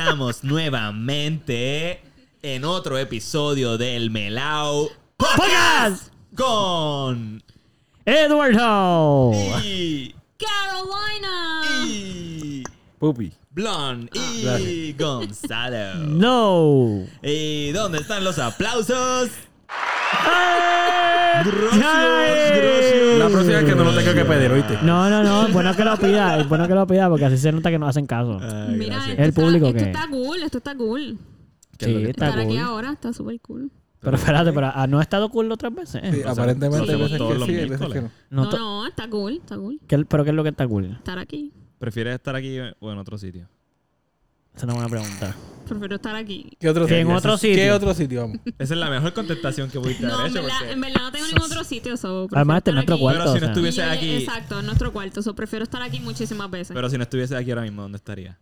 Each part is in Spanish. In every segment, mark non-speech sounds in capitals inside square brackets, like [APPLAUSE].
estamos [LAUGHS] nuevamente en otro episodio del Melao ¡Podcast! con Eduardo. y, Carolina. y Pupi. Blon y Gracias. Gonzalo. No. ¿Y dónde están los aplausos? [LAUGHS] La próxima vez que no lo tenga que pedir, ¿oíste? No, no, no. Es bueno que lo pida. Es bueno que lo pida porque así se nota que no hacen caso. Ay, Mira, gracias. esto El público está, que- esto está cool, esto está cool. ¿Qué es Sí, que- está Estar aquí ahora está súper cool. Pero espérate, pero ah, no ha estado cool otras veces. Sí, aparentemente veces todos que los sí, que no. No No, está cool, está cool. ¿Qué- pero ¿qué es lo que está cool? Estar aquí. ¿Prefieres estar aquí o en otro sitio? Esa es una buena pregunta. Prefiero estar aquí. ¿Qué otro en sitio? otro ¿Qué otro sitio? Vamos. Esa es la mejor contestación que pudiste No, haber en hecho. verdad, porque- en verdad no tengo [LAUGHS] ningún otro sitio. So, Además, este es estar nuestro aquí. cuarto. Pero si no o sea. estuviese aquí- Exacto, en nuestro cuarto. So, prefiero estar aquí muchísimas veces. Pero si no estuviese aquí ahora mismo, ¿dónde estaría?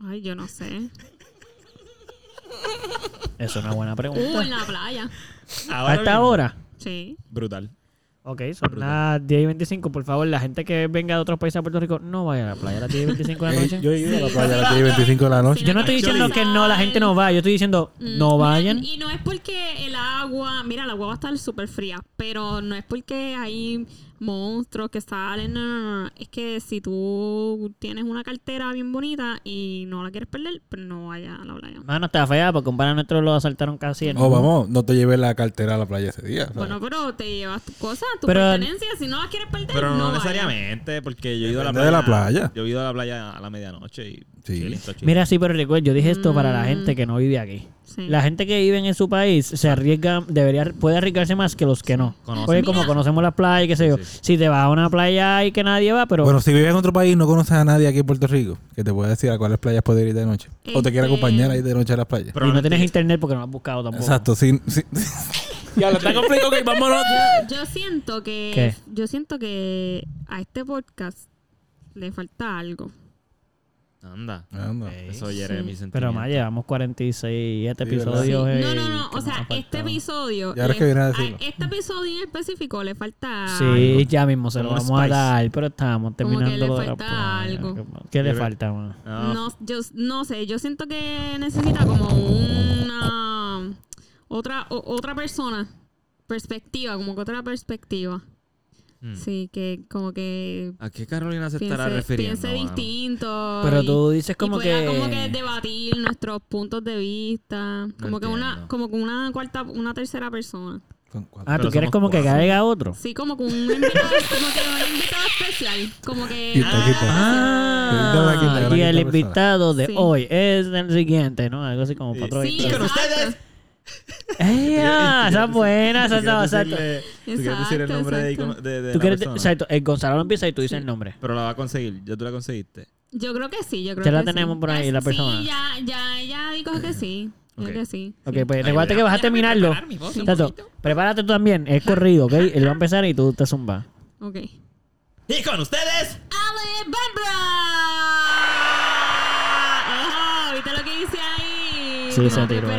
Ay, yo no sé. Esa es una buena Uh, pregunta. en la playa. ¿A esta mismo. hora? Sí. Brutal. Ok, son las 10 y 25. Por favor, la gente que venga de otros países a Puerto Rico no vaya a la playa a las 10 y 25 de la [LAUGHS] noche. yo he ido a la playa a las [LAUGHS] sí, 10 y 25 de la noche. Yo no estoy diciendo que no, la gente no va. Yo estoy diciendo Mm, no vayan. Y no es porque el agua, mira, el agua va a estar súper fría, pero no es porque hay monstruos que salen, no, no, no, no. Es que si tú tienes una cartera bien bonita y no la quieres perder, pues no vayas a la playa. Mano, está fea porque un pana nuestro lo asaltaron casi en. Oh, vamos, no te lleves la cartera a la playa ese día. ¿sabes? Bueno, pero te llevas tus cosas, tus Pero- pertenencias, si no las quieres perder, Pero no, necesariamente, porque yo he ido a la playa. de la playa. Yo he ido a la playa a la medianoche y. Sí. Mira, sí, pero recuerda, yo dije esto para la Mm. gente que no vive aquí. Sí. La gente que vive en su país se arriesga, debería, puede arriesgarse más que los que no. Conocen. Porque como Mira. conocemos las playas, qué sé yo, Sí. si te vas a una playa y que nadie va, pero Bueno, si vives en otro país y no conoces a nadie aquí en Puerto Rico, que te pueda decir a cuáles playas puedes ir de noche. O te quiere acompañar a ir de noche a las playas. Pero y no tienes internet porque no has buscado tampoco. Exacto, sí. sí. [LAUGHS] ya lo está complicado, ok, vámonos. Yo, yo siento que ¿Qué? yo siento que a este podcast le falta algo. Anda. Anda. Eso hiere Sí. mis sentimientos. Pero más llevamos 46 este Sí, ¿verdad? episodio. Sí. eh, No, no, no. O sea, este episodio. Y ahora es que viene a decirlo. Este episodio en específico le falta. Sí, algo. ya mismo se lo Como vamos a dar, pero estamos Como que terminando le lo de la falta playa. algo. ¿Qué- ¿Qué le falta, mano? No, No, yo no sé. Yo siento que necesita como una. Otra, o- otra persona. Perspectiva, como que otra perspectiva. Mm. Sí, que como que. ¿A qué Carolina se Piense, estará refiriendo? piense mano? distinto. Pero y- tú dices y como pueda que... como que debatir nuestros puntos de vista. Como que una, entiendo. como que una cuarta, una tercera persona. Ah, ¿tú quieres como que cuatro. caiga otro? Sí, como con un invitado, [LAUGHS] como que un invitado especial. Como que. Quita, ah, quita. Ah, y el invitado de Sí. hoy es el siguiente, ¿no? Algo así como Sí. patrón. Sí, Y con ustedes. ¡Eh, ah, esa es buena! Esa ¿Tú quieres está- exacto. decirle- ¿Tú quieres decir el nombre de, exacto. de, de Tú la quieres, persona? exacto, el Gonzalo lo empieza y tú dices el nombre. Pero la va a conseguir. Ya tú la conseguiste. Yo creo que sí, yo creo Ya la que sí. tenemos por ahí, Ya- la persona. Sí, ya, ya, ella dijo que sí. Ok. que sí. Ok, pues recuerda que vas a terminarlo. Exacto. Prepárate tú también, es corrido, ¿ok? Él va a empezar y tú te zumbas. Ok. Y con ustedes. Ale Bambra. ¿Viste lo que hice ahí? Sí, se No te tiró ahí.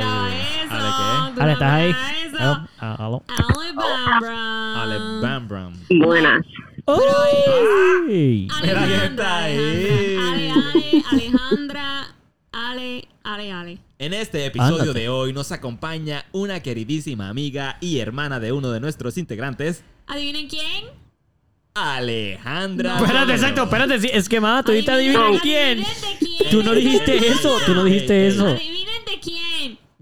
¿Ale no ¿estás ahí? Aló, ah, aló. Ale Bambra. Ale Bam Bram. Buenas. ¡Uy! Mira quién Alejandra, está ahí. Alejandra. Ale, Ale, Alejandra. Ale, Ale, Ale. En este episodio Ándate. de hoy nos acompaña una queridísima amiga y hermana de uno de nuestros integrantes, ¿Adivinen quién? Alejandra. No. Espérate, exacto, espérate. sí, Es que, mamá, tú ahorita adivinas Adivinen quién. de quién. Tú no dijiste eso, tú no dijiste eso.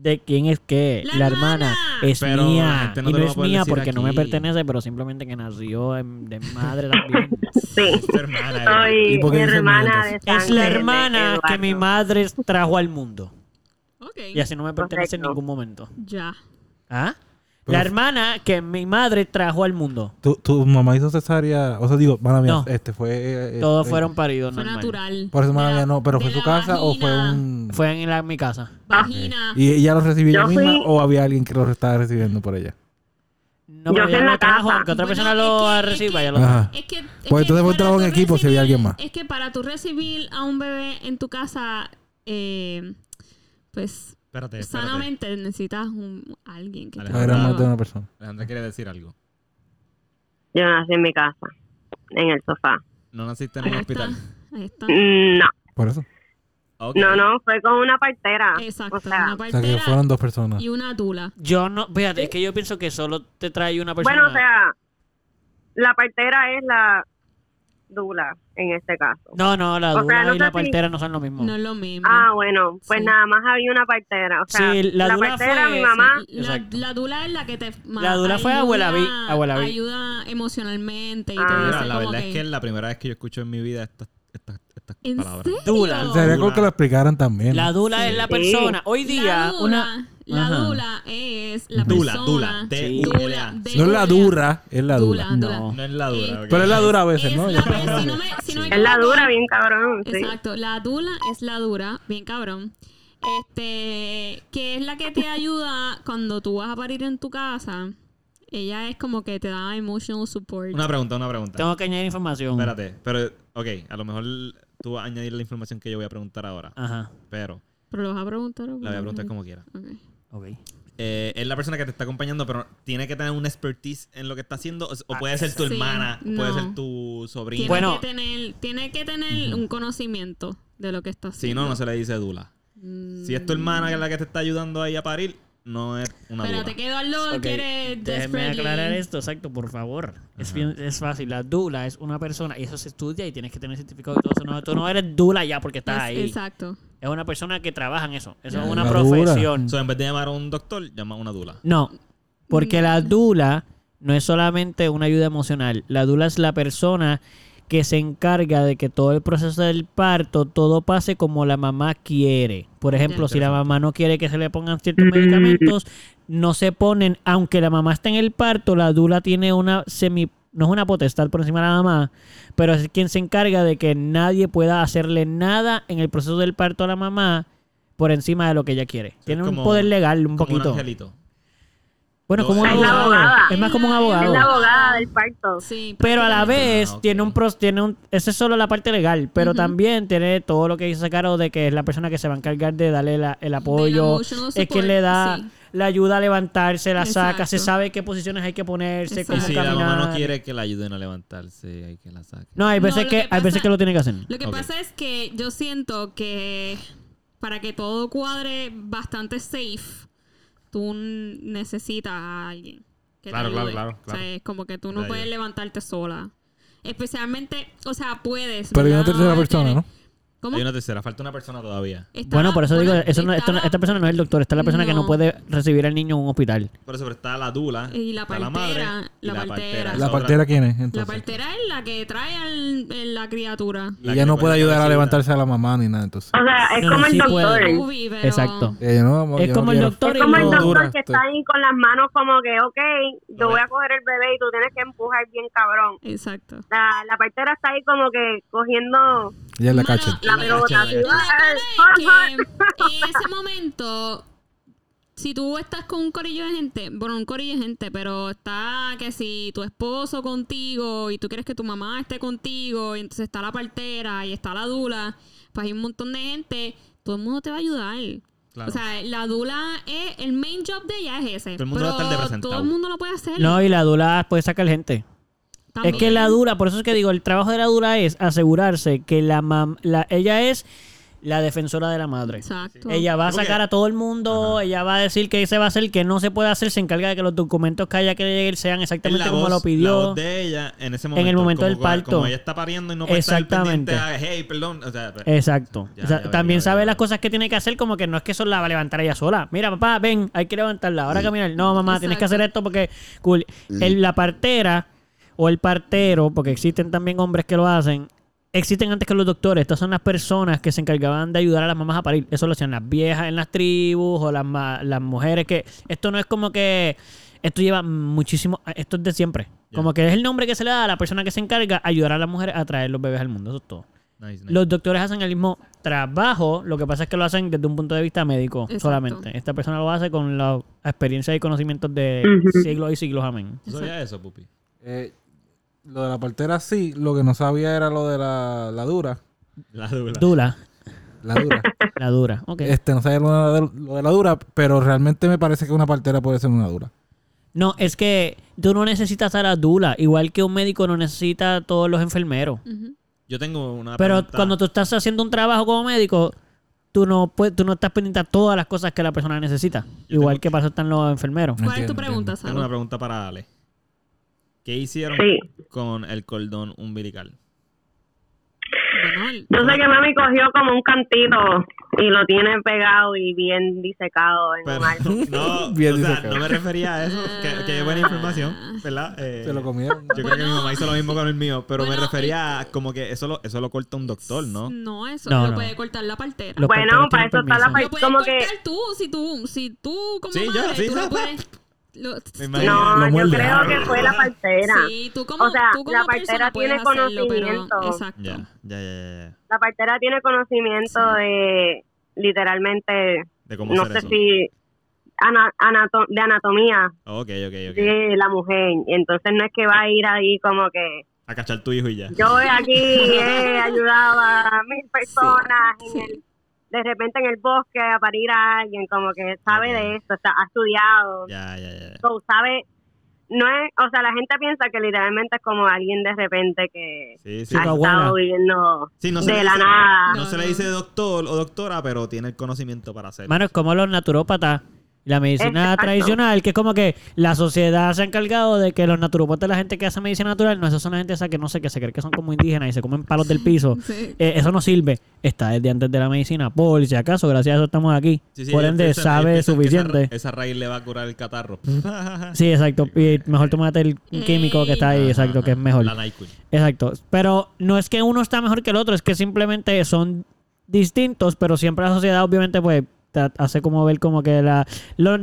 De quién. ¿De quién es qué? La La, hermana hermana. es Pero mía. no y no es mía porque no me pertenece, pero simplemente que nació en- de mi madre también. [LAUGHS] Sí. Tu hermana. Soy ¿Y por qué hermana de es la de hermana que mi madre trajo al mundo. Y así no me pertenece en ningún momento. Ya. ¿Ah? Pero- La hermana que mi madre trajo al mundo. ¿Tu, tu mamá hizo cesárea, o sea, digo, mala mía, No. este fue... eh, Todos eh, fueron paridos Fue normal. natural. Por eso mala mía no, pero fue su casa o fue un... Fue en la- mi casa. Vagina. ¿Y ella lo recibió ella Yo misma fui- o había alguien que lo estaba recibiendo por ella? No, Yo pero ella en la trajo, casa. aunque otra Bueno, persona es lo es reciba, que- ella lo Ajá. Es que, es Pues entonces fue trabajo en equipo si había alguien más. Es que para tú recibir a un bebé en tu casa, eh, pues Espérate, espérate. sanamente necesitas un, alguien que te Alejandra. Era más de reciba. una persona. Alejandra quiere decir algo. Yo nací en mi casa, en el sofá. ¿No naciste en un hospital? Ahí está. No, Por eso. No, no, fue con una partera. Exacto, O sea, una O sea, que fueron dos personas. y una tula. Yo no, fíjate, es que yo pienso que solo te trae una persona. bueno, o sea, la partera es la dula en este caso. no, no, la o sea, dula no y la si- partera no son lo mismo. No es lo mismo. Ah, bueno, pues Sí. nada más había una partera. O sea, Sí, la la, dula partera, fue- mi mamá, Sí, la, la dula es la que te La dula fue abuela Vi- abuela Vi. ayuda emocionalmente y te Ah. dice Mira, la como verdad que, es que es la primera vez que yo escucho en mi vida estas, estas, estas ¿En palabras. serio? Dula. Sería cool que lo explicaran también. La dula es la persona. Hoy La día, dula, una. la Ajá. dula es la Dula, persona. dula, D-U-L-A. No es la dura, es la dura. Dula, No. No es la dura. Eh. Pero es la dura a veces, Es ¿no? la- Ya- si no me, si no me es la equivoco, dura, bien cabrón. Exacto, la dula es la dura, bien cabrón. Este, que es la que te ayuda cuando tú vas a parir en tu casa. Ella es como que te da emotional support. Una pregunta, una pregunta. Tengo que añadir información. Espérate, pero, ok, a lo mejor tú vas a añadir la información que yo voy a preguntar ahora. Ajá. Pero Pero lo vas a preguntar. o la voy a preguntar como quiera. Ok. Ok. Eh, es la persona que te está acompañando, pero tiene que tener una expertise en lo que está haciendo. O, o puede ser tu Ah, sí, hermana, puede no. ser tu sobrina. Tiene Bueno. que tener, tiene que tener un conocimiento de lo que está Si haciendo. no, no se le dice dula. Mm, Si es tu hermana que es la que te está ayudando ahí a parir, no es una Espérate, dula. que Eduardo Ok, quiere Déjenme aclarar esto, exacto, por favor. Es, bien, es fácil. La dula es una persona, y eso se estudia y tienes que tener certificado y todo eso. No, tú no eres dula ya porque estás Es- ahí. Exacto. Es una persona que trabaja en eso. Eso Ya, es una profesión. So, en vez de llamar a un doctor, llama a una dula. No, porque la dula no es solamente una ayuda emocional. La dula es la persona que se encarga de que todo el proceso del parto, todo pase como la mamá quiere. Por ejemplo, si la mamá no quiere que se le pongan ciertos medicamentos, no se ponen, aunque la mamá esté en el parto, la dula tiene una semi, no es una potestad por encima de la mamá, pero es quien se encarga de que nadie pueda hacerle nada en el proceso del parto a la mamá por encima de lo que ella quiere. Tiene un poder legal un Como poquito. un angelito. Bueno, No, como un abogado. abogada. Es más como un la- Es abogado. la abogada del parto. Sí. Pero a la vez Ah, tiene un pros, tiene un esa es solo la parte legal, pero también tiene todo lo que dice Caro de que es la persona que se va a encargar de darle la- el apoyo, es quien support, le da sí. la ayuda a levantarse, la saca, se sabe qué posiciones hay que ponerse, Exacto. Y cómo si la mamá no quiere que la ayuden a levantarse, hay que la saque. No, hay veces que, que hay veces que lo tiene que hacer. Lo que pasa es que yo siento que para que todo cuadre bastante safe, tú necesitas a alguien. Que Claro, te claro, ayude. claro, O claro. sea, es como que tú no puedes levantarte sola. Especialmente, o sea, puedes. Pero hay una tercera persona, ¿no? ¿Cómo? Hay una tercera, falta una persona todavía. Está Bueno, la- por eso digo, bueno, eso no- esto no- está esta persona no es el doctor, esta es la persona que no No. puede recibir al niño en un hospital. Por eso pero está la dula, Y la está la partera, madre y la la partera. partera. ¿La partera quién es? La Entonces? partera es la que trae al, el- la criatura. Y La ella que no puede ayudar a levantarse a la mamá ni nada, entonces. O sea, es No, no, como sí el puede. doctor. Ubi, pero- Exacto. Ella no, Es no como el doctor Es como el doctor que está ahí con las manos como que, ok, yo voy a coger el bebé y tú tienes que empujar bien cabrón. Exacto. La, la partera está ahí como que cogiendo Ella es la cacha. la en ese momento, si tú estás con un corillo de gente, bueno, un corillo de gente, pero está que si tu esposo contigo y tú quieres que tu mamá esté contigo, y entonces está la partera y está la dula, pues hay un montón de gente, todo el mundo te va a ayudar. Claro. O sea, la dula es, el main job de ella es ese. Todo el mundo va a estar pero representado. todo el mundo lo puede hacer. No, y la dula puede sacar gente. También. Es que la dura, por eso es que digo, el trabajo de la dura es asegurarse que la, mam- la ella es la defensora de la madre. Exacto. Ella va a Sí, sacar a todo el mundo, ella va a decir que se va a hacer, que no se puede hacer, se encarga de que los documentos que haya que llegar sean exactamente la como voz- lo La pidió. voz de ella en ese momento. el momento como del parto. Como ella está pariendo y no puede estar Exactamente. pendiente a, hey, perdón. O sea, Exacto. Ya, O sea, ya veo, también ya sabe las cosas que tiene que hacer, como que no es que eso la va a levantar ella sola. Mira, papá, ven, hay que levantarla. Ahora caminar. No, mamá, tienes que Exacto. hacer esto porque cool. El- la partera o el partero, porque existen también hombres que lo hacen, existen antes que los doctores. Estas son las personas que se encargaban de ayudar a las mamás a parir. Eso lo hacían las viejas en las tribus o las, ma- las mujeres que... Esto no es como que... Esto lleva muchísimo... Esto es de siempre. Como que es el nombre que se le da a la persona que se encarga a ayudar a las mujeres a traer los bebés al mundo. Eso es todo. nice, nice. Los doctores hacen el mismo trabajo, lo que pasa es que lo hacen desde un punto de vista médico Exacto. solamente. Esta persona lo hace con la experiencia y conocimientos de siglos y siglos, amén. ¿Tú sabías eso, Pupi? Eh, lo de la partera sí, lo que no sabía era lo de la, la dura. La dula. Dula, La dura. [LAUGHS] la dura. Ok. este, no sabía lo de, lo de la dura, pero realmente me parece que una partera puede ser una dura. No, es que tú no necesitas a la dula, igual que un médico no necesita a todos los enfermeros. Yo tengo una Pero pregunta. cuando tú estás haciendo un trabajo como médico, tú no puedes, tú no estás pendiente a todas las cosas que la persona necesita. Igual que para eso están los enfermeros. ¿Cuál es tu pregunta, entiendo. Tengo una pregunta para Ale. ¿Qué hicieron Sí. con el cordón umbilical? Yo sé que mami cogió como un cantito y lo tiene pegado y bien disecado en Pero, un [LAUGHS] no, [LAUGHS] Bien o sea, disecado. no me refería a eso. que, que buena información, ¿verdad? Eh, Se lo comieron. Yo creo que mi mamá hizo lo mismo con el mío, pero me refería a como que eso lo, eso lo corta un doctor, ¿no? No, eso No, lo no. puede cortar la partera. Los Bueno, para eso está la permiso. Lo puedes como cortar que tú, si tú, si tú como Sí, yo, madre, sí, tú lo sí. puedes... lo-. No, Lo yo creo que fue la partera. Sí, tú como, O sea, tú como la partera tiene hacerlo, pero- conocimiento. Exacto. Ya, ya, ya, ya. La partera tiene conocimiento Sí. de literalmente, De cómo no sé eso. si ana- anato- de anatomía Ok, ok, ok. de la mujer. Y entonces no es que va a ir ahí como que A cachar tu hijo y ya. yo aquí [LAUGHS] he ayudado a mil personas en sí. el- de repente en el bosque a parir a alguien, como que sabe de esto, está, ha estudiado, Ya, ya, ya. so, sabe, no es, o sea, la gente piensa que literalmente es como alguien de repente que Sí, sí. ha estado buena. viviendo Sí, no de la dice- nada. No No, se le dice doctor o doctora, pero tiene el conocimiento para hacerlo. Mano, es como los naturópatas. La medicina Exacto. tradicional, que es como que la sociedad se ha encargado de que los naturópatas, la gente que hace medicina natural, no, esos son la gente esa que no sé, que se cree que son como indígenas y se comen palos del piso. [LAUGHS] Sí. Eh, eso no sirve. Está desde antes de la medicina. Por si acaso, gracias a eso estamos aquí. Sí, sí, Por ende, sabe suficiente. Esa, ra- esa raíz le va a curar el catarro. [LAUGHS] Sí, exacto. Y mejor tomate el químico que está ahí, exacto, que es mejor. La NyQuil. Exacto. Pero no es que uno está mejor que el otro, es que simplemente son distintos, pero siempre la sociedad obviamente pues te hace como ver como que la, los-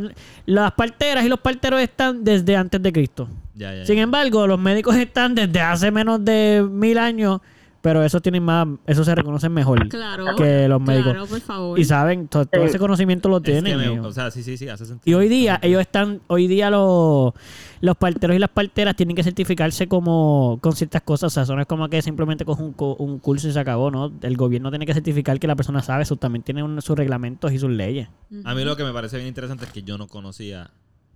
las parteras y los parteros están desde antes de Cristo. Ya, ya, Sin embargo, los médicos están desde hace menos de mil años, pero esos tienen más, eso se reconocen mejor Claro. que los médicos. Claro, por favor. Y saben, to- todo, ese conocimiento lo Es que tienen. me- o sea, sí, sí, sí, hace Y sentido. hoy día, ellos están, hoy día los, los parteros y las parteras tienen que certificarse como con ciertas cosas. O sea, eso no es como que simplemente coge un, un curso y se acabó, ¿no? El gobierno tiene que certificar que la persona sabe eso. También tiene un- sus reglamentos y sus leyes. A mí lo que me parece bien interesante es que yo no conocía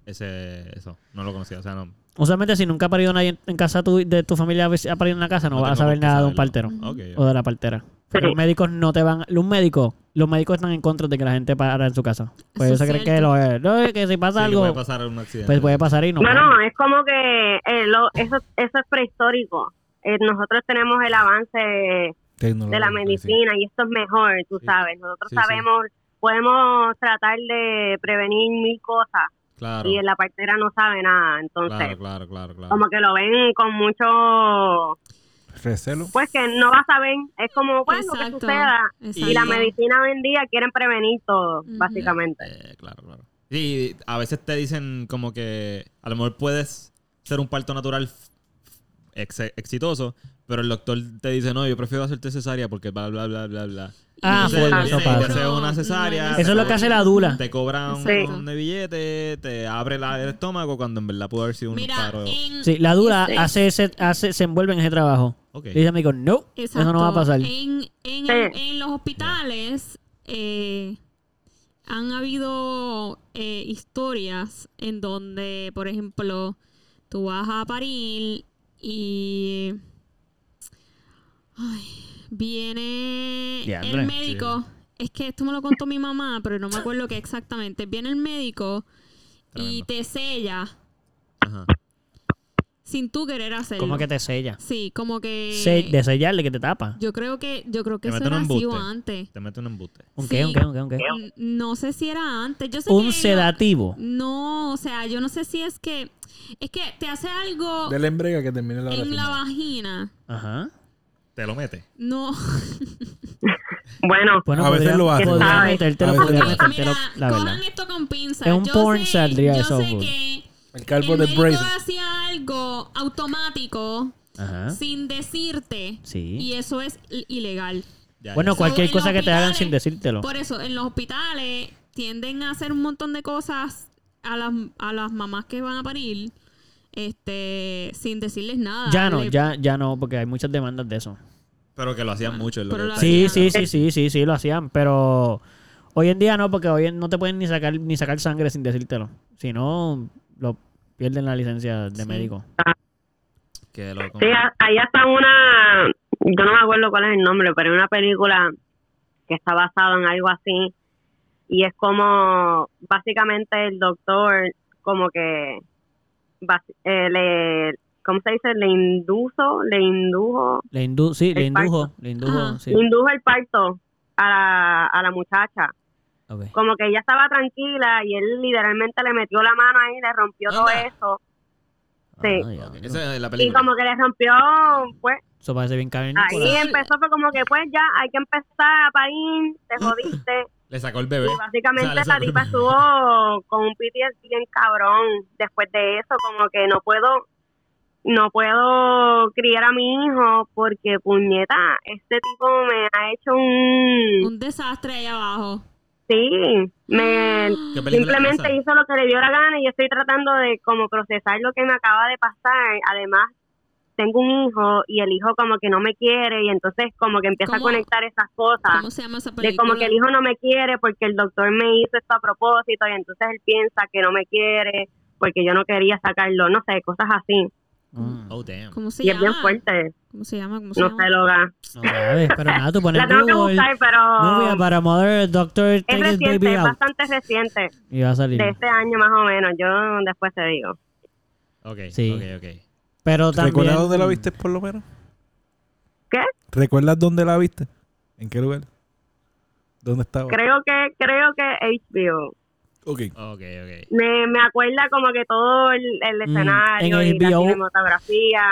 ese eso. No lo conocía. O sea, no. Usualmente, si nunca ha parido nadie en, casa tu- de tu familia, ha parido en la casa, no, No vas a saber nada de un partero o de la partera. Sí. Los médicos no te van... Un médico, los médicos están en contra de que la gente para en su casa. Pues ellos creen que, lo, no, que si pasa Sí, algo, puede pasar un accidente. pues puede pasar y no. Bueno, es como que eh, lo- eso, eso es prehistórico. Eh, nosotros tenemos el avance de la sí. medicina y esto es mejor, tú Sí. sabes. Nosotros Sí, sí. sabemos, podemos tratar de prevenir mil cosas Claro. y la partera no sabe nada. Entonces, Claro, claro, claro, claro. como que lo ven con mucho, Recelo. pues que no va a saber. Es como, bueno, que suceda. Exacto. Y la medicina hoy en día quieren prevenir todo, básicamente. Eh, claro, claro. Sí, a veces te dicen como que a lo mejor puedes ser un parto natural ex- exitoso, pero el doctor te dice, no, yo prefiero hacerte cesárea porque bla, bla, bla, bla, bla. Ah, Entonces, viene eso y te pasa. hace una No, cesárea. no, Eso es lo que hace la dula. Te cobran un Sí. montón de billete, te abre la- el estómago cuando en verdad pudo haber sido un Mira, paro. en, Sí, la dura Sí. hace ese, hace, se envuelve en ese trabajo. Y dice amigo, no, eso no va a pasar. En, en, Sí. en los hospitales eh, han habido eh, historias en donde, por ejemplo, tú vas a parir y ay, viene Diandre. el médico. Es que esto me lo contó mi mamá, pero no me acuerdo qué exactamente. Viene el médico y te sella Ajá. sin tú querer hacerlo. Como que te sella. Sí, como que Se- de sellarle que te tapa. yo creo que yo creo que Te eso mete un era así o embuste. antes. Te mete un embuste. ¿Un Sí. qué? ¿Un qué? ¿Un qué? ¿Un qué? No sé si era antes. Yo sé Un sedativo. No, o sea, yo no sé si es que es que te hace algo Dele en brega que termine la en la vagina. Ajá. Te lo mete. No. [LAUGHS] Bueno, Bueno, A veces podría, lo hace. podría metértelo, podría metértelo, Mira, la verdad. cojan esto con pinzas. En un yo porn sé, saldría yo eso, sé que El calvo el de Brazen. hacía algo automático Ajá. sin decirte. Sí. Y eso es ilegal. Ya, Bueno, ya. cualquier cosa que te hagan sin decírtelo. Por eso, en los hospitales tienden a hacer un montón de cosas a las, a las mamás que van a parir este sin decirles nada. Ya no, Le- ya, ya no, porque hay muchas demandas de eso. Pero que lo hacían mucho. es lo pero que lo está Sí, sí, sí, sí, sí, sí, lo hacían, pero hoy en día no, porque hoy en- no te pueden ni sacar ni sacar sangre sin decírtelo. Si no, lo pierden la licencia de Sí. médico. Que loco. Sí, a- ahí está una, yo no me acuerdo cuál es el nombre, pero hay una película que está basado en algo así. Y es como, básicamente el doctor como que, eh, le, ¿cómo se dice? Le indujo, le indujo, Le indu sí, le El parto. indujo, le indujo, sí. le indujo el parto a la, a la muchacha. Como que ella estaba tranquila y él literalmente le metió la mano ahí, le rompió todo eso. Sí. Ah, diablo. Esa es la Y como que le rompió, pues, Eso parece bien ahí empezó fue como que pues ya hay que empezar a parir, te [LAUGHS] jodiste. Le sacó el bebé. Y básicamente O sea, le la tipa estuvo con un PTSD bien cabrón. Después de eso, como que no puedo, no puedo criar a mi hijo porque puñeta, este tipo me ha hecho un, Un desastre ahí abajo. sí, me [GASPS] ¿Qué película es simplemente hizo lo que le dio la gana y yo estoy tratando de como procesar lo que me acaba de pasar. Además, tengo un hijo y el hijo como que no me quiere y entonces como que empieza ¿Cómo? a conectar esas cosas ¿Cómo se llama esa película? de como que el hijo no me quiere porque el doctor me hizo esto a propósito y entonces él piensa que no me quiere porque yo no quería sacarlo, no sé, cosas así. Mm. Oh, damn. ¿Cómo se Y es llama? bien fuerte, ¿Cómo se llama? ¿Cómo se no llama? sé, Loga. No sabes, pero nada, tú pones [LAUGHS] La tengo que Google, buscar, pero movie para Mother Doctor es Take His reciente, Baby es Out. bastante reciente, Y va a salir. de este año más o menos, yo después te digo. Ok, Sí. ok, ok. Pero también... ¿Recuerdas dónde la viste por lo menos? ¿Qué? ¿Recuerdas dónde la viste? ¿En qué lugar? ¿Dónde estaba? Creo que, creo que HBO. Ok. Ok, ok. Me, me acuerda como que todo el, el Mm, escenario en y la cinematografía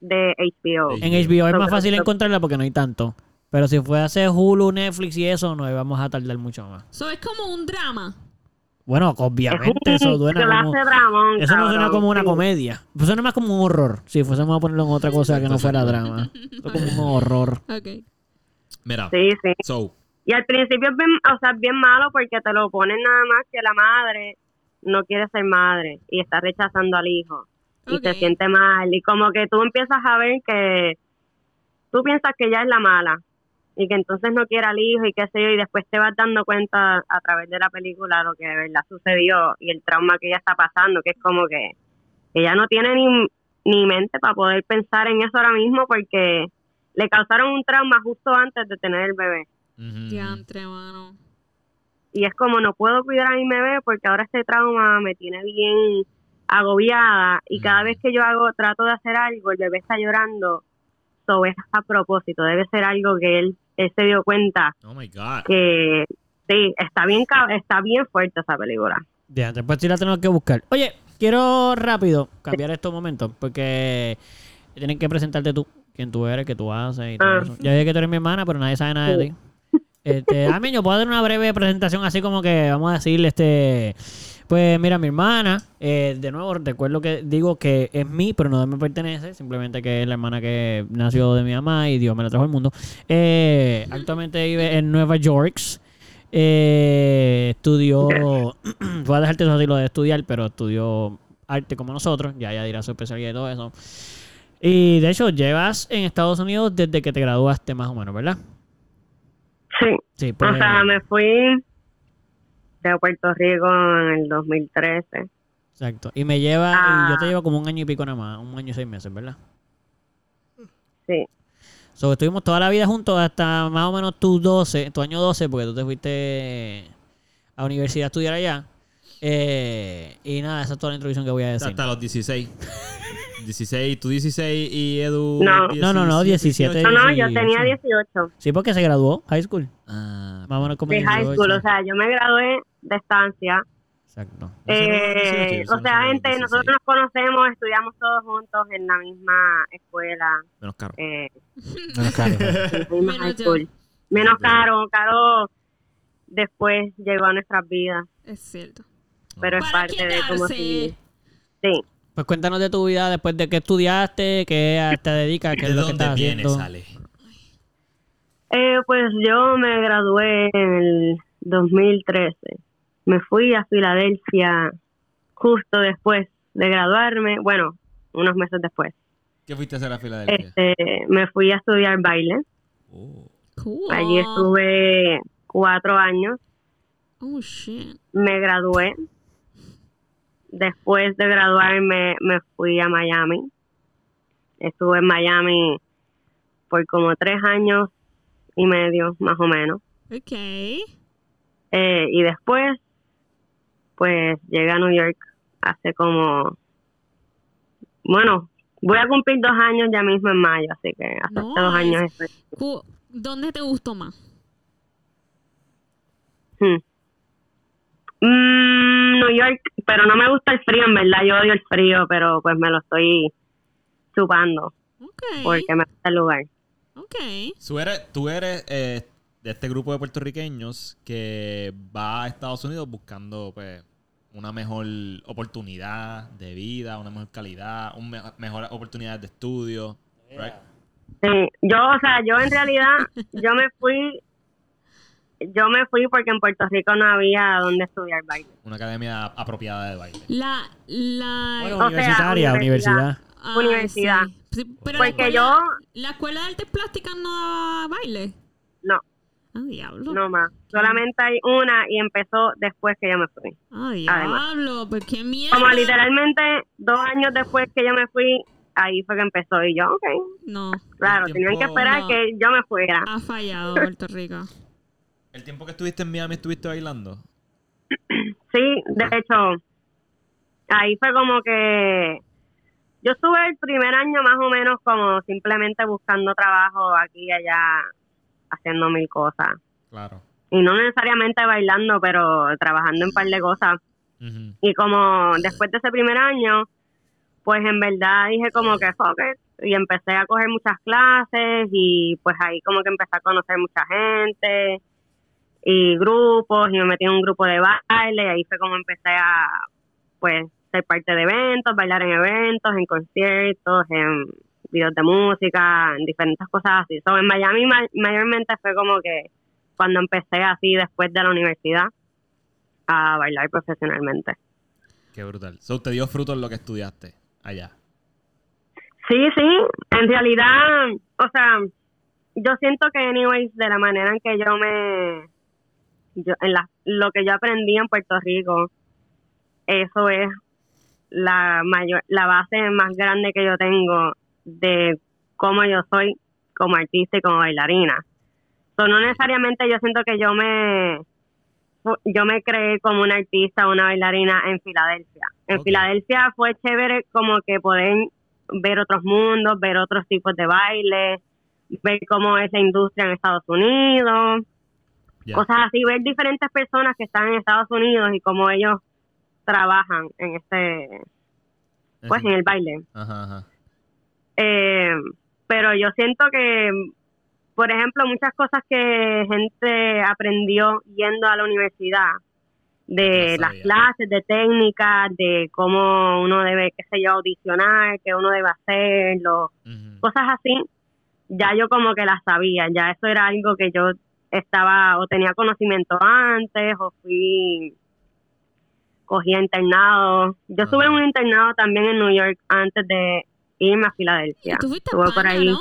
de HBO. En HBO es más fácil encontrarla porque no hay tanto. Pero si fue a hacer Hulu, Netflix y eso, no vamos a tardar mucho más. So, es como un drama. Bueno, obviamente eso [LAUGHS] suena clase como... dramón, Eso no suena como una comedia. Pues suena más como un horror. Si fuésemos a ponerlo en otra cosa que no fuera drama. Como un horror. [LAUGHS] Ok. Mira, Sí, sí. so, Y al principio es bien, o sea, es bien malo porque te lo ponen nada más que la madre no quiere ser madre y está rechazando al hijo y se siente mal y como que tú empiezas a ver que tú piensas que ella es la mala y que entonces no quiere al hijo y qué sé yo y después te vas dando cuenta a través de la película lo que de verdad sucedió y el trauma que ella está pasando que es como que ella no tiene ni, ni mente para poder pensar en eso ahora mismo porque le causaron un trauma justo antes de tener el bebé. Diantre, mano. y es como no puedo cuidar a mi bebé porque ahora este trauma me tiene bien agobiada y cada vez que yo hago trato de hacer algo el bebé está llorando es a propósito debe ser algo que él, él se dio cuenta oh my god. que sí está bien está bien fuerte esa película Ya, después sí la tenemos que buscar. Oye, quiero rápido cambiar estos momentos porque tienen que presentarte tú, quién tú eres, qué tú haces y todo Ah. eso. Ya sé que tú eres mi hermana, pero nadie sabe nada de ti. Este, [LAUGHS] a mí yo puedo dar una breve presentación así como que vamos a decirle este pues mira mi hermana eh, de nuevo recuerdo que digo que es mí pero no me pertenece simplemente que es la hermana que nació de mi mamá y Dios me la trajo al mundo. Eh, actualmente vive en Nueva York eh, estudió [CLEARS THROAT] voy a dejarte eso así lo de estudiar pero estudió arte como nosotros ya ya dirá su especialidad y todo eso. Y de hecho llevas en Estados Unidos desde que te graduaste más o menos ¿verdad? sí. Sí, pues o sea me fui de Puerto Rico en el 2013 Exacto. Y me lleva, Ah. y yo te llevo como un año y pico nada más, un año y seis meses, ¿verdad? sí So, estuvimos toda la vida juntos hasta más o menos tu 12, tu año 12, porque tú te fuiste a universidad a estudiar allá. Eh, y nada, esa es toda la introducción que voy a decir. Hasta los 16. [LAUGHS] 16, tú 16 y Edu. No. No, no, no, 17. no no Sí, yo tenía sí. 18 Sí, porque se graduó, high school. Ah, o menos como de high 18. school o sea yo me gradué de estancia Exacto. Eh, o sea, gente, nosotros nos conocemos, estudiamos todos juntos en la misma escuela, Menos caro. eh, [LAUGHS] Menos caro. Menos high school. Menos caro, caro después llegó a nuestras vidas, Es cierto. pero es parte de cómo quedarse. si Sí, Pues cuéntanos de tu vida después de que estudiaste, qué te dedicas, qué ¿De es lo que dónde estás viene, haciendo. sale? Eh, pues yo me gradué en el 2013. Me fui a Filadelfia justo después de graduarme, bueno, unos meses después. ¿Qué fuiste a hacer a Filadelfia? Este, me fui a estudiar baile. Oh. Cool. Allí estuve cuatro años. Oh, shit. Me gradué. Después de graduarme me fui a Miami. Estuve en Miami por como tres años y medio, más o menos. Ok. Eh, y después, pues llegué a New York hace como, bueno, voy a cumplir dos años ya mismo en mayo, así que hasta hace dos años. Cu- ¿Dónde te gustó más? Hmm. Mm, New York, pero no me gusta el frío, en verdad, yo odio el frío, pero pues me lo estoy chupando Ok. porque me gusta el lugar. Ok. Tú eres, tú eres eh, de este grupo de puertorriqueños que va a Estados Unidos buscando pues una mejor oportunidad de vida, una mejor calidad, un me- mejor oportunidad de estudio. right? Sí, yo, o sea, yo en realidad, yo me fui, yo me fui porque en Puerto Rico no había donde estudiar baile. Una academia apropiada de baile. La, la... Bueno, O sea, universitaria, universidad. universidad. Ah, universidad. sí. Sí, pero la Porque escuela, yo, ¿La escuela de artes plásticas no daba baile? no, Ah, diablo. no más. Solamente hay una y empezó después que yo me fui. Ah, Además. diablo. ¿Por qué mierda? Como literalmente dos años después que yo me fui, ahí fue que empezó. Y yo, ok, No. claro, tenían que esperar No. que yo me fuera. Ha fallado Puerto Rico. ¿El tiempo que estuviste en Miami estuviste bailando? Sí, de hecho, ahí fue como que yo estuve el primer año más o menos como simplemente buscando trabajo aquí y allá, haciendo mil cosas. Claro. Y no necesariamente bailando, pero trabajando en un par de cosas. Y como después de ese primer año, pues en verdad dije como que fuck it. Y empecé a coger muchas clases y pues ahí como que empecé a conocer mucha gente y grupos y me metí en un grupo de baile y ahí fue como empecé a pues ser parte de eventos, bailar en eventos, en conciertos, en videos de música, en diferentes cosas así. So, en Miami ma- mayormente fue como que cuando empecé así después de la universidad a bailar profesionalmente. Qué brutal. So, te dio fruto en lo que estudiaste allá. Sí, sí, en realidad, o sea, yo siento que anyways de la manera en que yo me yo en la, lo que yo aprendí en Puerto Rico, eso es la mayor la base más grande que yo tengo de cómo yo soy como artista y como bailarina. So, no necesariamente yo siento que yo me yo me creé como una artista o una bailarina en Filadelfia. En. Filadelfia fue chévere como que poder ver otros mundos, ver otros tipos de baile, ver cómo es la industria en Estados Unidos, Cosas así, ver diferentes personas que están en Estados Unidos y cómo ellos trabajan en este, pues en el baile. Ajá, ajá. Eh, pero yo siento que, por ejemplo, muchas cosas que gente aprendió yendo a la universidad, de las clases, de técnicas, de cómo uno debe, qué sé yo, audicionar, qué uno debe hacer, los Ujú. cosas así, ya yo como que las sabía, ya eso era algo que yo estaba o tenía conocimiento antes o fui cogía internado. Yo estuve en un internado también en New York antes de irme a Filadelfia. ¿Y tú fuiste a Estuve por España, ahí.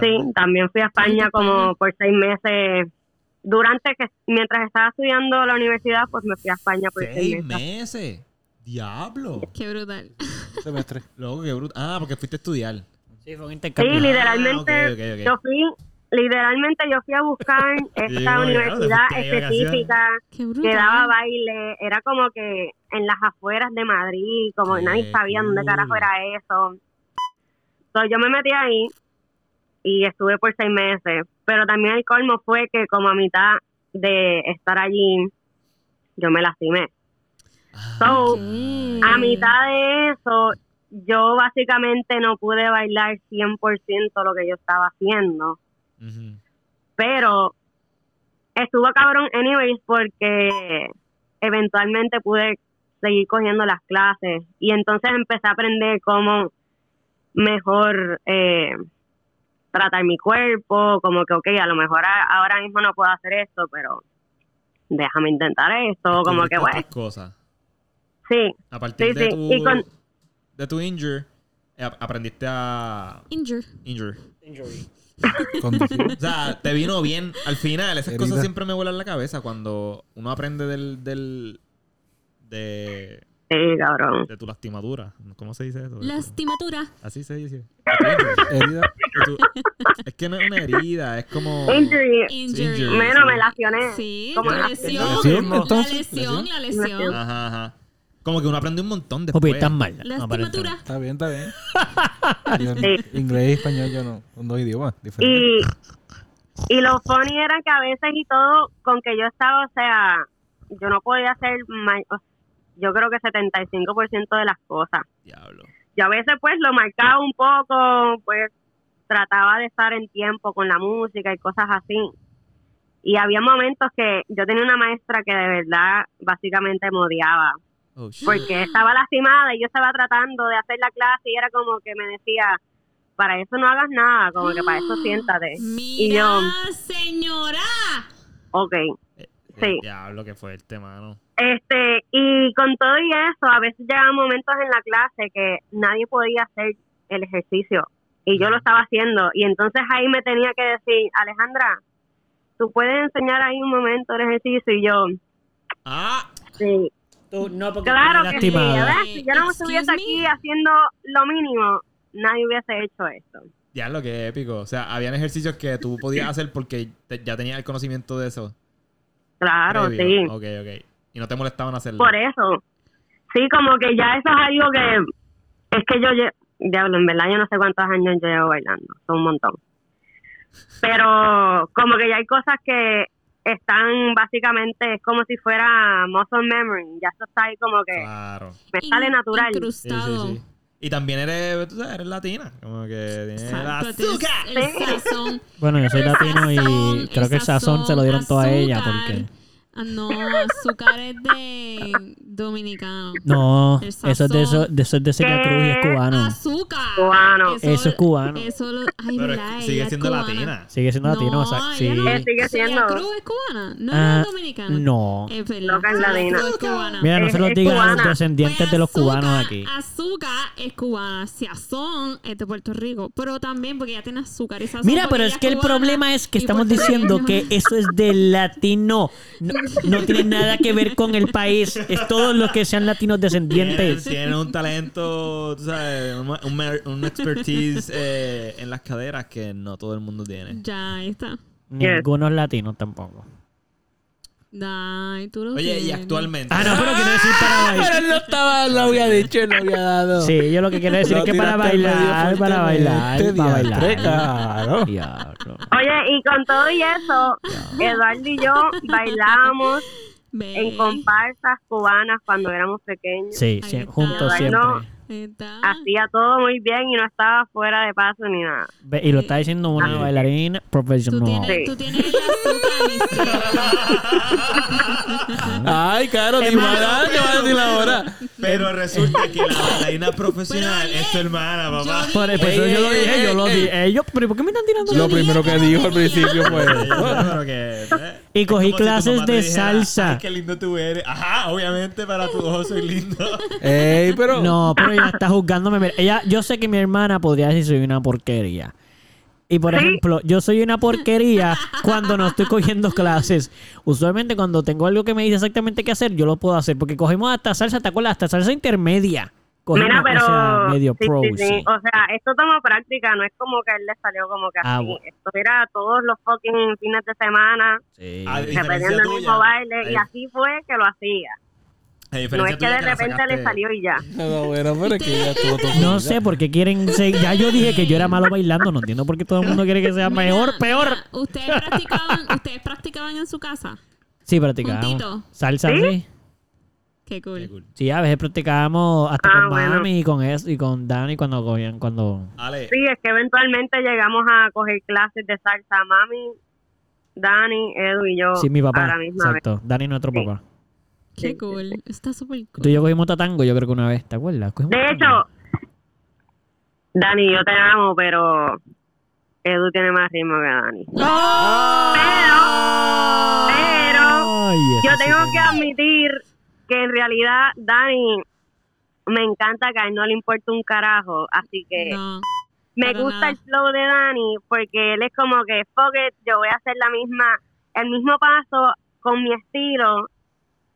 Sí, también fui a España como por seis meses. Durante que, mientras estaba estudiando la universidad, pues me fui a España por seis Seis meses. meses. Diablo. Qué brutal. semestre. Qué bruto. Ah, porque fuiste a estudiar. Sí, fue un Sí, intercambio. literalmente, Ah, ok, ok, ok. yo fui, literalmente yo fui a buscar [LAUGHS] esta universidad ya, ¿qué específica que daba baile, era como que en las afueras de Madrid, como Qué nadie sabía dónde carajo era eso. Entonces yo me metí ahí y estuve por seis meses, pero también el colmo fue que como a mitad de estar allí, yo me lastimé. Ah, So, a mitad de eso, yo básicamente no pude bailar 100% lo que yo estaba haciendo, pero estuvo cabrón anyways porque eventualmente pude seguir cogiendo las clases y entonces empecé a aprender cómo mejor eh, tratar mi cuerpo, como que, ok, a lo mejor a- ahora mismo no puedo hacer esto, pero déjame intentar esto, como que, bueno, cosas. sí, A partir Sí, de, sí, tu, y con- de tu injure, eh, ap- aprendiste a Injure. injure. Conducir. O sea, te vino bien al final. Esas Herida. cosas siempre me vuelan la cabeza cuando uno aprende del, del de Sí, cabrón. De tu lastimadura. ¿Cómo se dice eso? Lastimatura. Así se dice. Herida. Tu- Es que no es una herida, es como... Injury. Injury. Injury. Menos me lacioné. Sí, Como la la- lesión. Lesión, La lesión, la lesión. Ajá, ajá. Como que uno aprende un montón después. Papi, estás mal. Lastimatura. Está bien, está bien. [LAUGHS] Yo no- Sí. inglés y español yo no, son dos idiomas diferentes. Y, y lo funny era que a veces y todo, con que yo estaba, o sea, yo no podía hacer, ma- o- yo creo que 75% de las cosas. Diablo. Yo a veces pues lo marcaba un poco, pues trataba de estar en tiempo con la música y cosas así. Y había momentos que yo tenía una maestra que de verdad básicamente me odiaba, Oh, porque estaba lastimada y yo estaba tratando de hacer la clase y era como que me decía, para eso no hagas nada, como que para eso [GASPS] siéntate. Y Mira, yo, señora. ok. Sí. Diablo, qué fuerte, mano. Este, y con todo y eso, a veces llegaban momentos en la clase que nadie podía hacer el ejercicio y yo lo estaba haciendo. Y entonces ahí me tenía que decir, Alejandra, tú puedes enseñar ahí un momento el ejercicio y yo, Ah, sí, Tú, no, porque claro que sí. Si yo no estuviese aquí haciendo lo mínimo, nadie hubiese hecho esto. diablo, qué épico. O sea, habían ejercicios que tú podías [LAUGHS] hacer porque te- ya tenías el conocimiento de eso. Claro, previo. sí. Ok, ok. Y no te molestaban hacerlo. Por eso. Sí, como que ya eso es algo que es que yo diablo, en verdad yo no sé cuántos años yo llevo bailando, son un montón. Pero como que ya hay cosas que están básicamente es como si fuera muscle memory, ya eso está ahí como que Claro. me sale In- natural. Sí, sí, Incrustado. sí. Y también eres, tú sabes, eres latina. Como que tienes azúcar. el sazón. Bueno, yo soy latino y sazón, creo que el sazón se lo dieron todo a ella azúcar. porque... Ah, no, azúcar es de dominicano. No, eso es de, eso, de eso es de Celia Cruz y es cubano. Azúcar. Cubano. Eso es cubano. Eso lo, ay, Pero es- verdad, sigue ella es siendo cubana. latina. Sigue siendo latino, no, o sea, sí. no. Sigue Celia siendo. Cruz es cubana, no Ah, es dominicana. no. Es verdad. Loca es Celia latina. Es cubana. Mira, no Es- se lo es digan a los descendientes Pues de los azúcar- cubanos aquí. Azúcar es cubana, Sazón es de Puerto Rico, pero también porque ella tiene azúcar y sazón. Mira, pero es que el problema es que estamos diciendo que eso es del latino. [LAUGHS] No, tiene nada que ver con el país. Es todos los que sean latinos descendientes. tienen un talento, tú sabes, un, un, mer- un expertise eh, en las caderas que no todo el mundo tiene. Ya, ahí está. Ningunos latinos tampoco. Ay, tú lo Oye, y tienes. actualmente. Ah, no, pero quiero decir para [LAUGHS] bailar. Pero él no estaba, lo había dicho, él lo había dado. Sí, yo lo que quiero decir Lo es que para bailar, para bailar, fuertemente, para bailar. claro. Oye, y con todo y eso, Eduardo y yo bailábamos en comparsas cubanas cuando éramos pequeños. Sí, juntos siempre. Está. Hacía todo muy bien y no estaba fuera de paso ni nada. Y lo está diciendo una bailarina Tú profesional. tienes, Sí. tú tienes. [LAUGHS] Ay, claro, ni más, ¿qué vas a decir ahora? Pero resulta que la bailarina profesional es tu hermana, papá. yo Por eso Ey, yo lo ey, dije, yo lo ey. dije. Ellos, pero ¿por qué me están tirando Lo primero que dijo al principio fue eh, Y cogí tu clases te de dijera, salsa. Ay, qué lindo tú eres. Ajá, obviamente para tus ojos soy lindo. Ey, pero. No, pero ella está juzgándome. Mira, Ella, yo sé que mi hermana podría decir soy una porquería. Y por ¿Sí? ejemplo, yo soy una porquería cuando no estoy cogiendo clases. Usualmente cuando tengo algo que me dice exactamente qué hacer, yo lo puedo hacer. Porque cogemos hasta salsa, ¿te acuerdas? Hasta salsa intermedia. Cogemos, Mira, pero o sea, medio sí, pro, sí, sí. sí. O sea, esto toma práctica, no es como que a él le salió como que Ah, así. bueno. Esto era todos los fucking fines de semana, Sí. Repitiendo el mismo baile, y así fue que lo hacía. No es que de repente le salió y ya. No, bueno, pero es que ya estuvo todo. No sé por qué quieren ser... Ya yo dije que yo era malo bailando. No entiendo por qué todo el mundo quiere que sea Mira, mejor, peor. ¿Ustedes practicaban, ¿Ustedes practicaban en su casa? Sí, practicábamos. Juntito. Salsa, ¿Sí? sí. Qué cool. Qué cool. Sí, a veces practicábamos hasta Ah, con bueno. Mami y con eso y con Dani cuando cogían, cuando... Ale, Sí, es que eventualmente llegamos a coger clases de salsa. Mami, Dani, Edu y yo Sí, mi papá. misma vez. Exacto. Dani nuestro Sí. papá. Qué Sí, cool. Está súper cool. Tú y yo cogimos tatango, yo creo que una vez. ¿Te acuerdas? Cogimos De tatango. hecho, Dani, yo te amo, pero Edu tiene más ritmo que Dani. Pero Ay, eso yo sí tengo que admitir que en realidad Dani me encanta que a él no le importa un carajo, así que No. me gusta nada. el flow de Dani porque él es como que fuck it, yo voy a hacer la misma el mismo paso con mi estilo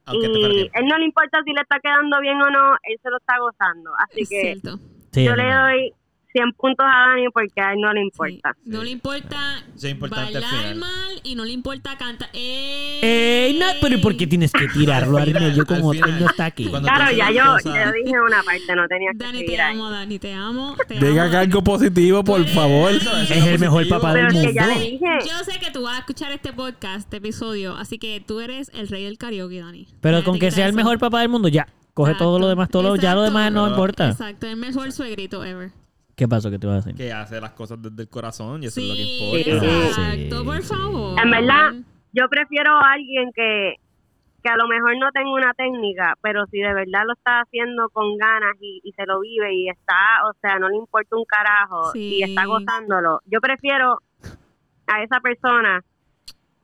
Aunque y él no le importa si le está quedando bien o no, él se lo está gozando. Así Es que cierto. Yo le doy 100 puntos a Dani porque a él no le Sí. importa. No Sí. le importa es importante al bailar final. mal y no le importa cantar. ¡Ey! Ey, no, pero ¿y por qué tienes que tirarlo Al medio como él no está aquí? cuando- Claro, ya yo, yo dije una parte, no tenía que Dani, te amo, Dani, te amo. Te Diga amo. algo positivo, por Pues, favor. Eso, eso Es el mejor papá Pero del es que ya mundo. le dije, Yo sé que tú vas a escuchar este podcast, este episodio, así que tú eres el rey del karaoke, Dani. Pero con que sea el mejor papá del mundo, ya. Coge todo lo demás, todo lo, ya lo demás no importa. Exacto, el mejor suegrito ever. ¿Qué pasó que te vas a decir? Que hace las cosas desde el corazón y eso Sí, es lo que importa. exacto, Sí, por favor. En verdad, yo prefiero a alguien que, que a lo mejor no tenga una técnica, pero si de verdad lo está haciendo con ganas y, y se lo vive y está, o sea, no le importa un carajo Sí. y está gozándolo, yo prefiero a esa persona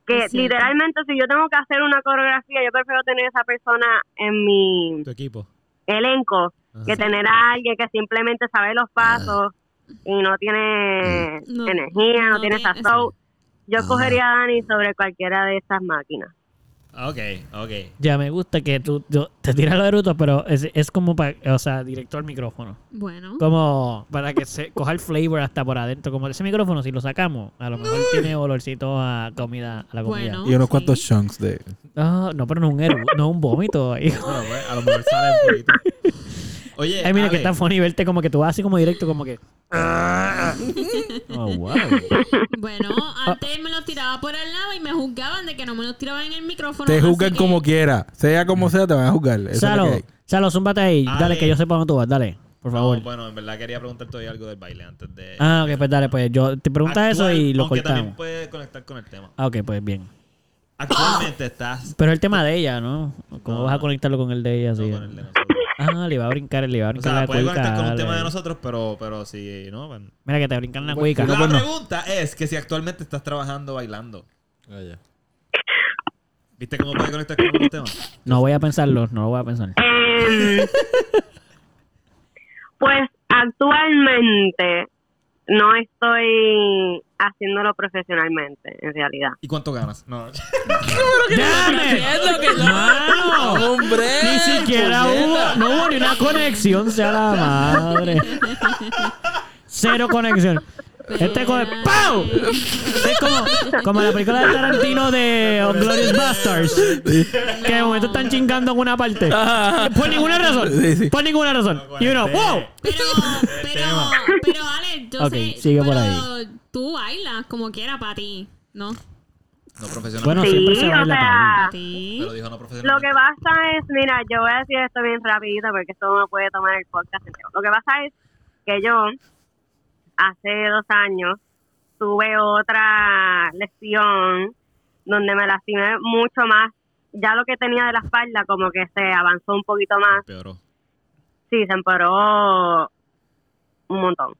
que Es literalmente si yo tengo que hacer una coreografía, yo prefiero tener a esa persona en mi Tu equipo. elenco Ajá. que tener a alguien que simplemente sabe los pasos y no tiene No, energía, no, no tiene sazón. Yo cogería a Dani sobre cualquiera de esas máquinas. Ok, ok. Ya me gusta que tú, tú te tiras lo de Naruto, pero es, es como para, o sea, directo al micrófono. Bueno, Como para que se coja el flavor hasta por adentro. Como ese micrófono, si lo sacamos, a lo mejor tiene olorcito a comida, a la comida. Bueno. Y unos Sí. cuantos chunks de. Ah, no, pero no es un, no un vómito ahí. [LAUGHS] [LAUGHS] Bueno, pues, a lo mejor sale un poquito. [LAUGHS] Oye, Ay, mira que está funny verte como que tú vas así como directo, como que. Oh, wow. [LAUGHS] bueno, antes me los tiraba por al lado y me juzgaban de que no me los tiraban en el micrófono. Te juzgan que- como quiera. Sea como sea, te van a juzgar. Eso Salo. Salo, zúmbate ahí. Ale. Dale, que yo sepa dónde tú vas. Dale, por no, favor. bueno, en verdad quería preguntarte hoy algo del baile antes de. Ah, ok, pues dale, pues yo te preguntas eso Actual, y lo aunque también cortamos. puede conectar con el tema. Ah, ok, pues bien. Actualmente estás Pero el tema de ella, ¿no? ¿Cómo No, vas a conectarlo con el de ella? no, así? con el de nosotros. [LAUGHS] Ah, le iba a brincar, le iba a O brincar sea, la puede conectar con un tema de nosotros, pero, pero si no, bueno. Mira que te brincan la Bueno, cuica. La pues no. pregunta es que si actualmente estás trabajando bailando. Ya. ¿Viste cómo puede conectar con otros temas? No voy a pensarlo, no lo voy a pensar. [LAUGHS] Pues actualmente no estoy haciéndolo profesionalmente, en realidad. ¿Y cuánto ganas? No. [LAUGHS] ¡Dame! ¡Mano! ¡Hombre! Ni siquiera hubo, no hubo ni una conexión, sea la madre. [LAUGHS] Cero conexión. Este con ¡Pau! Es como, como la película de Tarantino de Glorious Bastards. Que de momento están chingando en una parte. Por ninguna razón. Por ninguna razón. Y uno, ¡wow! Pero, pero, pero, Ale, yo sé. sigue por pero ahí. Tú bailas como quiera para ti, ¿no? No profesional. Bueno, Sí, siempre se o sea, Para ti. pero dijo no profesional. Lo que pasa es, mira, yo voy a decir esto bien rapidito porque esto no puede tomar el podcast entero. Lo que pasa es que yo hace dos años tuve otra lesión donde me lastimé mucho más. Ya lo que tenía de la espalda como que se avanzó un poquito más. Peoró. Sí, se empeoró un montón.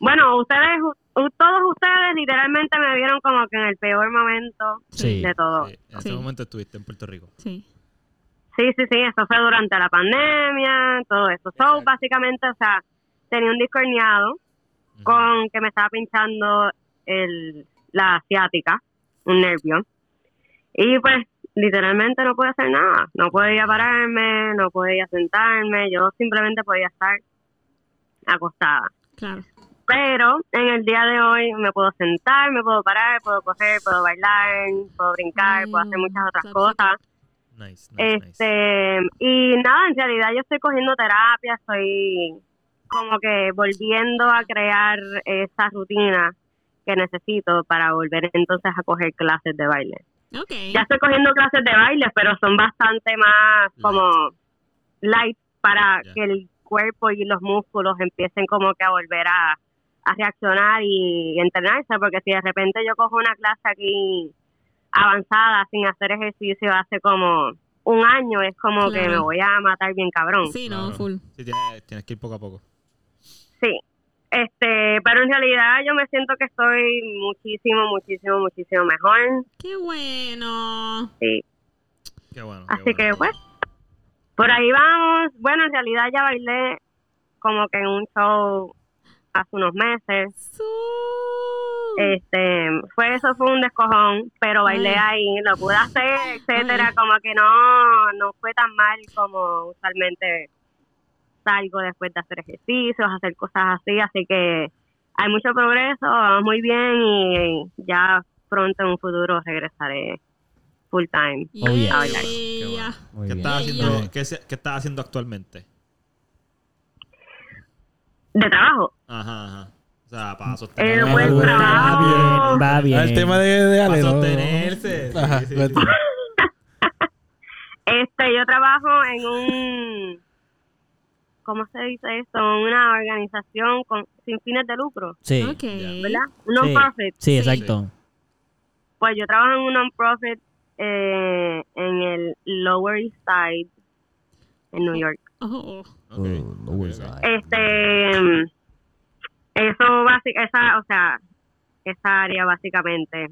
Bueno, ustedes, todos ustedes literalmente me vieron como que en el peor momento Sí. de todo. Sí, en ese Sí. momento estuviste en Puerto Rico. Sí. Sí, sí, sí, eso fue durante la pandemia, todo eso. So, básicamente, o sea, tenía un disco con que me estaba pinchando el, la asiática, un nervio. Y pues, literalmente no podía hacer nada. No podía pararme, no podía sentarme, yo simplemente podía estar acostada. Claro. Pero en el día de hoy me puedo sentar, me puedo parar, puedo coger, puedo bailar, puedo brincar, puedo hacer muchas otras Mm, cosas. Nice, nice, nice. Este, y nada, en realidad yo estoy cogiendo terapia, estoy como que volviendo a crear esa rutina que necesito para volver entonces a coger clases de baile. Ok. Ya estoy cogiendo clases de baile, pero son bastante más como light para que el cuerpo y los músculos empiecen como que a volver a, a reaccionar y entrenarse, porque si de repente yo cojo una clase aquí avanzada sin hacer ejercicio hace como un año, es como que me voy a matar bien cabrón. Sí, no, Claro. full. Sí, tienes, tienes que ir poco a poco. Sí. Este, pero en realidad yo me siento que estoy muchísimo, muchísimo, muchísimo mejor. Qué bueno. Sí. Qué bueno. qué Así bueno, que, qué pues, bueno. por ahí vamos. Bueno, en realidad ya bailé como que en un show hace unos meses. Su- Este, fue eso fue un descojón, pero bailé Ay. ahí, lo pude hacer, etcétera, Ay. como que no, no fue tan mal como usualmente salgo después de hacer ejercicios, hacer cosas así, así que hay mucho progreso, vamos muy bien y ya pronto en un futuro regresaré full time. Oh, yeah. bailar. Qué bueno. Yeah. Muy ¿Qué bien. estás Yeah, haciendo, yeah. qué, qué estás haciendo actualmente? De trabajo. Ajá, ajá. O sea, para Eh, sostener. pues, va trabajo. bien, va bien. Ah, el tema de, de para Ale, ¿no? sostenerse. Sí, Ajá, sí, sí. cuenta. [LAUGHS] Este, yo trabajo en un, ¿cómo se dice esto? Una organización con, sin fines de lucro, Sí, Ok. ¿verdad? Un Sí. non-profit. sí, exacto. Pues yo trabajo en un non-profit eh, en el Lower East Side, en New York. Oh, Ok, Uh, ok, ok. Este, eso básicamente, esa, o sea, esa área básicamente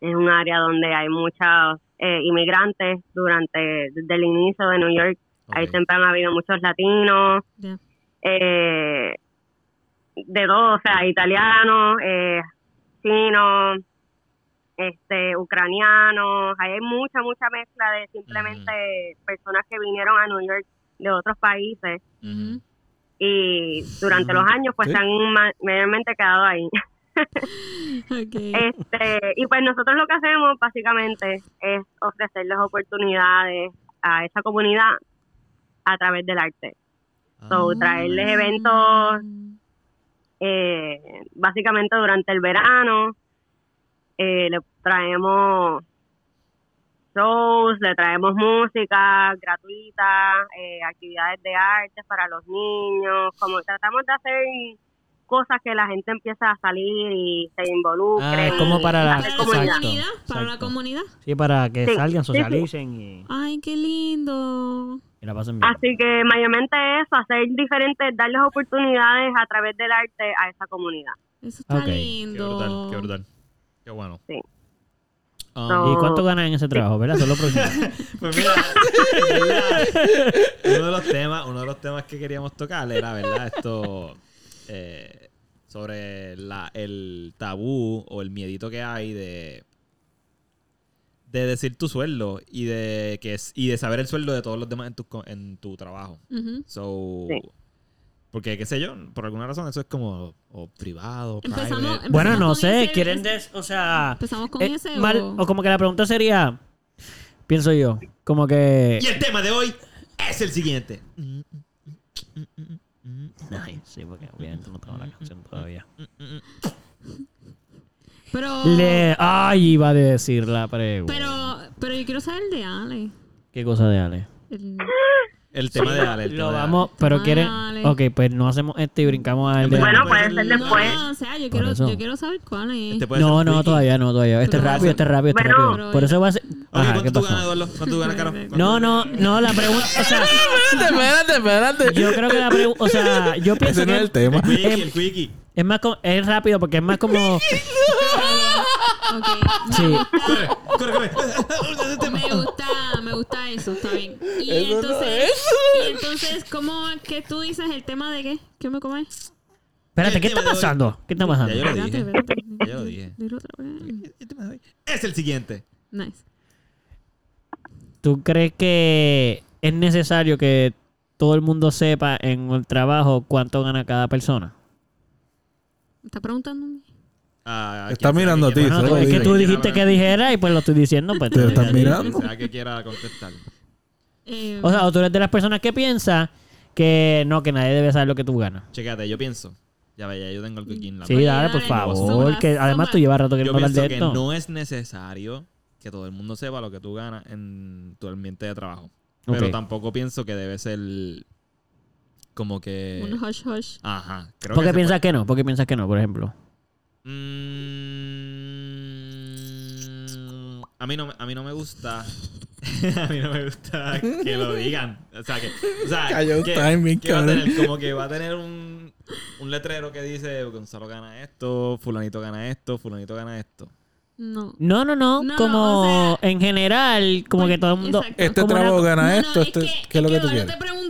es un área donde hay muchos eh, inmigrantes durante, desde el inicio de New York. Ahí siempre han habido muchos latinos, eh, de todo, o sea, italianos, eh, chinos, este, ucranianos, ahí hay mucha, mucha mezcla de simplemente personas que vinieron a New York de otros países. Y durante los años pues Sí. se han mayormente quedado ahí. [LAUGHS] Este, y pues nosotros lo que hacemos básicamente es ofrecerles oportunidades a esa comunidad a través del arte. So, Ah. traerles eventos eh, básicamente durante el verano. Eh, le traemos shows, le traemos música gratuita, eh, actividades de arte para los niños, como tratamos de hacer cosas que la gente empiece a salir y se involucre. Ah, es como para la- Para la comunidad. exacto, comunidad. Para la comunidad. Sí, para que Sí, salgan, sí, sí. socialicen y, Ay, qué lindo. Y la pasen bien. Así que mayormente eso, hacer diferentes, darles oportunidades a través del arte a esa comunidad. Eso está Ok. Qué lindo. brutal, qué brutal. Qué bueno. Sí. Um, ¿Y cuánto ganan en ese trabajo, verdad? Eso es lo próximo. Pues mira, uno de los temas, uno de los temas que queríamos tocar era, ¿verdad? Esto eh, sobre la, el tabú o el miedito que hay de de decir tu sueldo y de que es, y de saber el sueldo de todos los demás en tu, co- en tu trabajo. So, Sí. porque qué sé yo, por alguna razón eso es como o privado, Empezamos- private. bueno, Empezamos no con sé, ese- quieren des, o sea, ¿Empezamos con eh, ese mal- o...? o como que la pregunta sería, pienso yo, como que Y el tema de hoy es el siguiente. Ay, sí, porque obviamente no tengo la canción todavía. [LAUGHS] Pero... Le, ay, iba a decir la pregunta. Pero, pero yo quiero saber el de Ale. ¿Qué cosa de Ale? El- El tema de Ale. el tema Lo de Ale. vamos, pero quieren. Ok, pues no hacemos este y brincamos al de Bueno, Ale. Bueno, puede ser después. No, o sea, yo quiero, yo quiero saber cuál es. Este No, no, todavía no, todavía. Este es Pero rápido, este es rápido, este es Bueno. rápido. Por eso va a ser. Ok, Ajá, ¿qué ¿cuánto tú ganas? Eduardo? ¿Cuánto tú ganas, Caro? ¿Cuánto- [LAUGHS] No, no, no, la pregunta. O sea, [LAUGHS] espérate, espérate. yo creo que la pregunta. O sea, yo pienso Ese no es que el tema. El quickie, el quickie. Es más. co- Es rápido porque es más como. [LAUGHS] Ok. Sí. Corre, corre, corre. [LAUGHS] Me gusta, me gusta eso, está bien. Y Eso no entonces, es. y entonces, ¿cómo que tú dices el tema de qué? ¿Qué me comes? Espérate, ¿qué está pasando? ¿Qué está pasando? Ya yo lo dije. espérate. Ya lo Es el siguiente. Nice. ¿Tú crees que es necesario que todo el mundo sepa en el trabajo cuánto gana cada persona? ¿Me está preguntando? Ah, Está mirando que a ti, Bueno, es que tú dijiste que dijera y pues lo estoy diciendo. Pues, Te ya- mirando. Sea que quiera contestar. Eh, O sea, o tú eres de las personas que piensa que no, que nadie debe saber lo que tú ganas. Chécate, yo pienso. Ya ve, ya yo tengo algo aquí en la Sí, Oye, dale, por favor. que además tú llevas rato queriendo hablar pienso de que esto. no es necesario que todo el mundo sepa lo que tú ganas en tu ambiente de trabajo. Pero tampoco pienso que debe ser como que... un hush hush. Ajá. Creo ¿Por qué piensas que no? ¿Por qué piensas que no, por ejemplo? Mm, a mí no me- a mí no me gusta [LAUGHS] a mí no me gusta que lo digan o sea que o sea, Cayó un que, timing, que va a cabrón. tener como que va a tener un, un letrero que dice Gonzalo gana esto fulanito gana esto fulanito gana esto No. No, no, no. No, como o sea- en general, como que todo el mundo. Exacto. Este trabajo gana No, no, esto, es este, que- ¿qué es lo que tú quieres?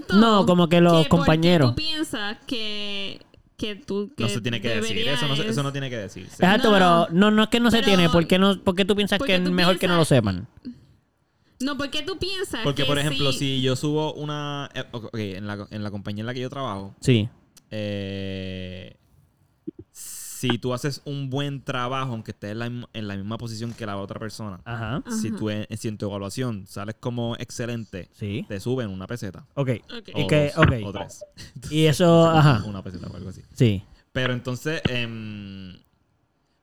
te No, como que los por qué compañeros. tú piensas que que tú que no se tiene que decir. Eso no, eso no tiene que decirse. Exacto, No, pero no, no es que no se tiene. ¿Por qué, no, por qué tú piensas porque que es mejor que no lo sepan? No, porque tú piensas Porque, que por ejemplo, si, si yo subo una... eh, ok, en la, en la compañía en la que yo trabajo, Sí. eh, si tú haces un buen trabajo, aunque estés en la, misma- en la misma posición que la otra persona, Ajá. si tú en, si en tu evaluación sales como excelente, Sí. te suben una peseta. Ok. Ok. ¿Y o dos, Ok. O tres. [LAUGHS] Y eso, [LAUGHS] ajá. Una peseta o algo así. Sí. Pero entonces, em,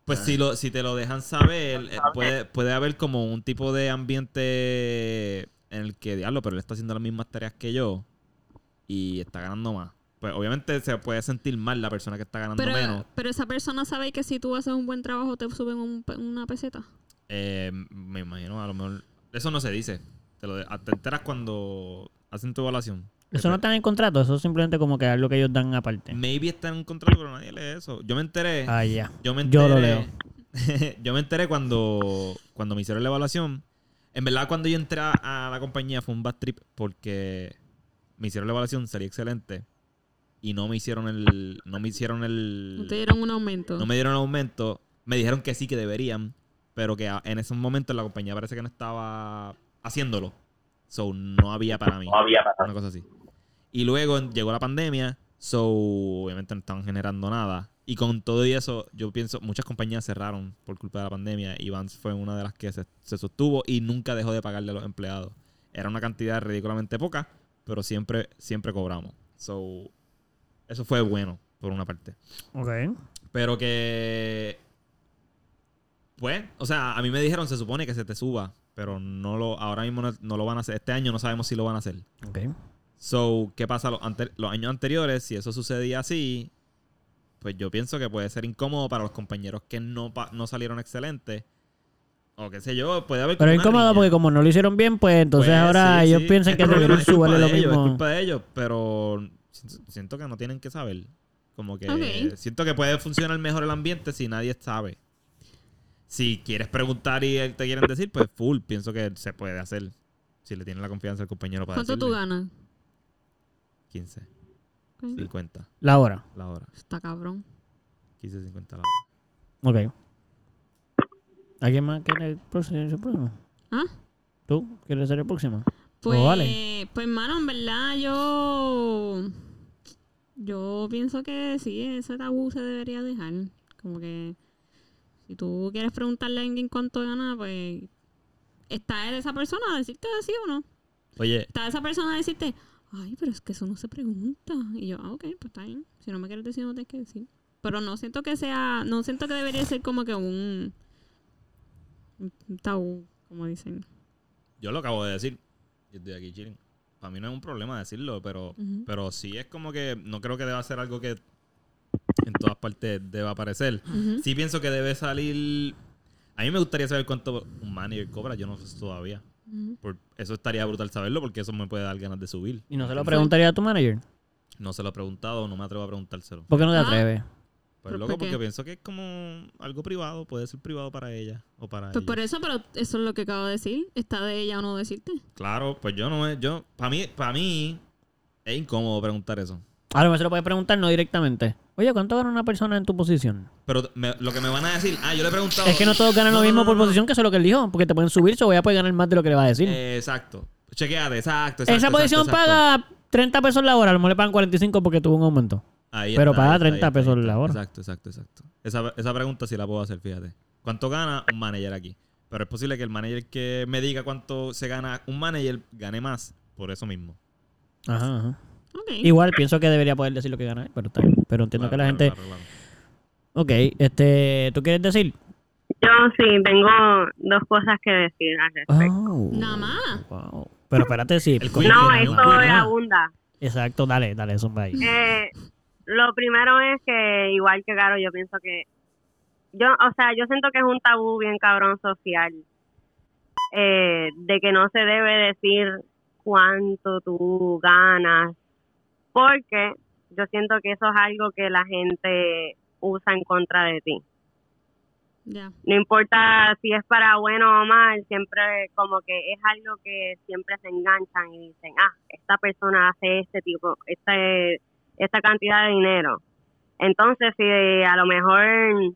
pues si, lo, si te lo dejan saber, eh, puede, puede haber como un tipo de ambiente en el que, diablo, pero él está haciendo las mismas tareas que yo y está ganando más. Pues obviamente se puede sentir mal la persona que está ganando pero, menos. pero esa persona sabe que si tú haces un buen trabajo te suben un una peseta. Eh, me imagino, a lo mejor. Eso no se dice. Te, lo de- te enteras cuando hacen tu evaluación. Eso no está en el contrato. Eso es simplemente como que es lo que ellos dan aparte. Maybe está en un contrato, pero nadie lee eso. Yo me enteré. Ah, ya. Yo me Yo enteré. lo leo. [LAUGHS] yo me enteré cuando, cuando me hicieron la evaluación. En verdad, cuando yo entré a, a la compañía fue un bad trip porque me hicieron la evaluación, salí excelente. Y no me hicieron el. No me hicieron el. No te dieron un aumento. No me dieron el aumento. Me dijeron que sí, que deberían. Pero que en ese momento la compañía parece que no estaba haciéndolo. So, no había para mí. Una cosa así. Y luego llegó la pandemia. So, obviamente no estaban generando nada. Y con todo y eso, yo pienso, muchas compañías cerraron por culpa de la pandemia. Y Vance fue una de las que se, se sostuvo y nunca dejó de pagarle a los empleados. Era una cantidad ridículamente poca, pero siempre, siempre cobramos. So, eso fue bueno, por una parte. Ok. Pero que. Pues, o sea, a mí me dijeron, se supone que se te suba. Pero no lo, ahora mismo no, no lo van a hacer. Este año no sabemos si lo van a hacer. Ok. So, ¿qué pasa los, ante- los años anteriores? Si eso sucedía así, pues yo pienso que puede ser incómodo para los compañeros que no, no salieron excelentes. O qué sé yo, puede haber. Pero es incómodo porque como no lo hicieron bien, pues entonces Pues, ahora sí, ellos sí. piensan Es que culpa subirle lo ellos, mismo. Es culpa de ellos, pero siento que no tienen que saber. Como que Ok. siento que puede funcionar mejor el ambiente si nadie sabe. Si quieres preguntar y te quieren decir, pues full, pienso que se puede hacer. Si le tienen la confianza al compañero para ¿Cuánto tú ganas? 15, Ok. 50 La hora. la hora. Está cabrón. 15, 50 la hora. Ok. ¿Alguien más quiere el próximo? ¿Ah? ¿Tú quieres ser el próximo? Pues, Oh, vale. pues, mano, en verdad, yo. Yo pienso que sí, ese tabú se debería dejar. Como que. Si tú quieres preguntarle a alguien cuánto gana, pues. Está esa persona a decirte sí o no. Oye, Está esa persona a decirte, ay, pero es que eso no se pregunta. Y yo, ah, ok, pues está bien. Si no me quieres decir, no tienes que decir. Pero no siento que sea. No siento que debería ser como que un. Un tabú, como dicen. yo lo acabo de decir. Yo estoy aquí chilling. Para mí no es un problema decirlo, pero, pero sí es como que no creo que deba ser algo que en todas partes deba aparecer. Ujú. Sí pienso que debe salir. A mí me gustaría saber cuánto un manager cobra, yo no sé todavía. Por- eso estaría brutal saberlo porque eso me puede dar ganas de subir. ¿Y no se lo preguntaría a tu manager? No se lo he preguntado, no me atrevo a preguntárselo. ¿Por qué no te Ah. Pues ¿Pero loco, qué? porque pienso que es como algo privado, puede ser privado para ella o para Pues ella. por eso, pero eso es lo que acabo de decir. Está de ella o no decirte. Claro, pues yo no es, yo, para mí, para mí es incómodo preguntar eso. A lo mejor se lo puedes preguntar no directamente. Oye, ¿cuánto gana una persona en tu posición? Pero me- lo que me van a decir, ah, yo le he preguntado. Es que no todos ganan No, lo mismo no, por no. posición que eso es lo que él dijo. Porque te pueden subir, so voy a poder ganar más de lo que le va a decir. Eh, exacto. Chequeate, exacto, exacto. Esa posición exacto, exacto. paga 30 pesos la hora. A lo mejor le pagan 45 porque tuvo un aumento. Ahí pero está, paga ahí está, 30 ahí está, pesos la hora. Exacto, exacto, exacto. Esa, esa pregunta sí la puedo hacer, fíjate. ¿Cuánto gana un manager aquí? Pero es posible que el manager que me diga cuánto se gana un manager gane más por eso mismo. Ajá, ajá. Igual pienso que debería poder decir lo que gana, él, pero está bien. Pero entiendo Claro, que la claro, gente. claro, claro. Ok, este, ¿tú quieres decir? Yo sí tengo dos cosas que decir al respecto. Oh, Nada más. wow. Pero espérate, sí. No, eso abunda. Exacto, dale, dale, eso va ahí. Eh, lo primero es que, igual que Caro, yo pienso que. Yo, o sea, yo siento que es un tabú bien cabrón social. eh, de que no se debe decir cuánto tú ganas. Porque yo siento que eso es algo que la gente usa en contra de ti. Ya. no importa si es para bueno o mal, siempre como que es algo que siempre se enganchan y dicen, ah, esta persona hace este tipo, este, esta cantidad de dinero. Entonces, si a lo mejor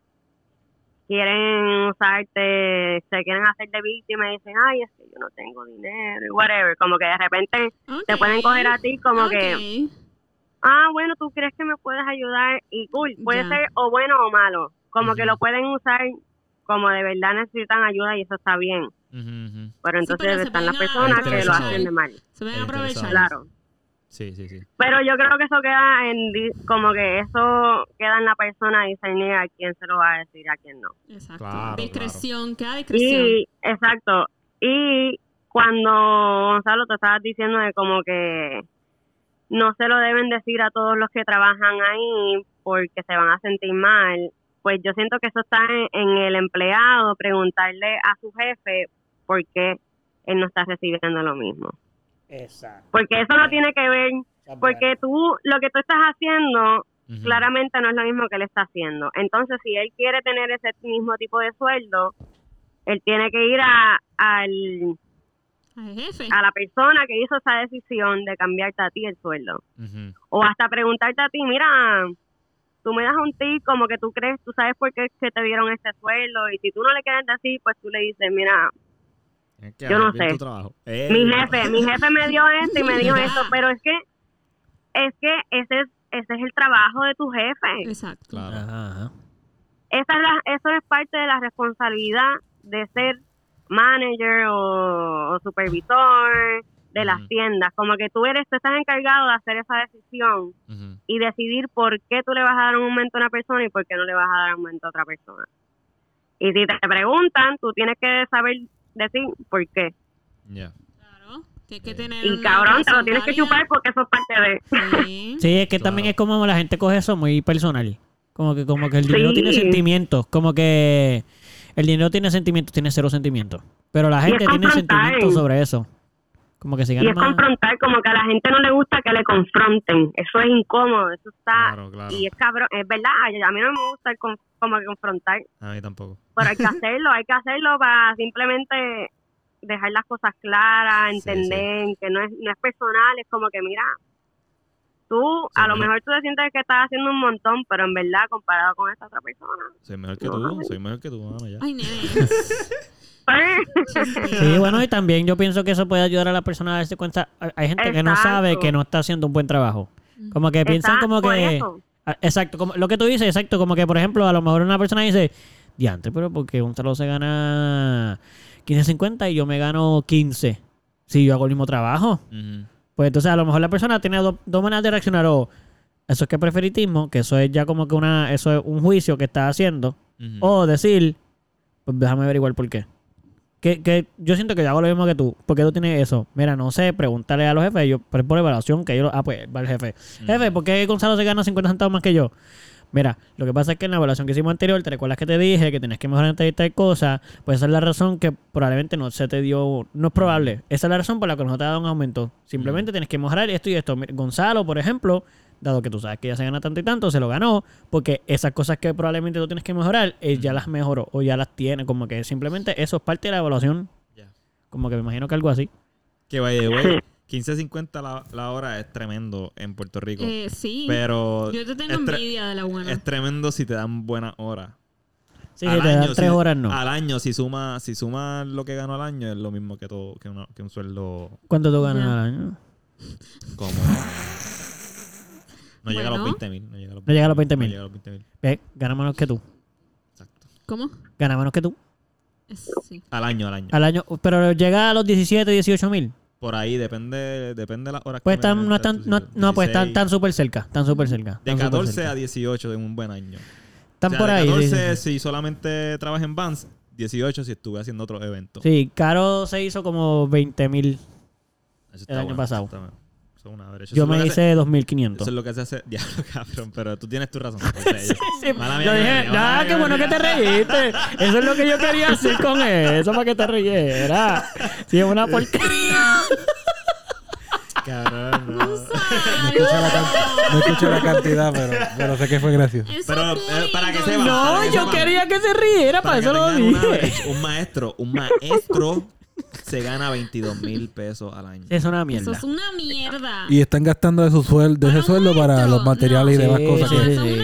quieren usarte, se quieren hacer de víctima y dicen, ay, es que yo no tengo dinero, y whatever, como que de repente te pueden coger a ti como que, ah, bueno, tú crees que me puedes ayudar y cool, puede Ya. ser o bueno o malo, como que lo pueden usar como de verdad necesitan ayuda y eso está bien, pero entonces pero están las personas que lo hacen de mal. Se ven a aprovechar. Claro. Sí, sí, sí. Pero yo creo que eso queda en, como que eso queda en la persona discernir a quién se lo va a decir, a quién no. Exacto. Claro, discreción, queda discreción. Y, exacto. Y cuando Gonzalo te estabas diciendo de como que no se lo deben decir a todos los que trabajan ahí porque se van a sentir mal, pues yo siento que eso está en, en el empleado preguntarle a su jefe por qué él no está recibiendo lo mismo. Exacto. Porque eso no tiene que ver, porque tú, lo que tú estás haciendo claramente no es lo mismo que él está haciendo. Entonces, si él quiere tener ese mismo tipo de sueldo, él tiene que ir a, al, a la persona que hizo esa decisión de cambiarte a ti el sueldo. O hasta preguntarte a ti, mira, tú me das un tip como que tú crees, tú sabes por qué es que te dieron este sueldo y si tú no le quieres decir, pues tú le dices, mira, Que Yo no sé. tu trabajo. Eh, mi jefe, mi jefe me dio esto y me dijo [LAUGHS] esto, pero es que es que ese es ese es el trabajo de tu jefe. Exacto. Claro. Ajá, ajá. esa es la- eso es parte de la responsabilidad de ser manager o, o supervisor de las Ujú. tiendas. Como que tú eres, tú estás encargado de hacer esa decisión y decidir por qué tú le vas a dar un aumento a una persona y por qué no le vas a dar un aumento a otra persona. Y si te preguntan, tú tienes que saber decir por qué. Ya. Claro. Tienes que tener. Y cabrón, te lo tienes que chupar porque eso es parte de... Sí. [LAUGHS] Sí, es que Claro. también es como la gente coge eso muy personal. Como que, como que el dinero Sí. tiene sentimientos. Como que el dinero tiene sentimientos, tiene cero sentimientos. Pero la gente tiene sentimientos sobre eso. Como que si Y es más. confrontar, como que a la gente no le gusta que le confronten. Eso es incómodo, eso está... Claro, claro. Y es cabrón, es verdad, a mí no me gusta el con- como que confrontar, A mí tampoco. pero hay que [LAUGHS] hacerlo, hay que hacerlo para simplemente dejar las cosas claras, Sí, entender que no es, no es personal, es como que mira, tú a lo mejor tú te sientes que estás haciendo un montón, pero en verdad comparado con esta otra persona. Soy mejor que No, tú. no. Soy mejor que tú, mano, ya. Ay. [LAUGHS] Sí, bueno, y también yo pienso que eso puede ayudar a la persona a darse cuenta. Hay gente que no sabe que no está haciendo un buen trabajo. Como que piensan como que... Exacto, como lo que tú dices, exacto, como que por ejemplo, a lo mejor una persona dice, diantre, pero porque un solo se gana 15.50 y yo me gano 15 si yo hago el mismo trabajo. Ujú. Pues entonces a lo mejor la persona tiene do- dos maneras de reaccionar o eso es que preferitismo, que eso es ya como que una eso es un juicio que está haciendo o decir, pues déjame averiguar por qué. Que, que yo siento que yo hago lo mismo que tú. ¿Por qué tú tienes eso? Mira, no sé, pregúntale a los jefes. Yo, por evaluación que yo... Ah, pues va el jefe. Jefe, ¿por qué Gonzalo se gana 50 centavos más que yo? Mira, lo que pasa es que en la evaluación que hicimos anterior, ¿te recuerdas que te dije que tenías que mejorar en tal y tal cosa? Pues esa es la razón que probablemente no se te dio... No es probable. Esa es la razón por la que no te ha dado un aumento. Simplemente tienes que mejorar esto y esto. Gonzalo, por ejemplo, dado que tú sabes que ya se gana tanto y tanto, se lo ganó porque esas cosas que probablemente tú tienes que mejorar, él ya las mejoró o ya las tiene. Como que simplemente eso es parte de la evaluación. Ya. Como que me imagino que algo así. Que vaya, [LAUGHS] güey. 15.50 la, la hora es tremendo en Puerto Rico. Eh, sí. pero Yo te tengo envidia de la buena. es tremendo si te dan buenas horas. Sí, Al si te dan año, tres si- horas, no. Al año, si suma, si suma lo que gano al año, es lo mismo que todo, que, una- que un sueldo ¿Cuánto tú ganas al año? como. No llega a los Bueno. 20 mil. No llega a los No llega a los 20.000. No llega a los 20 mil. Ve, gana menos que tú. Exacto. ¿Cómo? Gana menos que tú. Sí. Al año, al año. Al año. Pero llega a los 17, 18 mil. Por ahí depende, depende de las horas Pues que están, no están, no, no, pues están, 16. están súper cerca. Están súper cerca. De están súper 14 cerca. a 18 de un buen año. Están O sea, por de ahí. sí, 14 sí, sí. si solamente trabajas en Vans, 18 si estuve haciendo otro evento. Sí, Caro se hizo como 20 mil. El año bueno, pasado. Eso está- eso es una brecha. Yo Eso me hice Eso 2500. es lo que se hace. [LAUGHS] Diablo, cabrón. Pero tú tienes tu razón. [LAUGHS] Yo- Sí, Mala mía, yo dije, mala mía, qué mía, bueno que te mía". reíste. Eso es lo que yo quería decir con eso, para que te rieras. Sí, es una porquería. [LAUGHS] Cabrón, no. No escuché la, can- no escuché la cantidad, pero, pero sé que fue gracioso. Eso Pero, eh, para que sepan, para No, que yo sepan, quería que se riera, para, eso lo dije. un maestro, un maestro se gana 22 mil pesos al año. Es una Eso mierda. es una mierda. Y están gastando de, su suel- de ese sueldo para los materiales y demás Sí, cosas sí, que,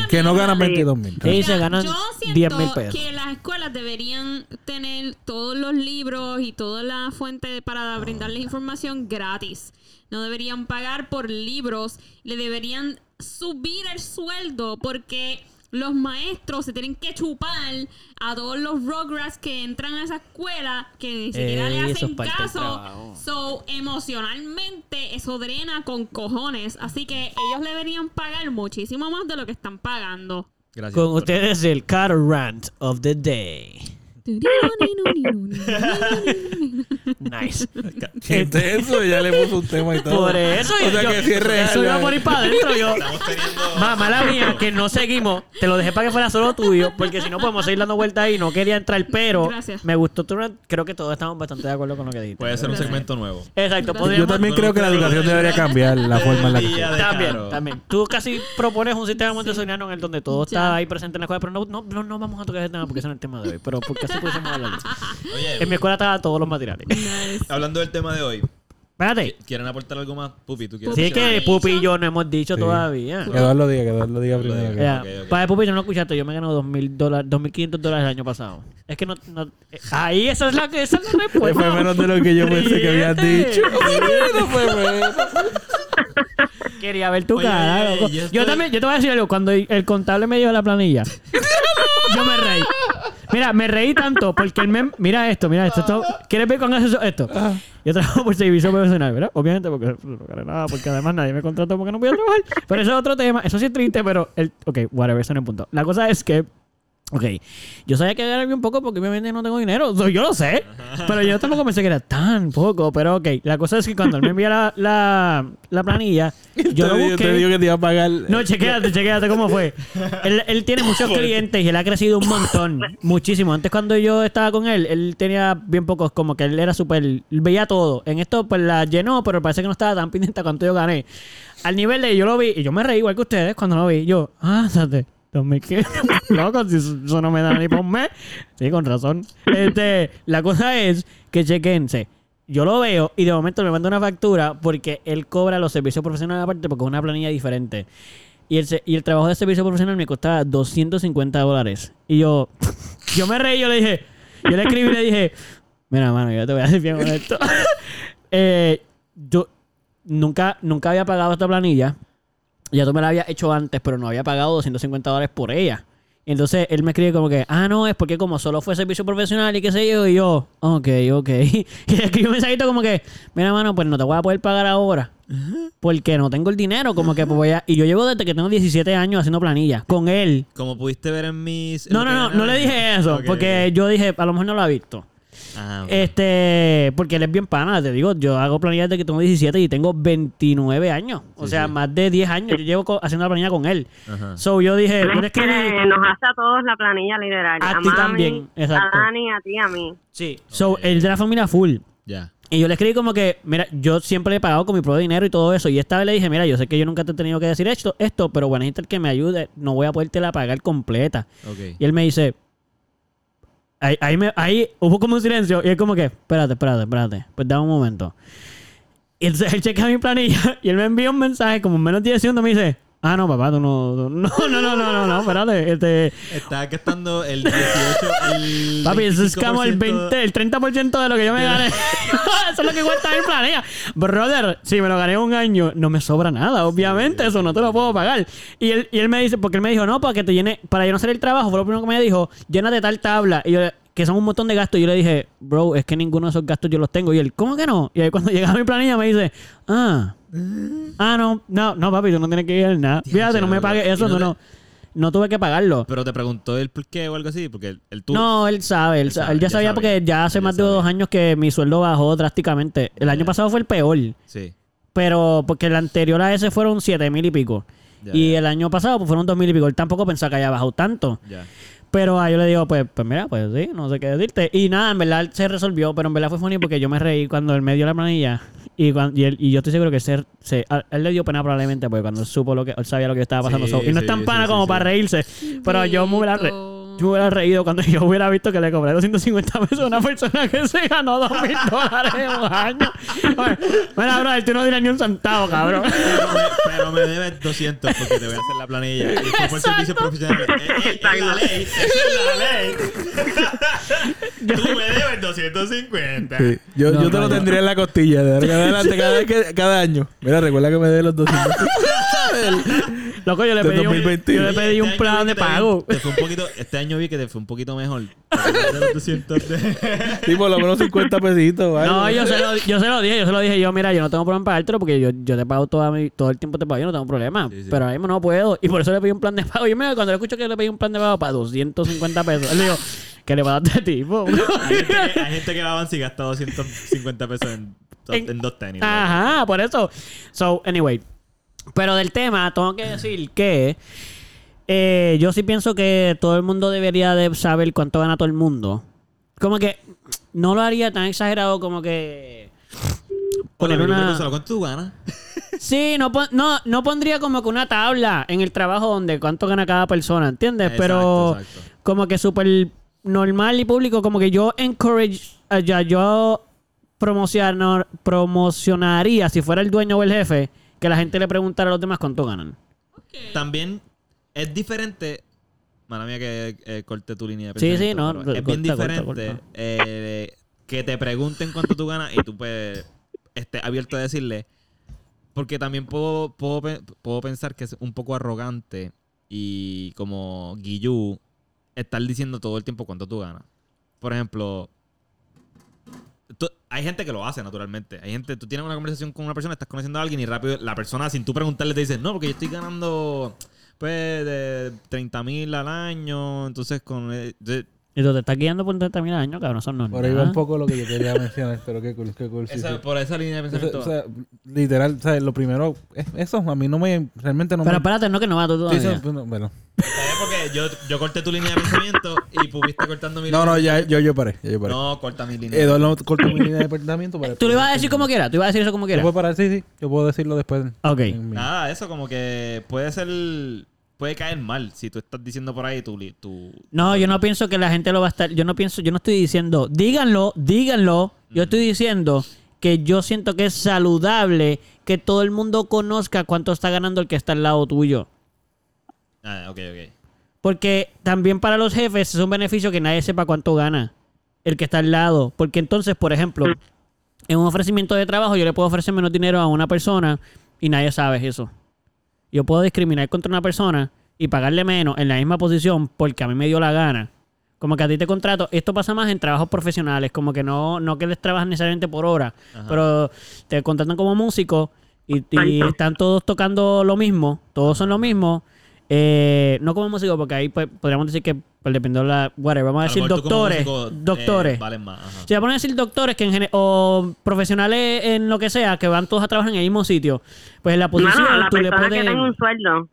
sí, Eso no ganan mierda. 22 mil. Sí, se ganan yo 10 mil siento pesos. que las escuelas deberían tener todos los libros y toda la fuente para brindarles información gratis. No deberían pagar por libros. Le deberían subir el sueldo porque los maestros se tienen que chupar a todos los Rugrats que entran a esa escuela que ni siquiera le hacen caso. So, emocionalmente, eso drena con cojones. Así que ellos le deberían pagar muchísimo más de lo que están pagando. Gracias. Con ustedes el Car Rant of the Day. [LAUGHS] Nice. ¿Qué es eso? Ya le puso un tema y todo. Por eso, O sea yo, que sí es real. eso iba a morir para adentro. Yo, Estamos teniendo... Ma- mala mía, que no seguimos. Te lo dejé para que fuera solo tuyo, porque si no podemos seguir dando vueltas ahí. No quería entrar, pero Gracias. me gustó tu. Creo que todos estamos bastante de acuerdo con lo que dijiste. Puede ser un segmento nuevo. Exacto, Yo podríamos... Yo también creo que la educación debería cambiar la forma en la que También, también. Tú casi propones un sistema montessoriano en el donde todo está ahí presente en la escuela, pero no, no, no, no vamos a tocar ese tema porque ese no es el tema de hoy. Pero porque así pudiésemos hablarlo. [LAUGHS] Oye, En mi escuela estaban todos los materiales. Nice. hablando del tema de hoy, Espérate. ¿quieren aportar algo más? Pupi, ¿tú quieres Sí, Pupi, que ¿no has Pupi y yo no hemos dicho Sí. todavía. Que Eduardo diga, que Eduardo diga primero. que- Ya, Ok, ok. Para el Pupi, yo no lo escuchaste. Yo me gané 2.000 dólares, 2.500 dólares el año pasado. Es que no. no eh, ahí esa es la, esa es la Fue respuesta. menos de lo que yo pensé que habías Ríete. dicho. No fue menos. [LAUGHS] Quería ver tu Oye, cara, oye, loco. yo Yo, estoy- también, yo te voy a decir algo. Cuando el el contable me dio la planilla, [LAUGHS] yo me reí. Mira, me reí tanto porque el mem... Mira esto, mira esto. esto- ¿Quieres ver con eso esto? Yo trabajo por servicio profesional, ¿verdad? Obviamente porque no gané nada, porque además nadie me contrató porque no podía trabajar. Pero eso es otro tema. Eso sí es triste, pero... El... Ok, whatever, eso no es punto. La cosa es que... Ok, yo sabía que ganarme un poco porque obviamente no tengo dinero. Yo lo sé. Pero yo tampoco pensé que era tan poco. Pero ok, la cosa es que cuando él me envía la, la, la planilla, yo lo Te digo- busqué. Te digo que te iba a pagar. No, chequéate, chequéate cómo fue. Él, él tiene muchos clientes y él ha crecido un montón. Muchísimo. Antes cuando yo estaba con él, él tenía bien pocos, como que él era súper... Veía todo. En esto pues la llenó, pero parece que no estaba tan [LAUGHS] pendiente a cuánto yo gané. Al nivel de yo lo vi, y yo me reí igual que ustedes cuando lo vi. Yo, ah, espérate. 2015. Loco, si eso no me da ni por un mes. Sí, con razón. Este, la cosa es que chequense. Yo lo veo y de momento me manda una factura porque él cobra los servicios profesionales aparte porque es una planilla diferente. Y el, y el trabajo de servicio profesional me costaba 250 dólares. Y yo, yo me reí, yo le dije, yo le escribí y le dije, mira, mano, yo te voy a decir bien con esto. [LAUGHS] Eh, yo nunca, nunca había pagado esta planilla. Ya tú me la habías hecho antes, pero no había pagado 250 dólares por ella. Y entonces él me escribe como que, ah, no, es porque como solo fue servicio profesional y qué sé yo. Y yo, ok, ok. [LAUGHS] Y le escribí un mensajito como que, mira, mano, pues no te voy a poder pagar ahora. Porque no tengo el dinero, como que pues voy a... Y yo llevo desde que tengo 17 años haciendo planilla. Con él. Como pudiste ver en mis... No, no, no, no le dije eso. Porque yo dije, a lo mejor no lo ha visto. Ah. Este, porque él es bien pana, te digo, yo hago planillas desde que tengo 17 y tengo 29 años. O Sí, sea, sí. más de 10 años yo llevo haciendo la planilla con él. Ajá. So yo dije, le Es que nos hace a todos la planilla literal. A A, ti también, exacto. A Dani, a ti, a mí. Sí. So, él de la familia full. Ya. Y yo le escribí como que, mira, yo siempre he pagado con mi propio dinero y todo eso. Y esta vez le dije, mira, yo sé que yo nunca te he tenido que decir esto, esto pero bueno, necesito que me ayude. No voy a podértela pagar completa. Ok. Y él me dice, ahí, ahí, me- ahí hubo como un silencio. Y él como que, espérate, espérate, espérate. Pues dame un momento. Y entonces él checa mi planilla [LAUGHS] y él me envía un mensaje como en menos de 10 segundos. Me dice, ah, no, papá, tú no, no, [LAUGHS] no, no, no, no, no, espérate. Este, Estaba gastando el 18... El Papi, eso es como el 25% 20, el 30% de lo que yo me gané. [LAUGHS] eso es lo que cuesta mi planilla. Brother, si me lo gané un año, no me sobra nada, obviamente. Eso no te lo puedo pagar. Y él, y él me dice, porque él me dijo, no, para que te llene, para yo no hacer el trabajo, fue lo primero que me dijo, llénate tal tabla. Y yo, que son un montón de gastos. Y yo le dije, bro, es que ninguno de esos gastos yo los tengo. Y él, ¿cómo que no? Y ahí cuando [LAUGHS] llega mi planilla me dice, ah, ah, no, no, no, papi, tú no tienes que ir a nada. Fíjate, no me pagues eso, no no, tuve que pagarlo. Pero te preguntó el por qué o algo así, porque el, el tú... No, él sabe, él, Él sa- sabe, él ya ya sabía sabe. porque ya hace Él más ya de dos años que mi sueldo bajó drásticamente. El año pasado fue el peor, Sí. pero porque el anterior a ese fueron siete mil y pico. Y el año pasado pues, fueron dos mil y pico. Él tampoco pensaba que haya bajado tanto. Ya. Pero a yo le digo, pues, pues mira, pues sí, no sé qué decirte. Y nada, en verdad se resolvió, pero en verdad fue funny porque yo me reí cuando él me dio la planilla. Y, cuan- y, él- y yo estoy seguro que se, se- a, él le dio pena probablemente porque cuando él supo lo que, él sabía lo que estaba pasando. Sí, So, y no es tan pana sí, como sí. para reírse. Pero yo me la re- Bendito. Yo me hubiera reído cuando yo hubiera visto que le cobré 250 pesos a una persona que se ganó 2 mil [LAUGHS] dólares en un año. Mira, bro, tú no dirás ni un centavo, cabrón. Pero me, pero me debes 200 porque te voy a hacer la planilla. Y fue por servicio profesional. Eh, eh, Es la ley. Es la ley. Tú me debes 250. Sí. Yo, No, yo te no, lo tendría en la costilla de adelante cada, vez que- cada año. Mira, recuerda que me dé los 200. [LAUGHS] Loco, yo le pedí un, 2021. yo le pedí un Este plan de pago. Te fue un poquito, este año vi que te fue un poquito mejor. De los 200 de- Sí, por lo menos 50 pesitos. ¿vale? No, yo se, lo, yo se lo dije, yo se lo dije yo, mira, yo no tengo problema en pagártelo porque yo, yo te pago toda mi- todo el tiempo te pago, yo no tengo problema. Sí, sí. Pero ahora mismo no puedo. Y por eso le pedí un plan de pago. Y mira, cuando le escucho que le pedí un plan de pago para 250 pesos, él le digo, ¿qué le va a dar a este tipo? Hay gente, que, hay gente que va a y gasta 250 pesos en, En- en dos tenis. Ajá, por eso. So, anyway. Pero del tema, tengo que decir que eh, yo sí pienso que todo el mundo debería de saber cuánto gana todo el mundo. Como que no lo haría tan exagerado como que... Poner una- ¿Cuánto tú ganas? [LAUGHS] Sí, no, pon- no, no pondría como que una tabla en el trabajo donde cuánto gana cada persona, ¿entiendes? Pero Exacto, como que súper normal y público, como que yo encourage, ya yo promocionar, promocionaría, si fuera el dueño o el jefe, que la gente le preguntara a los demás cuánto ganan. También es diferente. Mala mía que eh, corte tu línea de Sí, sí, no, Es bien corta, diferente corta. eh, que te pregunten cuánto tú ganas y tú pues estés abierto a decirle. Porque también puedo, puedo, puedo pensar que es un poco arrogante y como Guillú estar diciendo todo el tiempo cuánto tú ganas. Por ejemplo, hay gente que lo hace naturalmente. Hay gente, tú tienes una conversación con una persona, estás conociendo a alguien y rápido la persona, sin tú preguntarle, te dice, no, porque yo estoy ganando pues de 30 mil al año. Entonces, con. eh, Y tú te estás guiando por 30 mil años, cabrón, eso no es Por ahí va nada. un poco lo que yo quería mencionar, [LAUGHS] pero qué cool, qué cool. sí, esa- sí. por esa línea de O sea, pensamiento. o sea, literal, o sea, lo primero, es- eso a mí no me, realmente no Pero me... espérate, no que no va tú Sí, todavía. eso, bueno, bueno. Está bien porque yo, yo corté tu línea de pensamiento y pudiste cortando mi No, línea. no, ya, yo, yo paré, ya yo paré. No, corta mi línea. Eduardo cortó mi línea de pensamiento para... Tú lo ibas a decir como quieras, tú ibas a decir eso como Yo quieras. puedo parar, sí, sí, yo puedo decirlo después. Ok. en mi- Nada, eso como que puede ser. Puede caer mal si tú estás diciendo por ahí tu. No, yo no pienso que la gente lo va a estar. Yo no pienso, yo no estoy diciendo, díganlo, díganlo. Yo estoy diciendo que yo siento que es saludable que todo el mundo conozca cuánto está ganando el que está al lado tuyo. Ah, ok, ok. Porque también para los jefes es un beneficio que nadie sepa cuánto gana el que está al lado. Porque entonces, por ejemplo, en un ofrecimiento de trabajo yo le puedo ofrecer menos dinero a una persona y nadie sabe eso. Yo puedo discriminar contra una persona y pagarle menos en la misma posición porque a mí me dio la gana. Como que a ti te contrato. Esto pasa más en trabajos profesionales. Como que no, no que les trabajas necesariamente por hora. Ajá. Pero te contratan como músico y, y están todos tocando lo mismo. Todos son lo mismo. Eh, no como músico, porque ahí pues, podríamos decir que pues, dependiendo de la. Whatever, vamos a decir doctores. eh, doctores. valen más. Ajá. Si vamos a decir doctores que en o profesionales en lo que sea, que van todos a trabajar en el mismo sitio, pues en la posición la tú le puedes. que tenga un sueldo.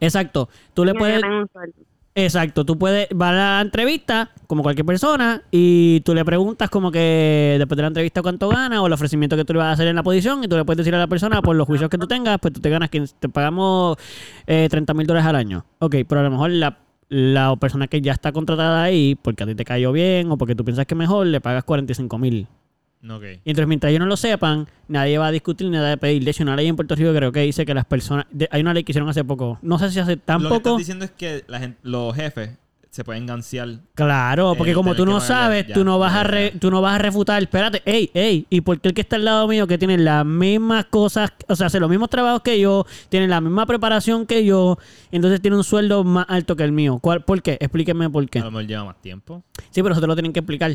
Exacto. Tú le que puedes. tenga un sueldo. Exacto, tú puedes, va a la entrevista, como cualquier persona, y tú le preguntas como que después de la entrevista cuánto gana o el ofrecimiento que tú le vas a hacer en la posición, y tú le puedes decir a la persona por los juicios que tú tengas, pues tú te ganas, 15 te pagamos eh, 30 mil dólares al año. Ok, pero a lo mejor la, la persona que ya está contratada ahí, porque a ti te cayó bien o porque tú piensas que es mejor, le pagas 45 mil. Ok. Y entonces, mientras ellos no lo sepan, nadie va a discutir ni nada de pedir. De hecho, una ley en Puerto Rico creo que dice que las personas... de- hay una ley que hicieron hace poco. No sé si hace tan Lo que estás diciendo es que la gente, los jefes se pueden ganciar. Claro, porque Eh, como tú no sabes, ya, tú no vas ya, a re- tú no vas a refutar. Espérate, ey, ey, ¿y por qué el que está al lado mío que tiene las mismas cosas, o sea, hace los mismos trabajos que yo, tiene la misma preparación que yo, entonces tiene un sueldo más alto que el mío? ¿Cuál, ¿Por qué? Explíqueme por qué. A lo mejor lleva más tiempo. Sí, pero eso te lo tienen que explicar.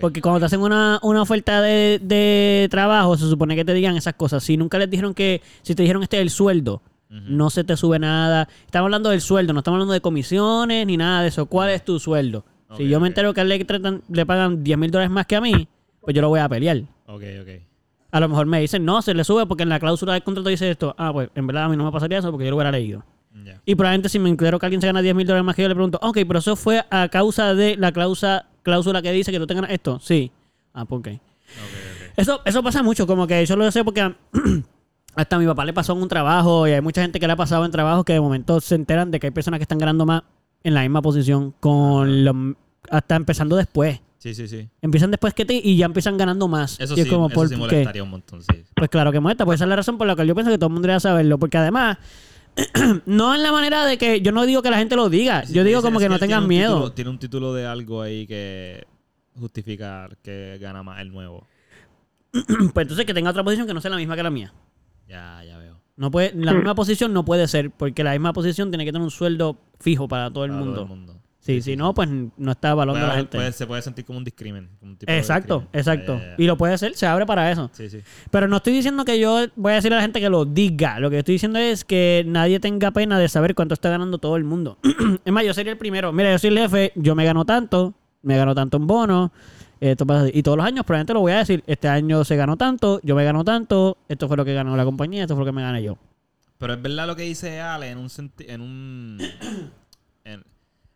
Porque cuando te hacen una, una oferta de, de trabajo, se supone que te digan esas cosas. Si nunca les dijeron que, si te dijeron este es el sueldo, No se te sube nada. Estamos hablando del sueldo, no estamos hablando de comisiones ni nada de eso. ¿Cuál es tu sueldo? Si yo me entero que le, tratan- le pagan 10 mil dólares más que a mí, pues yo lo voy a pelear. Ok, ok. A lo mejor me dicen, no, se le sube porque en la cláusula del contrato dice esto. Ah, pues en verdad a mí no me pasaría eso porque yo lo hubiera leído. Y probablemente si me entero que alguien se gana 10 mil dólares más que yo, le pregunto, ok, pero eso fue a causa de la cláusula, cláusula que dice que tú te ganas esto. Sí. Ah, ¿por qué? Ok, ok. Eso, eso pasa mucho, como que yo lo sé porque [CLEARS THROAT] hasta a mi papá le pasó en un trabajo y hay mucha gente que le ha pasado en trabajos que de momento se enteran de que hay personas que están ganando más en la misma posición con los, hasta empezando después. Sí, sí, sí. Empiezan después que ti y ya empiezan ganando más. Eso Y sí, es como, eso ¿por sí qué? molestaría un montón, sí. Pues claro que molesta, pues esa es la razón por la cual yo pienso que todo el mundo debería saberlo, porque además, [CLEARS THROAT] no en la manera de que yo no digo que la gente lo diga, yo digo como que no tengan miedo. título- tiene un título de algo ahí que justifica que gana más el nuevo. [CLEARS THROAT] Pues entonces que tenga otra posición que no sea la misma que la mía. Ya, ya veo. No puede, la misma posición no puede ser, porque la misma posición tiene que tener un sueldo fijo para todo el Para mundo. todo el mundo. Sí, si no, pues no está evaluando a la gente. puede- se puede sentir como un discrimen. como un tipo exacto, exacto. Ya. Y lo puede hacer, se abre para eso. Sí, sí. Pero no estoy diciendo que yo voy a decir a la gente que lo diga. Lo que estoy diciendo es que nadie tenga pena de saber cuánto está ganando todo el mundo. [CLEARS THROAT] es más, yo sería el primero. Mira, yo soy el jefe, yo me gano tanto, me gano tanto en bono. Esto pasa así. Y todos los años probablemente lo voy a decir. Este año se ganó tanto, yo me gano tanto, esto fue lo que ganó la compañía, esto fue lo que me gané yo. Pero es verdad lo que dice Ale en un en un [COUGHS] en-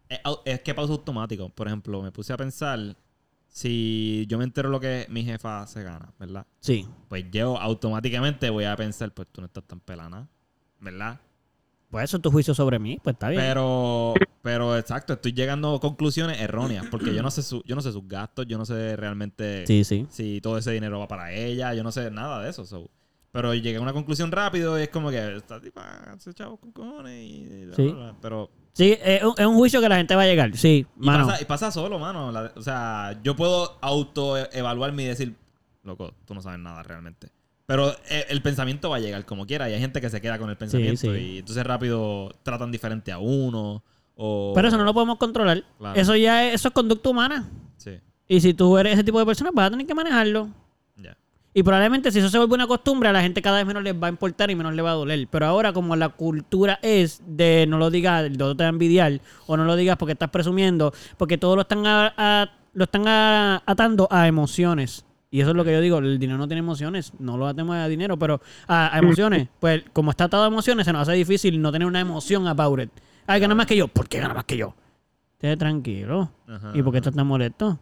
es, au- es que pausa automático. Por ejemplo, me puse a pensar si yo me entero lo que mi jefa se gana, ¿verdad? Sí. Pues yo automáticamente voy a pensar, pues tú no estás tan pelana, ¿verdad? Pues eso es tu juicio sobre mí, pues está bien. Pero, pero exacto, estoy llegando a conclusiones erróneas porque yo no sé su, yo no sé sus gastos, yo no sé realmente sí, sí. si todo ese dinero va para ella, yo no sé nada de eso. so. Pero llegué a una conclusión rápido y es como que esta tipa se echado con cojones y, Sí. bla, bla. pero Sí, es un, es un juicio que la gente va a llegar. Sí, y mano. pasa, y pasa solo, mano. La- o sea, yo puedo auto evaluarme y decir, loco, tú no sabes nada realmente. Pero eh, el pensamiento va a llegar como quiera y hay gente que se queda con el pensamiento sí. y entonces rápido tratan diferente a uno o Pero eso no lo podemos controlar. Claro. Eso ya es, eso es conducta humana. Sí, Y si tú eres ese tipo de persona, vas a tener que manejarlo. Y probablemente si eso se vuelve una costumbre, a la gente cada vez menos les va a importar y menos le va a doler. Pero ahora, como la cultura es de no lo digas, el otro te va a envidiar, o no lo digas porque estás presumiendo, porque todo lo están, a- a- lo están a- atando a emociones. Y eso es lo que yo digo, el dinero no tiene emociones, no lo atemos a dinero, pero a, a emociones. [LAUGHS] Pues como está atado a emociones, se nos hace difícil no tener una emoción about it. Ay, gana más que yo. ¿Por qué gana más que yo? Esté tranquilo. Ajá, ¿Y por qué estás tan molesto?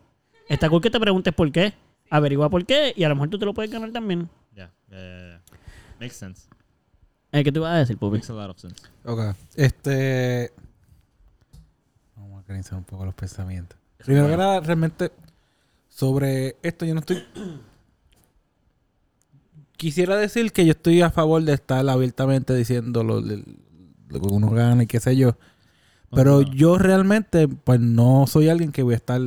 Está cool que te preguntes por qué. Averigua por qué y a lo mejor tú te lo puedes ganar también. Ya. Makes sense. Eh, ¿Qué te ibas a decir, Pupi? Makes a lot of sense. Ok. Este. Vamos a organizar un poco los pensamientos. Primero que nada, realmente, sobre esto yo no estoy. Quisiera decir que yo estoy a favor de estar abiertamente diciendo lo, lo- lo que uno gana y qué sé yo. Pero yo realmente, pues no soy alguien que voy a estar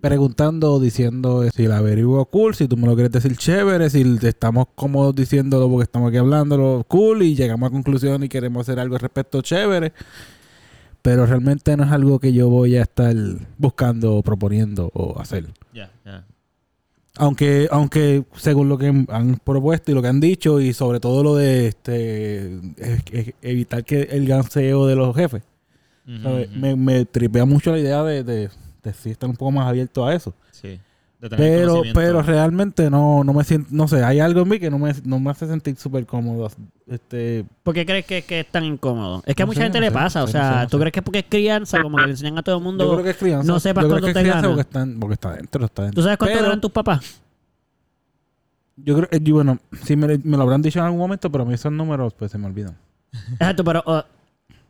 preguntando o diciendo si la averiguo cool, si tú me lo quieres decir chévere, si estamos cómodos diciéndolo porque estamos aquí hablándolo cool y llegamos a conclusión y queremos hacer algo al respecto chévere. Pero realmente no es algo que yo voy a estar buscando o proponiendo o hacer. Ya, ya. Aunque, aunque según lo que han propuesto y lo que han dicho, y sobre todo lo de este evitar que el ganseo de los jefes. Me, me tripea mucho la idea de, de, de sí estar un poco más abierto a eso. Sí. De tener Pero, pero realmente no, no me siento, no sé, hay algo en mí que no me, no me hace sentir súper cómodo. Este, ¿Por qué crees que, que es tan incómodo? Es que a mucha sé, gente no le sé, pasa. o sea, no sé, no ¿tú sé. crees que es porque es crianza? Como que le enseñan a todo el mundo. yo creo que es crianza. no sepas yo creo cuánto que es te gana. porque, están, porque está dentro, está dentro. ¿Tú sabes cuánto Pero- ganan tus papás? Yo creo, eh, yo, bueno, sí me, me lo habrán dicho en algún momento, pero a mí esos números pues se me olvidan. Exacto, pero uh,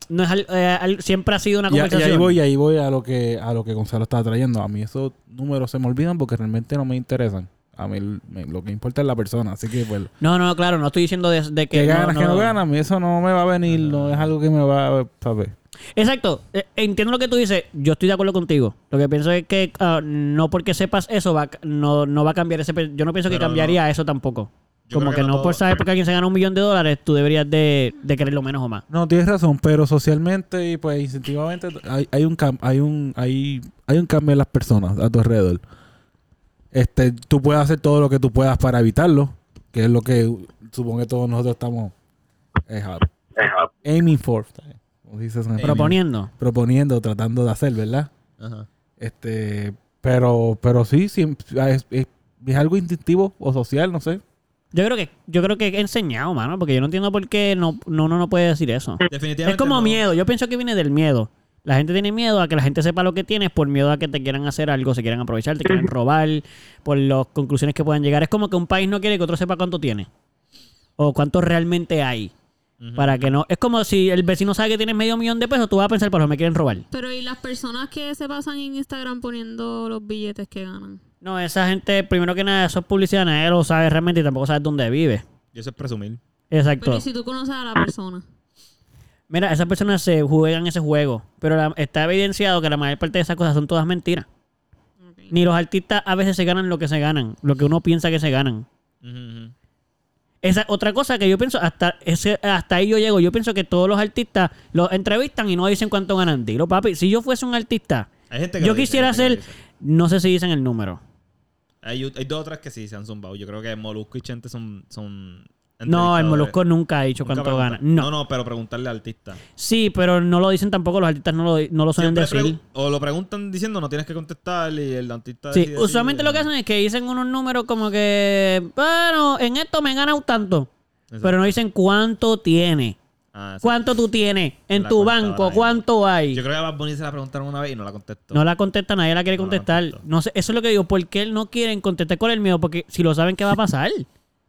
no es al- eh, al- siempre ha sido una Y, a- y conversación. ahí voy, y ahí voy a lo que a lo que Gonzalo estaba trayendo. A mí esos números se me olvidan porque realmente no me interesan. A mí me- lo que importa es la persona. Así que, pues, No, no, claro, no estoy diciendo de, de que. que ganas, no- que no ganas, a mí eso no me va a venir, no es algo que me va a saber. Exacto. Eh, entiendo lo que tú dices. Yo estoy de acuerdo contigo. Lo que pienso es que ah, no porque sepas eso va, no, no va a cambiar ese. Yo no pienso que cambiaría eso tampoco. Yo Como que, que no no por saber porque alguien se gana un millón de dólares, tú deberías de, de quererlo menos o más. No, tienes razón, pero socialmente y pues incentivamente hay, hay un cam- hay un hay, hay un cambio en las personas a tu alrededor. Este, tú puedes hacer todo lo que tú puedas para evitarlo, que es lo que supongo que todos nosotros estamos eh, aiming for, como dices en. Proponiendo. proponiendo, tratando de hacer, ¿verdad? Ajá. Este, pero pero sí, sí es, es- es algo instintivo o social, no sé. Yo creo que yo creo que he enseñado, mano, porque yo no entiendo por qué no, no, uno no puede decir eso. Definitivamente. Es como no. miedo. Yo pienso que viene del miedo. La gente tiene miedo a que la gente sepa lo que tienes por miedo a que te quieran hacer algo, se quieran aprovechar, te quieran robar, por las conclusiones que puedan llegar. Es como que un país no quiere que otro sepa cuánto tiene o cuánto realmente hay. Para que no... Es como si el vecino sabe que tienes medio millón de pesos, tú vas a pensar, pero me quieren robar. Pero ¿y las personas que se pasan en Instagram poniendo los billetes que ganan? No, esa gente, primero que nada, eso es publicidad, nadie lo sabe realmente y tampoco sabe dónde vive. Y eso es presumir. Exacto. Pero ¿y si tú conoces a la persona? Mira, esas personas se juegan ese juego, pero la- está evidenciado que la mayor parte de esas cosas son todas mentiras. Ni los artistas a veces se ganan lo que se ganan, lo que uno piensa que se ganan. Ujú, ujú. Esa otra cosa que yo pienso, hasta ese, hasta ahí yo llego. Yo pienso que todos los artistas los entrevistan y no dicen cuánto ganan. Dilo, papi, si yo fuese un artista, Hay gente que yo lo dice, quisiera hay gente hacer, que lo dice. No sé si dicen el número. Hay, hay dos o tres que sí se han zumbado. Yo creo que Molusco y Chente son. son No, el. Molusco nunca ha dicho Nunca cuánto gana. No. no, no, pero preguntarle al artista. Sí, pero no lo dicen tampoco, los artistas no lo, no lo suelen Siempre decir. o lo preguntan diciendo no tienes que contestar y el artista. Sí, decide usualmente lo que hacen es que dicen unos números como que, bueno, en esto me he ganado tanto. Exacto. Pero no dicen cuánto tiene. Ah. ¿Cuánto tú tienes en La tu banco? ¿Cuánto hay? Yo creo que a Bad Bunny se la preguntaron una vez y no la contestó. No la contesta, nadie la quiere No contestar. No sé, eso es lo que digo. ¿Por qué no quieren contestar con el miedo? Porque si lo saben, ¿qué va a pasar?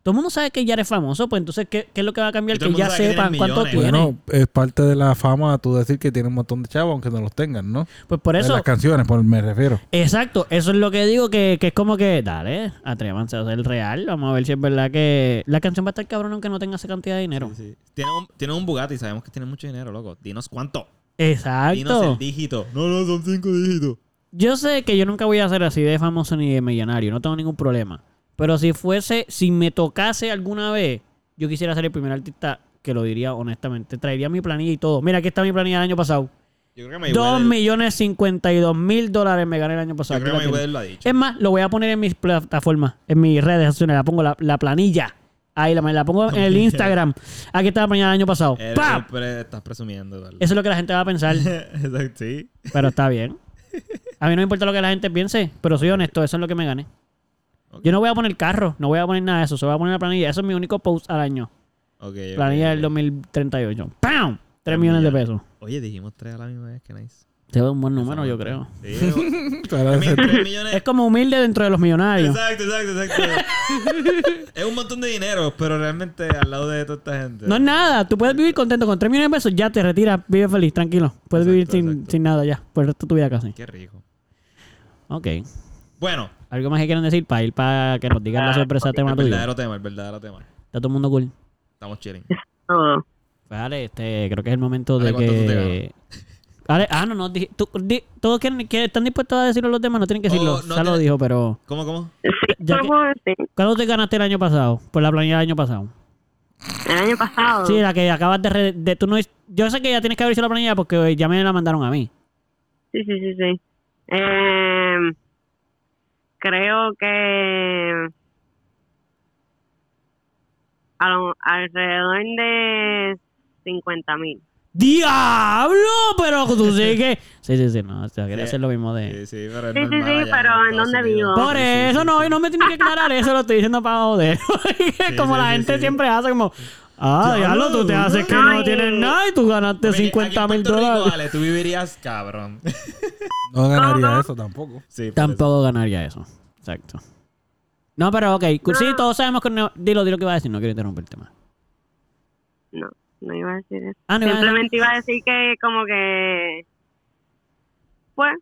Todo el mundo sabe que ya eres famoso, pues entonces, ¿qué, qué es lo que va a cambiar? Que ya que sepan cuánto tiene. Bueno, es parte de la fama tú decir que tiene un montón de chavos, aunque no los tengan, ¿no? Pues por En eso, las canciones, por me refiero. exacto, eso es lo que digo, que, que es como que, dale, atrévanse a hacer real. Vamos a ver si es verdad que la canción va a estar cabrón aunque no tenga esa cantidad de dinero. Sí, sí. Tiene un, tiene un Bugatti, sabemos que tiene mucho dinero, loco. Dinos cuánto. Dinos Exacto. el dígito. No, no, son cinco dígitos. Yo sé que yo nunca voy a ser así de famoso ni de millonario, no tengo ningún problema. Pero si fuese, si me tocase alguna vez, yo quisiera ser el primer artista que lo diría honestamente. Traería mi planilla y todo. Mira, aquí está mi planilla del año pasado. Yo creo que Dos Mayweather, millones cincuenta y dos mil dólares me gané el año yo pasado. creo Aquí que Mayweather lo ha dicho. Es más, lo voy a poner en mis plataformas, en mis redes sociales. La pongo la, la planilla. Ahí la, la pongo en el Instagram. Aquí está la planilla del año pasado. Pre- estás presumiendo. ¿verdad? Eso es lo que la gente va a pensar. [LAUGHS] Exacto, sí. Pero está bien. A mí no me importa lo que la gente piense, pero soy honesto, eso es lo que me gané. Yo no voy a poner carro, no voy a poner nada de eso, solo voy a poner la planilla. Eso es mi único post al año. Ok, ok, Planilla del 2038. ¡Pam! 3 Tres millones de pesos. Oye, dijimos tres a la misma vez, que nice. Se ve un buen número, yo creo. [LAUGHS] Sí, millones. Es como humilde dentro de los millonarios. Exacto, exacto, exacto. es un montón de dinero, pero realmente al lado de toda esta gente. No es nada, tú puedes vivir contento con 3 millones de pesos, ya te retiras, vive feliz, tranquilo. Puedes Exacto, vivir sin, sin nada ya, por el resto de tu vida casi. Qué rico. Ok. Bueno, ¿Algo más que quieran decir para ir para que nos digan la sorpresa tema el tuyo? verdadero tema, el verdadero tema. Está todo el mundo cool. Estamos chilling. Todo. Pues Ale, este, creo que es el momento de ¿cuánto tú te que... Ale, ah, no, no, tú- di- todos quieren, que están dispuestos a decirlo los demás, no tienen que decirlo. Oh, no ya lo tiene- dijo, pero... ¿Cómo, cómo? Sí, lo. ¿Cuándo te ganaste el año pasado? Por la planilla del año pasado. El año pasado. Sí, la que acabas de... re- de tú no, yo sé que ya tienes que haber hecho la planilla porque ya me la mandaron a mí. Sí, sí, sí, sí. Eh, creo que a lo- alrededor de 50 mil. ¡Diablo! Pero tú sí que... Sí, sí, sí, no. O sea, quería Sí. hacer lo mismo de... Sí, sí, pero Sí, sí, sí, pero ¿en dónde vivo? Por eso sí, no, sí. y no me tienes que aclarar eso, lo estoy diciendo para joder. [LAUGHS] como sí, la sí, gente sí. siempre hace como... Ah, diablo, tú te haces que no tienes nada y tú ganaste aquí en 50 mil Puerto Rico, dólares. Ale, tú vivirías cabrón. [LAUGHS] No ganaría eso tampoco. Sí, por Tampoco ganaría eso. Exacto. No, pero ok. Sí, todos sabemos que no... Dilo, dilo que iba a decir. No quiero interrumpir el tema. No, no iba a decir eso. Ah, no iba a decir- Simplemente iba a decir que como que, pues,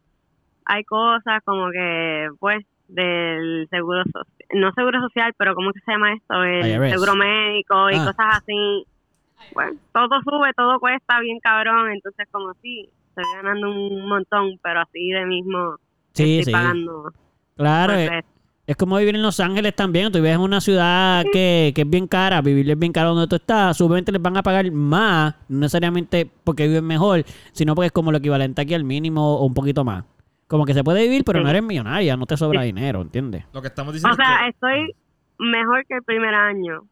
hay cosas como que, pues, del seguro social, no seguro social, pero ¿cómo que se llama esto? El IRS. seguro médico y Ah. cosas así. Bueno, todo sube, todo cuesta bien cabrón, entonces como sí, estoy ganando un montón, pero así de mismo Sí, estoy sí. pagando. Claro, por es, como vivir en Los Ángeles también. Tú vives en una ciudad que, que es bien cara. Vivir es bien caro donde tú estás. Obviamente les van a pagar más. No necesariamente porque viven mejor, sino porque es como lo equivalente aquí al mínimo o un poquito más. Como que se puede vivir, pero no eres millonaria. No te sobra dinero, ¿entiendes? Lo que estamos diciendo O sea, es estoy mejor que el primer año.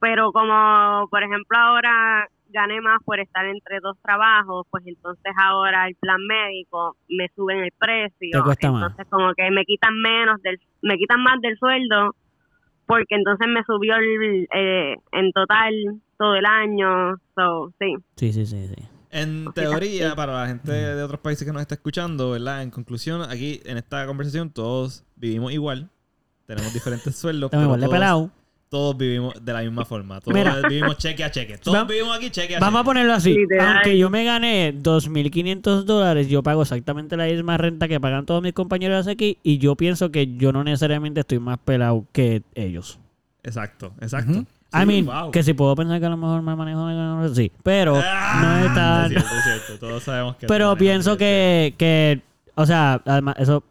Pero como, por ejemplo, ahora gané más por estar entre dos trabajos, pues entonces ahora el plan médico me suben el precio. Te cuesta más. entonces como que me quitan menos del, me quitan más del sueldo porque entonces me subió el, eh, en total todo el año. So, sí. Sí, sí, sí, sí. En teoría, para la gente de otros países que nos está escuchando, ¿verdad? En conclusión, aquí en esta conversación todos vivimos igual. Tenemos diferentes sueldos. Estamos pero igual de todos- pelado. todos vivimos de la misma forma. Todos Mira. vivimos cheque a cheque. [LAUGHS] Todos Va- vivimos aquí cheque a Vamos a cheque. ponerlo así. Literal. Aunque yo me gané 2.500 dólares, yo pago exactamente la misma renta que pagan todos mis compañeros aquí y yo pienso que yo no necesariamente estoy más pelado que ellos. Exacto, exacto. Ujú. I mean, wow. que si puedo pensar que a lo mejor me manejo, no sé, sí, pero Ah, no es tan... Es cierto, es cierto. Todos sabemos que... Pero pienso bien. que, que, o sea, además, eso,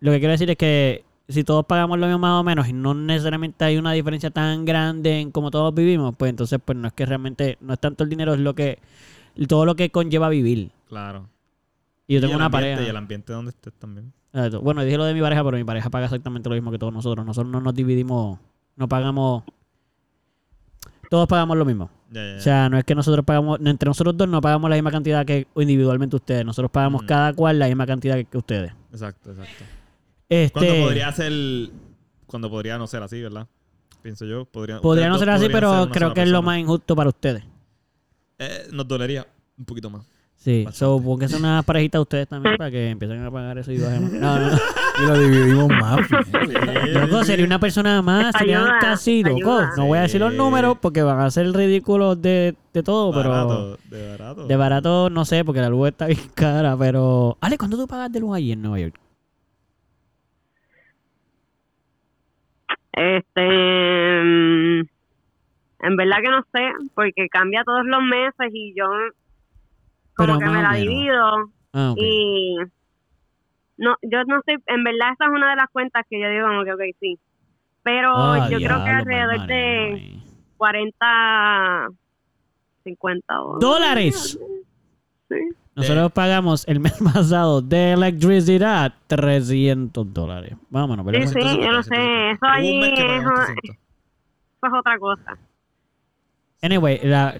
lo que quiero decir es que si todos pagamos lo mismo más o menos y no necesariamente hay una diferencia tan grande en cómo todos vivimos, pues entonces pues no es que realmente, no es tanto el dinero, es lo que, todo lo que conlleva vivir. Claro. Y yo tengo una ambiente, pareja. Y el ambiente donde estés también. Bueno, dije lo de mi pareja, pero mi pareja paga exactamente lo mismo que todos nosotros. Nosotros no nos dividimos, no pagamos, todos pagamos lo mismo. O sea, no es que nosotros pagamos, entre nosotros dos no pagamos la misma cantidad que individualmente ustedes. Nosotros pagamos Mm. cada cual la misma cantidad que, ustedes. Exacto, exacto. Este, Cuando podría ser... Cuando podría no ser así, ¿verdad? Pienso yo. Podría, podría no ser así, pero creo que es lo más injusto para ustedes. Eh, nos dolería un poquito más. Sí, Bastante. so, pónganse una parejita ustedes también para que empiecen a pagar eso y bajemos. No, no, no. [LAUGHS] Y lo dividimos más. [LAUGHS] Loco, sería una persona más, serían Ayuda, casi, loco. ayuda. No voy a decir los números porque van a ser ridículos de, de todo, pero de barato. de barato no sé, porque la luz está bien [LAUGHS] cara, pero... Ale, ¿cuánto tú pagas de luz allí en Nueva York? Este, mm, en verdad que no sé, porque cambia todos los meses y yo Pero como que me la menos. divido Ah, y no, yo no sé, en verdad esa es una de las cuentas que yo digo como que ok, sí, pero Ah, yo creo que alrededor mal de ahí. 40, 50 dólares. ¿Dólares? Sí. Nosotros pagamos el mes [LAUGHS] pasado de electricidad 300 dólares. Vámonos, Sí, ¿verdad? sí, yo no sé, eso allí es, pagamos eso 300. es otra cosa. Anyway, la-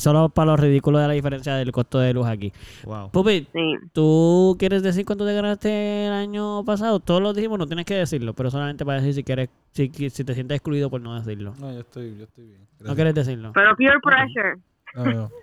solo para los ridículos de la diferencia del costo de luz aquí. Wow. Pupi, Sí. ¿tú quieres decir cuánto te ganaste el año pasado? Todos lo dijimos, no tienes que decirlo, pero solamente para decir si quieres, si, si te sientes excluido por no decirlo. No, yo estoy, yo estoy bien. No quieres decirlo. Pero peer pressure. No, no. [LAUGHS]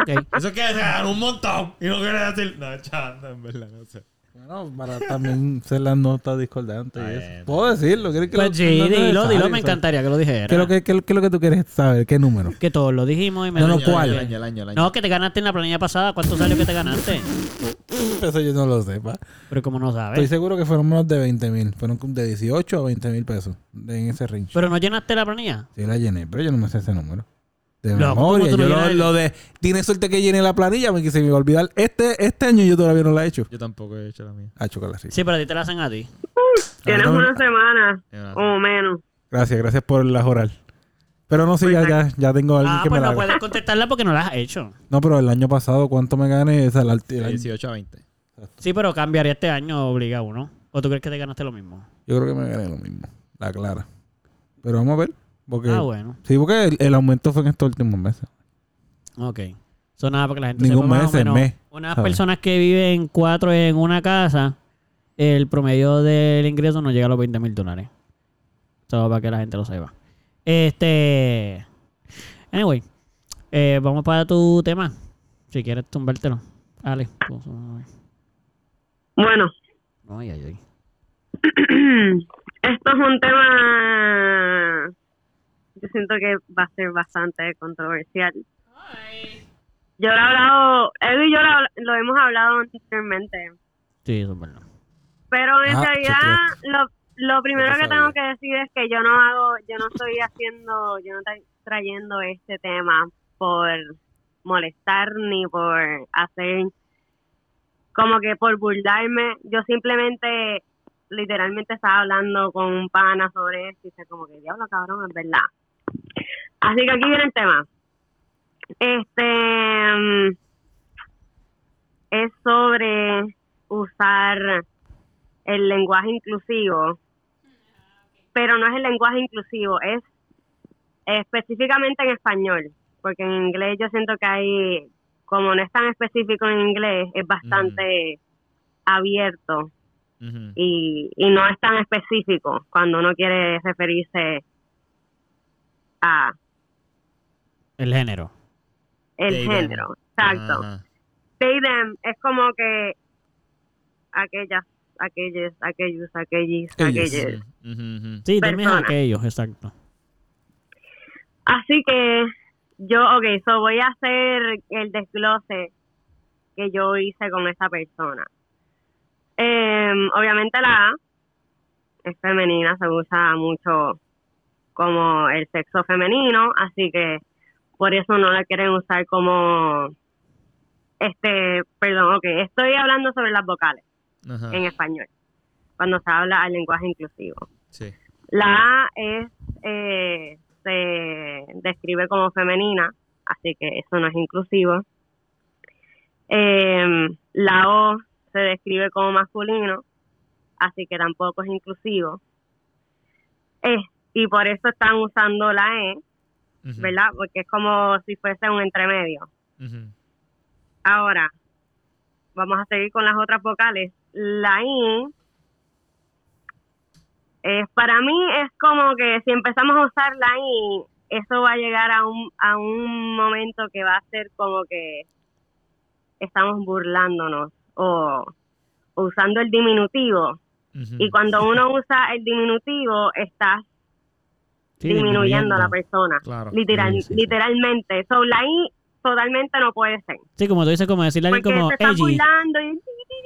Ok. Eso es que se ganó un montón. Y no quiere decir. No, chaval, no, en verdad, no sé. Bueno, para también [LAUGHS] ser las notas discordantes y eso. ¿Puedo decirlo? ¿Quieres que Pues lo- sí, no dilo, dilo, me encantaría que lo dijera. ¿Qué es lo que, qué, qué es lo que tú quieres saber? ¿Qué número? Que todos lo dijimos y me No, no, ¿cuál? El año, el año, el año. No, que te ganaste en la planilla pasada. ¿Cuánto salió que te ganaste? [LAUGHS] Eso yo no lo sé, pa. Pero como no Estoy sabes. seguro que fueron menos de 20 mil. Fueron de 18 a 20 mil pesos en ese range. Pero no llenaste la planilla. Sí la llené, pero yo no me sé ese número. De Loco, ¿cómo memoria. tú no Yo lo, de... Tiene suerte que llene la planilla porque se me va a olvidar. Este, este año yo todavía no la he hecho. Yo tampoco he hecho la mía. Ah, chocolate, sí. Sí, pero a ti te la hacen a ti. Tienes no, una semana o menos. Gracias, gracias por la oral. Pero no sé, ya, ya, ya tengo alguien Ah, que pues me la no haga. puedes contestarla porque no la has hecho. No, pero el año pasado, ¿cuánto me gané? Esa, el año- 18 a 20. Sí, pero cambiaría este año obliga uno. ¿O tú crees que te ganaste lo mismo? Yo creo que me gané lo mismo. La clara. Pero vamos a ver. Porque, Ah, bueno. Sí, porque el, el aumento fue en estos últimos meses. Ok. Son nada porque la gente Ningún sepa más mes, o el menos. mes, Unas ¿sabes? personas que viven cuatro en una casa, el promedio del ingreso no llega a los 20 mil dólares. Solo para que la gente lo sepa. Este. Anyway. eh, vamos para tu tema. Si quieres tumbártelo. Ale. Bueno, Ay, ay, ay. [CLEARS THROAT] esto es un tema yo siento que va a ser bastante controversial. Yo lo he hablado, él y yo lo, lo hemos hablado anteriormente, Sí, eso es verdad. pero en Ah, realidad lo, lo primero que tengo que decir es que yo no hago, yo no estoy haciendo, yo no estoy trayendo este tema por molestar ni por hacer como que por burlarme, yo simplemente literalmente estaba hablando con un pana sobre esto y sé como que diablo cabrón, es verdad. Así que aquí viene el tema. Este mm, es sobre usar el lenguaje inclusivo, pero no es el lenguaje inclusivo, es específicamente en español, porque en inglés yo siento que hay, como no es tan específico en inglés, es bastante abierto y, y no es tan específico cuando uno quiere referirse a El género. el They, them. género. Exacto. They, them es como que aquellas, aquellos, aquellos, aquellos, Ellos. aquellos. Sí, también aquellos, exacto. Así que yo, ok, so voy a hacer el desglose que yo hice con esa persona. Em, obviamente la A es femenina, se usa mucho como el sexo femenino, así que por eso no la quieren usar como este, perdón, ok, estoy hablando sobre las vocales Ajá. en español, cuando se habla al lenguaje inclusivo. Sí. La A es, eh, se describe como femenina, así que eso no es inclusivo. Em, la O se describe como masculino, así que tampoco es inclusivo. Eh, y por eso están usando la E. ¿verdad? Porque es como si fuese un entremedio. Ahora, vamos a seguir con las otras vocales. La I, es, para mí es como que si empezamos a usar la I, eso va a llegar a un, a un momento que va a ser como que estamos burlándonos o, o usando el diminutivo. Y cuando uno usa el diminutivo, estás Sí, disminuyendo a la persona. Claro. Literal, Sí, sí, sí. Literalmente. So, la I totalmente no puede ser. Sí, como tú dices, como decirle a alguien Porque como se está burlando y...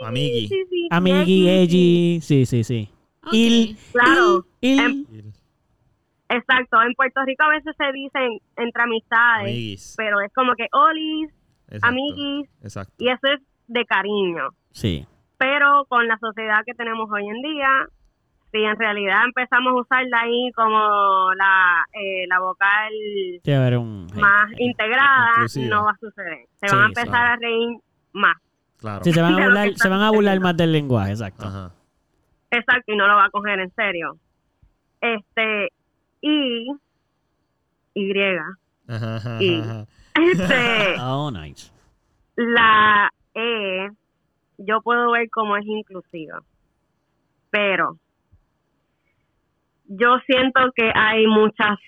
Amigui. Sí, sí, Amigui. Sí, sí, sí. Il, Claro. il, Em- Exacto. En Puerto Rico a veces se dicen entre amistades, Amiguis. pero es como que olis, Exacto. amiguis, Exacto. y eso es de cariño. Sí. Pero con la sociedad que tenemos hoy en día, si en realidad empezamos a usarla ahí como la, eh, la vocal un... más integrada, no va a suceder. Se Sí, van a empezar claro. a reír más. Claro. Sí, se van a burlar, [LAUGHS] está se van a burlar sucediendo. más del lenguaje, exacto. Ajá. Exacto, y no lo va a coger en serio. Este, y, Y, Ajá, ajá, Y- ajá. [LAUGHS] este, Oh, nice. la E, yo puedo ver cómo es inclusiva, pero yo siento que hay muchas,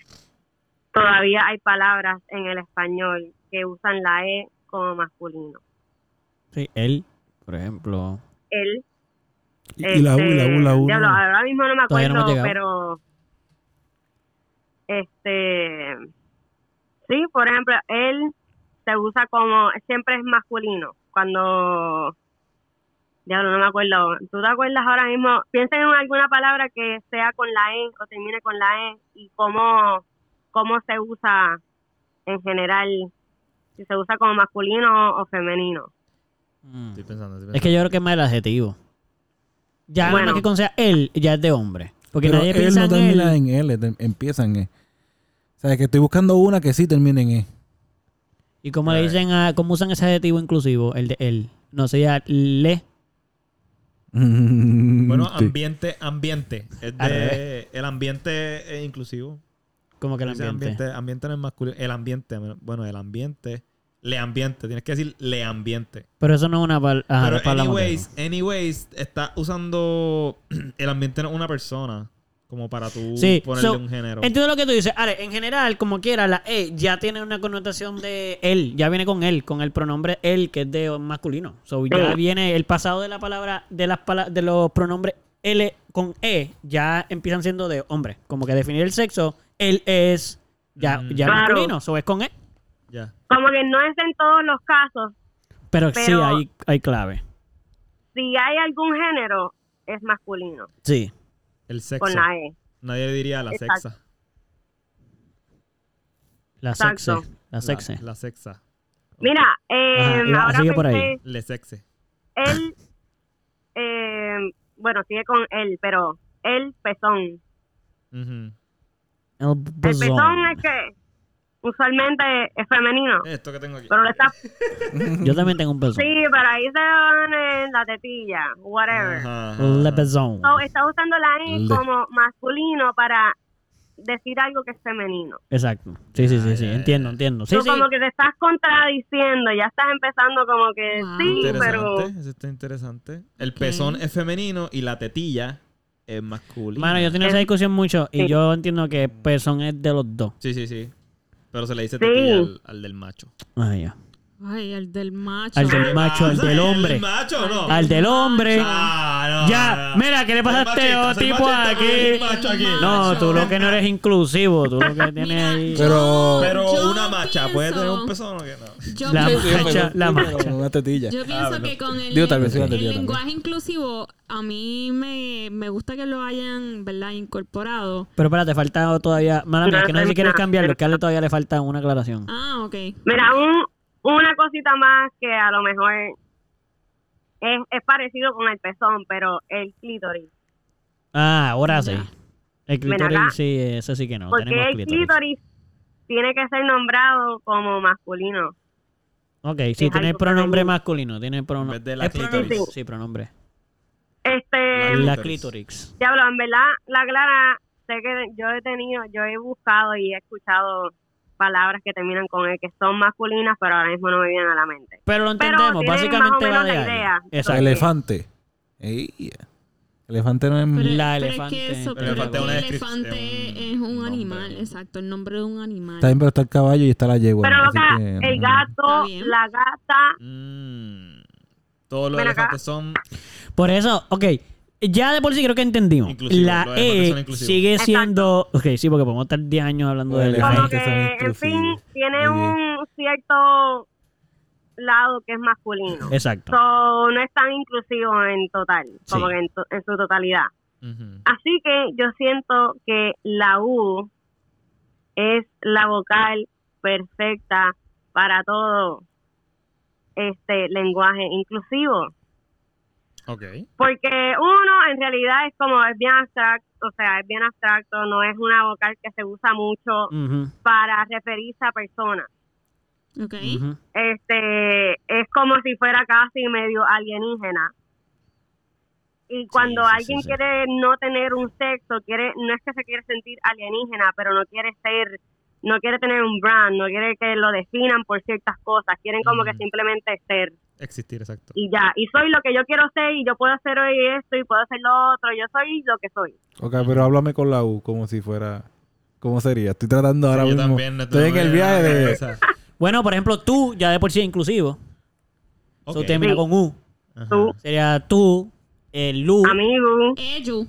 todavía hay palabras en el español que usan la E como masculino. Sí, él, por ejemplo. Él, Y, y la U, la U, la U. este, diablo, ahora mismo no me no acuerdo, pero este sí, por ejemplo, él se usa como siempre es masculino. Cuando diablo, no me acuerdo. ¿Tú te acuerdas ahora mismo? Piensa en alguna palabra que sea con la E o termine con la E y cómo cómo se usa en general si se usa como masculino o femenino. Mm. Estoy pensando, estoy Es que yo creo que es más el adjetivo. Ya Bueno. nada más que con sea él, ya es de hombre. Porque Pero nadie él piensa no en termina él. en L, te- empieza en E. O sea, que estoy buscando una que sí termine en E. Y como le dicen a, cómo usan ese adjetivo inclusivo, el de él. No sería le. Bueno, Sí. ambiente, ambiente. Es de, el ambiente es inclusivo. Como que el ambiente. ambiente. Ambiente no es masculino. El ambiente, bueno, el ambiente. Le ambiente. Tienes que decir le ambiente. Pero eso no es una pal- ajá, no Pero palabra anyways, anyways, está usando [CLEARS THROAT] el ambiente no es una persona. Como para tú Sí, ponerle so, un género. Entiendo lo que tú dices. Ahora, en general, como quiera, la E ya tiene una connotación de él. Ya viene con él, con el pronombre él, que es de masculino. So, ya viene el pasado de la palabra, de las pala- de los pronombres L con E, ya empiezan siendo de hombre. Como que definir el sexo, él es ya, Mm. ya Claro. masculino. So, es con E. Ya. Como que no es en todos los casos, Pero, sí, hay, hay clave. si hay algún género es masculino Sí. El sexo. con la E. Nadie le diría la Exacto. sexa. La sexe. La sexe. La, la sexa. Mira, eh, Ajá, va- ahora sigue por ahí. Le sexe. él, eh, bueno, sigue con él, pero el pezón. El El pezón. pezón es que usualmente es femenino, Esto que tengo aquí. pero le está, [LAUGHS] Yo también tengo un pezón. sí, pero ahí se pone la tetilla, whatever. Ajá, ajá, Le pezón. So, está usando la Le. como masculino para decir algo que es femenino. Exacto. Sí, sí, sí, sí. Entiendo, entiendo. Sí, Tú sí. como que te estás contradiciendo, ya estás empezando como que Wow. sí, pero. Eso está interesante. El pezón es femenino y la tetilla es masculina. Mano, yo tengo esa Es- discusión mucho y sí. yo entiendo que pezón es de los dos. Sí, sí, sí. Pero se le dice Sí. tetilla al, al del macho. Ah, ya. Ay, el del macho. Al del macho, al del hombre. ¿El macho no? Al del hombre. Ah, no, Ya, no. mira, ¿qué le pasa a este tipo machista, aquí? soy macho aquí. No, tú lo que no eres inclusivo, tú lo que tienes Mira, ahí. Pero- Pero Yo una macha puede tener un pezón o qué no. Yo La pienso, macha, la Pero macha. Una tetilla. yo pienso bueno. que con el, Digo, tal vez lenguaje inclusivo, a mí me, me gusta que lo hayan, ¿verdad?, incorporado. Pero espérate, falta todavía. Mala mía, que no sé si quieres cambiarlo, que a él todavía le falta una aclaración. Ah, ok. Mira, un, una cosita más que a lo mejor es, es parecido con el pezón, pero el clítoris. Ah, ahora sí. El clítoris, acá. sí, ese sí que no. Porque tenemos el clítoris. clítoris tiene que ser nombrado como masculino. Ok, sí, tiene pronombre masculino. Tiene pronombre. De la ¿Es pronombre? clítoris. Sí, pronombre. Este, La clítoris. clítoris. diablo, en verdad, la Clara, sé que yo he tenido, yo he buscado y he escuchado palabras que terminan con el que son masculinas, pero ahora mismo no me vienen a la mente. Pero lo entendemos, básicamente va de la ahí. idea. Exacto. Elefante. Ey, Elefante no es... Pero, La pero elefante. es que eso, Pero pero elefante es es una que el elefante un es un nombre. animal, exacto, el nombre de un animal. Está bien, pero está el caballo y está la yegua. Pero loca, que, el gato, la gata, Mm. Todos los Ven acá. elefantes son. Por eso, ok. Ya de por sí creo que entendimos. Inclusivo, la E sigue Exacto. siendo. Ok, sí, porque podemos estar 10 años hablando de como elefantes que, en fin, tiene un cierto lado que es masculino. Exacto. So, no es tan inclusivo en total, como Sí. que en, to- en su totalidad. Ujú. Así que yo siento que la U es la vocal perfecta para todo este lenguaje inclusivo. Porque uno en realidad es como, es bien abstracto, o sea, es bien abstracto, no es una vocal que se usa mucho para referirse a personas. Ok. ujú. Este, es como si fuera casi medio alienígena. Y cuando sí, sí, alguien sí. quiere no tener un sexo, quiere no es que se quiere sentir alienígena, pero no quiere ser, no quiere tener un brand, no quiere que lo definan por ciertas cosas, quieren como que simplemente ser Existir, exacto. y ya. Y soy lo que yo quiero ser y yo puedo hacer hoy esto y puedo hacer lo otro, yo soy lo que soy. Ok, pero háblame con la U como si fuera... ¿Cómo sería? Estoy tratando ahora Sí, yo mismo... también, no- estoy en el viaje de... [LAUGHS] Bueno, por ejemplo, tú ya de por sí es inclusivo. Eso Ok. termina Sí. con U. Ajá. Tú, Sería tú, el Lu. amigo, Ello,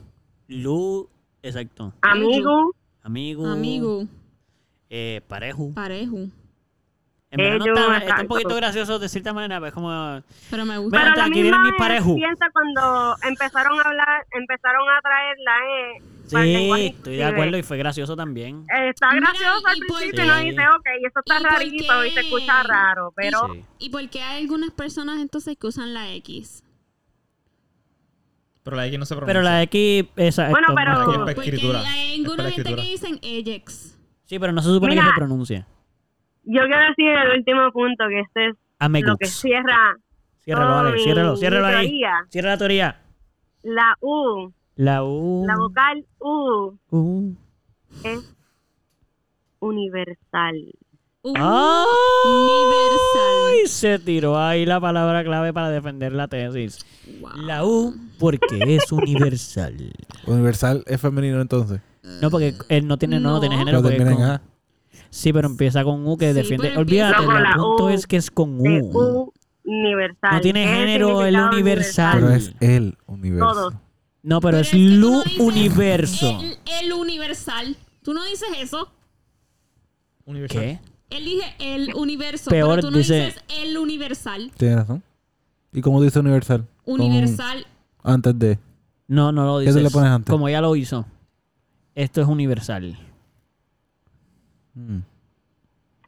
Lu, exacto. amigo, Amigo. amigo, Eh, parejo. parejo. En verdad no Ellos, está, está un poquito gracioso de cierta manera, pero es como... Pero me gusta. Pero la misma mis vez parejos. piensa cuando empezaron a hablar, empezaron a traer la E. para el Sí, estoy de acuerdo y fue gracioso también. Eh, Está Mira, gracioso al principio y uno dice, ok, eso está ¿Y rarito y se escucha raro, pero Sí. ¿Y por qué hay algunas personas entonces que usan la X? Pero la X no se pronuncia. Pero la X... Exacto, Bueno, pero- Porque hay Es alguna gente que dicen Ajax. Sí, pero no se supone que Mira. se pronuncia. Yo quiero decir el último punto, que este es lo que cierra Ciérralo, toda vale. mi- Ciérralo, mi ciérralo ahí. teoría. Cierra la teoría. La U, La U. la vocal U U. es universal. Uh, ¡Ay! Universal. Se tiró ahí la palabra clave para defender la tesis. Wow. La U porque es universal. Universal es femenino entonces. No, porque él no tiene, no, no tiene No. género. Pero porque Sí, pero empieza con U que Sí, defiende. empieza Olvídate, el punto U es que es con U. U universal. No tiene ¿Qué es el género, el universal. Pero es el universo. Todo. No, pero, es que tú Lu no Universo. El, el universal. ¿Tú no dices eso? Universal. ¿Qué? Él dije el universo, Peor, pero tú no dice- dices el universal. Tienes razón. ¿Y cómo dice universal? Con- Universal. antes de. No, no lo ¿Qué dices. tú le pones antes? Como ya lo hizo. Esto es universal. Mm.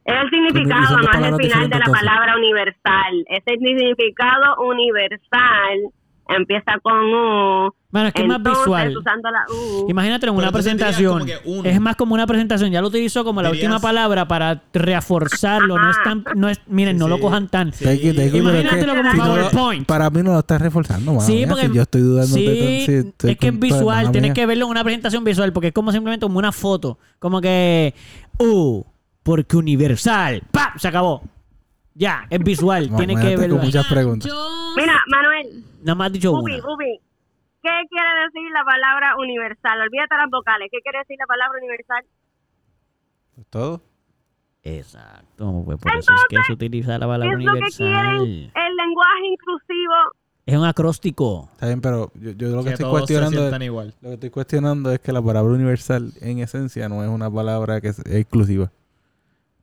Es el significado, es el final de la palabra universal. Ese significado universal empieza con U. Bueno, es que es más visual. usando la U. Imagínate en Pero una presentación. Es más como una presentación. Ya lo utilizó como la Dirías- última palabra para reforzarlo. No es tan. No es, miren, Sí, no lo cojan tan. Sí. Take it, take it, pero es que Imagínatelo como si no PowerPoint. para mí no lo estás reforzando, mano. Sí, porque si yo estoy dudando sí, de es que es visual, tienes mía. que verlo en una presentación visual, porque es como simplemente como una foto, como que, uh, porque universal, ¡pa! Se acabó. Ya, es visual, tiene que ahí. muchas preguntas. Yo Mira, Manuel, Nada más has dicho Ubi, una. Ubi, ¿qué quiere decir la palabra universal? Olvídate las vocales. ¿Qué quiere decir la palabra universal? ¿Todo? Exacto, pues por eso es que se utiliza la ¿Qué palabra es lo que universal. quieren? El lenguaje inclusivo. Es un acróstico. Está bien, pero yo, yo lo que, Que estoy cuestionando igual. lo que estoy cuestionando es que la palabra universal en esencia no es una palabra que es exclusiva.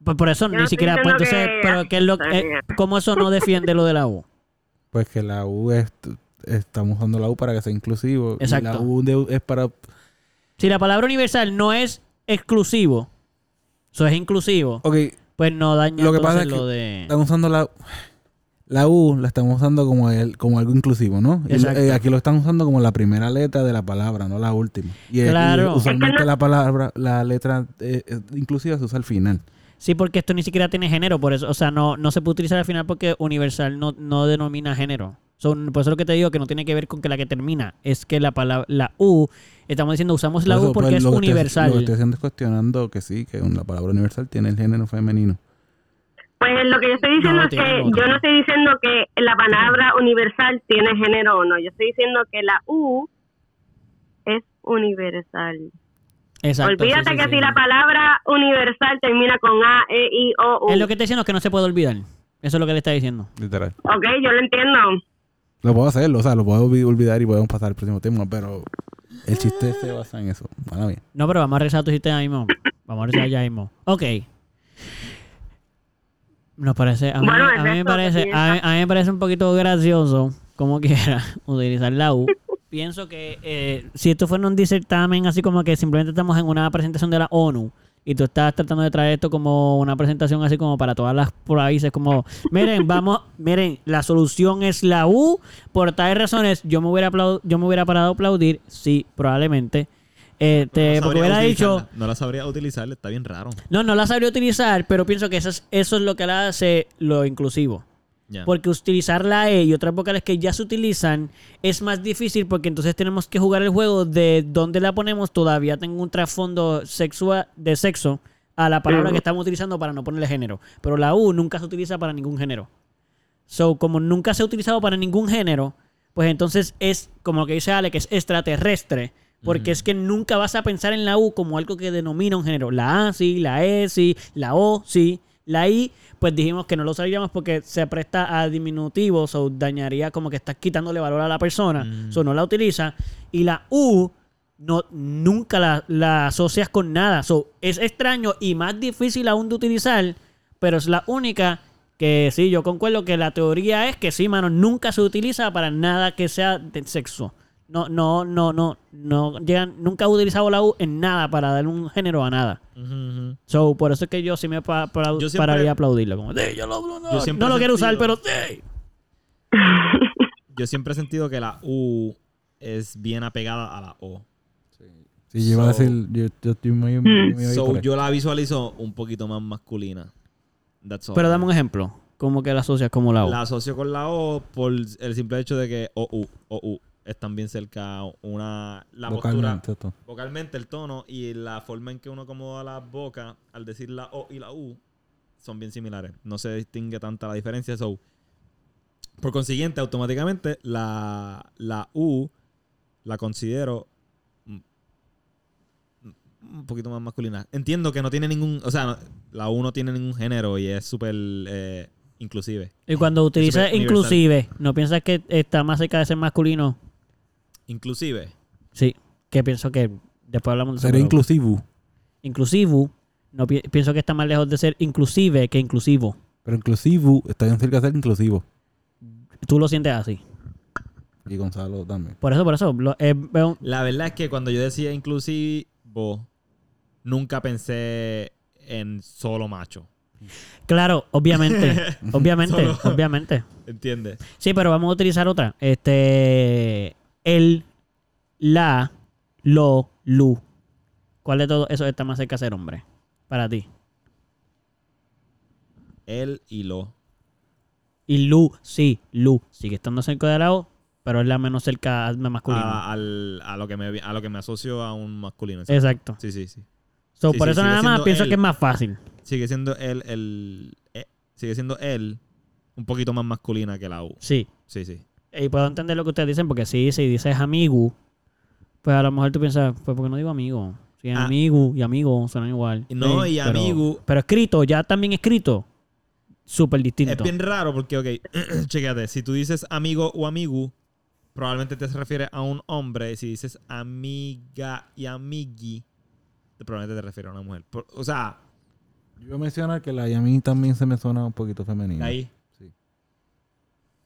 Pues por eso Yo ni siquiera, pues entonces, que- pero ¿qué es lo eh, ¿cómo eso no defiende lo de la U? [LAUGHS] Pues que la U es estamos usando la U para que sea inclusivo. y Exacto. la U de- es para Si la palabra universal no es exclusivo, eso es inclusivo, Ok, pues no daña Lo que pasa es que lo de... estamos usando la la U la estamos usando como el, como algo inclusivo, ¿no? Y Exacto. eh, aquí lo están usando como la primera letra de la palabra, no la última. Y, eh, Claro. y usualmente la palabra, la letra eh, eh, inclusiva se usa al final. Sí, porque esto ni siquiera tiene género, por eso, o sea, no, no se puede utilizar al final porque universal no, no denomina género. Son, por eso lo que te digo que no tiene que ver con que la que termina, es que la palabra, la U, estamos diciendo usamos la U porque pues, es universal. lo que estoy haciendo es cuestionando que sí, que la palabra universal tiene el género femenino. Pues lo que yo estoy diciendo No, es que otro. yo no estoy diciendo que la palabra universal tiene género o no. Yo estoy diciendo que la U es universal. Exacto. Olvídate sí, sí, que sí. si la palabra universal termina con A, E, I, O, U. Es lo que te diciendo es que no se puede olvidar. Eso es lo que le está diciendo. Literal. Ok, yo lo entiendo. Lo puedo hacer, o sea, lo puedo olvi- olvidar y podemos pasar al próximo tema, pero el chiste se basa en eso. Mala mía. No, pero vamos a regresar a tu sistema mismo. Vamos a regresar ya mismo. Ok. Nos parece, a mí, Bueno, a mí me parece, ¿qué a, mí- a mí me parece un poquito gracioso, como [LAUGHS] quiera, utilizar la U. Pienso que eh, si esto fuera un certamen así como que simplemente estamos en una presentación de la ONU y tú estás tratando de traer esto como una presentación así como para todas las países, como, miren, vamos, miren, la solución es la U, por tales razones, yo me hubiera, yo me hubiera parado a aplaudir, sí, probablemente. Este, No porque hubiera dicho. No la sabría utilizar, está bien raro. no, no la sabría utilizar, pero pienso que eso es, eso es lo que la hace lo inclusivo. Porque utilizar la E y otras vocales que ya se utilizan es más difícil porque entonces tenemos que jugar el juego de dónde la ponemos. Todavía tengo un trasfondo sexual de sexo a la palabra que estamos utilizando para no ponerle género. Pero la U nunca se utiliza para ningún género. So, como nunca se ha utilizado para ningún género, pues entonces es como lo que dice Ale, que es extraterrestre. Porque es que nunca vas a pensar en la U como algo que denomina un género. La A sí, la E sí, la O sí, la I, pues dijimos que no lo sabíamos porque se presta a diminutivos o dañaría como que estás quitándole valor a la persona. Mm. So, no la utiliza. Y la U no, nunca la, la asocias con nada. So, es extraño y más difícil aún de utilizar, pero es la única que sí, yo concuerdo que la teoría es que sí, mano, nunca se utiliza para nada que sea de sexo. No, no, no, no, no llegan, nunca he utilizado la U en nada para dar un género a nada. Ujú. So, por eso es que yo sí me pa- pa- Yo siempre- pararía a aplaudirlo. Como, "Sí, yo lo- no, Yo siempre no lo quiero usar, pero sí. [LAUGHS] Yo siempre he sentido que la U es bien apegada a la O. Sí, yo iba a decir, yo, yo estoy muy, Mm. muy- muy So, yo la visualizo un poquito más masculina. That's all. Pero dame un ejemplo. ¿Cómo que la asocias como la U? La asocio con la O por el simple hecho de que O, U, O, U están bien cerca una... La postura... Vocalmente, esto. Vocalmente el tono y la forma en que uno acomoda la boca al decir la O y la U son bien similares. No se distingue tanta la diferencia. So, por consiguiente, automáticamente la, la U la considero un poquito más masculina. Entiendo que no tiene ningún... O sea, no- la U no tiene ningún género y es súper eh, inclusive. Y cuando utilizas inclusive, ¿no piensas que está más cerca de ser masculino? Inclusive. Sí, que pienso que después hablamos de eso. Sería pero- inclusivo. Inclusivo, no pi- pienso que está más lejos de ser inclusive que inclusivo. Pero inclusivo está bien cerca de ser inclusivo. Tú lo sientes así. Y Gonzalo también. Por eso, por eso. lo- eh, veo- La verdad es que cuando yo decía inclusivo, nunca pensé en solo macho. claro, obviamente. [LAUGHS] obviamente, Solo- obviamente. ¿Entiendes? Sí, pero vamos a utilizar otra. Este. El, la, lo, lu. ¿Cuál de todo eso está más cerca de ser hombre? Para ti. Él y lo. Y lu, sí, lu. Sigue estando cerca de la O, pero es la menos cerca, más masculina. A, al- a lo que me, a lo que me asocio a un masculino. Exacto. Sí, sí, sí. So, Sí, por sí, eso nada más pienso él. que es más fácil. Sigue siendo él el... eh, sigue siendo él un poquito más masculina que la U. Sí. Sí, sí. Y puedo entender lo que ustedes dicen, porque sí, si dices amigo, pues a lo mejor tú piensas, pues porque no digo amigo. Si Sí, Ah. amigo y amigo suenan igual. No, Sí, y pero- amigo- Pero escrito, ya también escrito. Súper distinto. Es bien raro porque, ok, [CLEARS THROAT] chécate, si tú dices amigo o amigo, probablemente te refieres a un hombre. Si dices amiga y amigui, te- probablemente te refieres a una mujer. Por- o sea, Yo a mencionar que la Yami también se me suena un poquito femenina. ahí.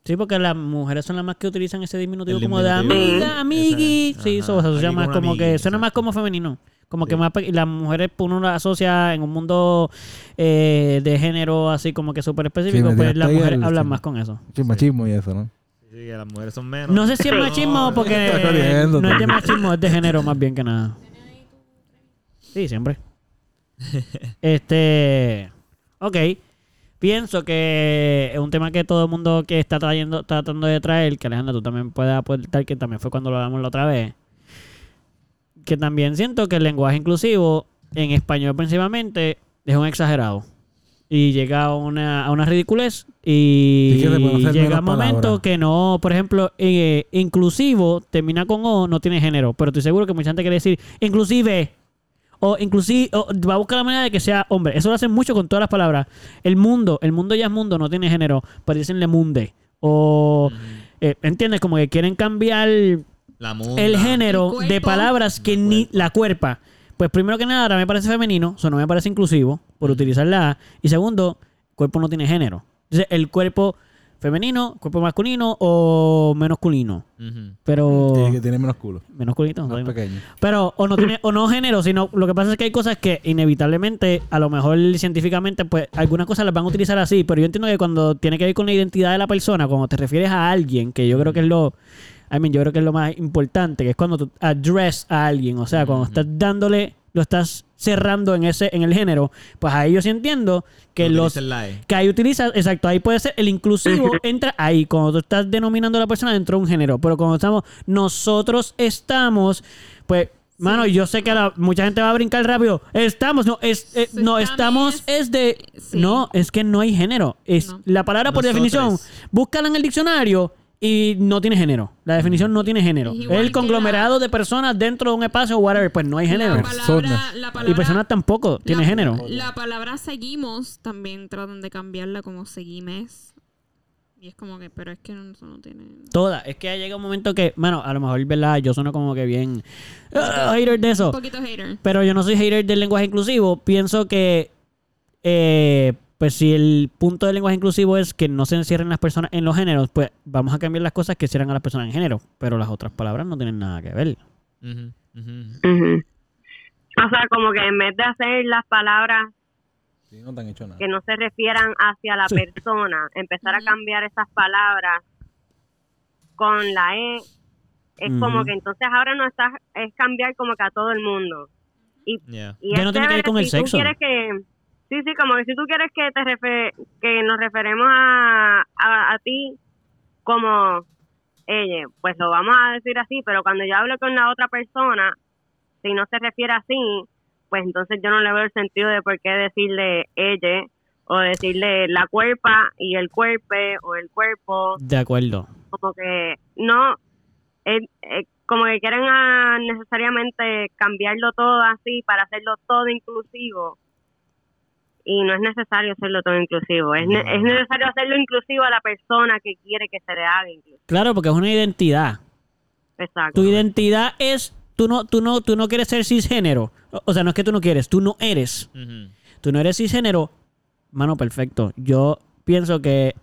Sí, porque las mujeres son las más que utilizan ese diminutivo El como de amiga, amigui. Esa- Sí, ajá. eso se asocia más como amigui, que suena exacto. más como femenino. Como que Sí. más las mujeres uno las asocia en un mundo eh, de género así como que súper específico, pues las mujeres al hablan más con eso. Machismo y eso, ¿no? Sí, que las mujeres son menos. No sé si es machismo [LAUGHS] porque no es de machismo, es de género más bien que nada. Sí, siempre. [LAUGHS] Este, ok. Pienso que es un tema que todo el mundo que está trayendo, tratando de traer, que Alejandra tú también puedes aportar, que también fue cuando lo hablamos la otra vez. Que también siento que el lenguaje inclusivo, en español principalmente, es un exagerado. Y llega a una, a una ridiculez y hacer llega un momento que no, por ejemplo, eh, inclusivo termina con O, no tiene género. Pero estoy seguro que mucha gente quiere decir inclusive. O inclusive, o va a buscar la manera de que sea hombre. Eso lo hacen mucho con todas las palabras. El mundo, el mundo ya es mundo, no tiene género. Pero dicen le munde. O, eh, ¿entiendes? Como que quieren cambiar La munda. el género El de palabras que La ni la cuerpa. Pues primero que nada, ahora me parece femenino, eso no me parece inclusivo por utilizar la A. Y segundo, cuerpo no tiene género. Entonces, el cuerpo femenino, cuerpo masculino o menosculino. Ujú. Pero. Tiene que tiene menos culo. Menosculito, Más pequeño. Pero o no tiene o no género, sino lo que pasa es que hay cosas que inevitablemente, a lo mejor científicamente, pues algunas cosas las van a utilizar así, pero yo entiendo que cuando tiene que ver con la identidad de la persona, cuando te refieres a alguien, que yo creo que es lo I mean, yo creo que es lo más importante, que es cuando tú address a alguien, o sea, cuando estás dándole, lo estás cerrando en ese en el género, pues ahí yo sí entiendo que No los E. que ahí utilizas, exacto, ahí puede ser el inclusivo, entra ahí, cuando tú estás denominando a la persona dentro de un género, pero cuando estamos, nosotros estamos, pues, mano, yo sé que la- mucha gente va a brincar rápido, estamos, no, es, eh, no, estamos, es- es de, sí. no, es que no hay género, es No. la palabra por Nosotros. definición, búscala en el diccionario y no tiene género, la definición no tiene género, Es el conglomerado de personas dentro de un espacio, whatever, pues no hay género. La Personas. palabra, la palabra, Y personas tampoco tiene género. La palabra seguimos también tratan de cambiarla como seguimes. Y es como que, pero es que no, eso no tiene. Todas. Es que llega un momento que, bueno, a lo mejor, ¿verdad? Yo sueno como que bien ah, hater de Un eso. poquito hater. Pero yo no soy hater del lenguaje inclusivo. Pienso que, eh, pues si el punto del lenguaje inclusivo es que no se encierren las personas en los géneros, pues vamos a cambiar las cosas que cierran a las personas en género. Pero las otras palabras no tienen nada que ver. O sea, como que en vez de hacer las palabras Sí, no te han hecho nada. que no se refieran hacia la Sí. persona, empezar a cambiar esas palabras con la E, es como que entonces ahora no estás, es cambiar como que a todo el mundo. Yeah. Y Ya es no tiene que ver con el si tú sexo. quieres que, sí, sí, como que si tú quieres que te refe- que nos referemos a, a, a ti como ella, pues lo vamos a decir así, pero cuando yo hablo con la otra persona, si no se refiere así, pues entonces yo no le veo el sentido de por qué decirle ella o decirle la cuerpa y el cuerpe o el cuerpo De acuerdo. como que no como que quieren ah, necesariamente cambiarlo todo así para hacerlo todo inclusivo y no es necesario hacerlo todo inclusivo es, ne- es necesario hacerlo inclusivo a la persona que quiere que se le haga inclusivo Claro, porque es una identidad. exacto Tu identidad es. Tú no, tú no, tú no quieres ser cisgénero. O- sea, no es que tú no quieres, tú no eres. Ujú. tú no eres cisgénero, mano, perfecto. Yo pienso que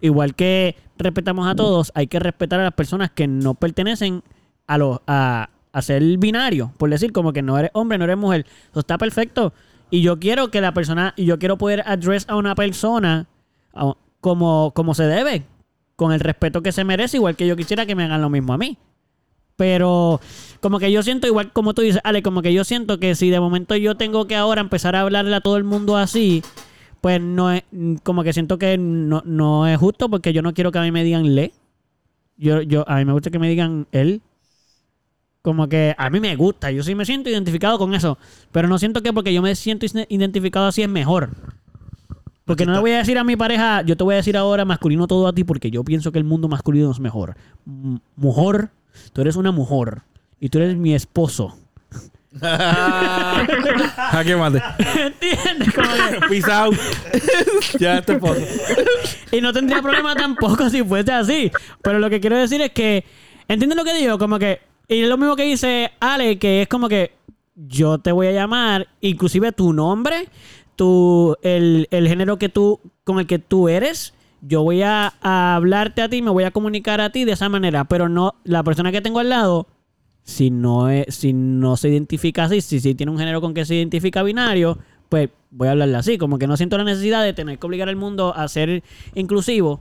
igual que respetamos a todos, hay que respetar a las personas que no pertenecen a los a, a ser binario, por decir como que no eres hombre, no eres mujer. Eso está perfecto. Y yo quiero que la persona, y yo quiero poder address a una persona como, como se debe, con el respeto que se merece, igual que yo quisiera que me hagan lo mismo a mí. Pero como que yo siento, igual como tú dices, Ale, como que yo siento que si de momento yo tengo que ahora empezar a hablarle a todo el mundo así, pues no es, como que siento que no, no es justo porque yo no quiero que a mí me digan le. Yo, yo, a mí me gusta que me digan él. Como que a mí me gusta, yo sí me siento identificado con eso. Pero no siento que porque yo me siento identificado así es mejor. Porque no le voy a decir a mi pareja, yo te voy a decir ahora masculino todo a ti porque yo pienso que el mundo masculino es mejor. M- Mujer, tú eres una mujer y tú eres mi esposo. Jaque mate. ¿Entiendes? Como que- [LAUGHS] out. ya este pozo. y no tendría problema tampoco si fuese así. Pero lo que quiero decir es que, ¿entiendes lo que digo? Como que, y es lo mismo que dice Ale, que es como que yo te voy a llamar, inclusive tu nombre, tu, el, el género que tú, con el que tú eres. Yo voy a, a hablarte a ti, me voy a comunicar a ti de esa manera, pero no la persona que tengo al lado, si no es, si no se identifica así, si, si tiene un género con que se identifica binario, pues voy a hablarle así. Como que no siento la necesidad de tener que obligar al mundo a ser inclusivo,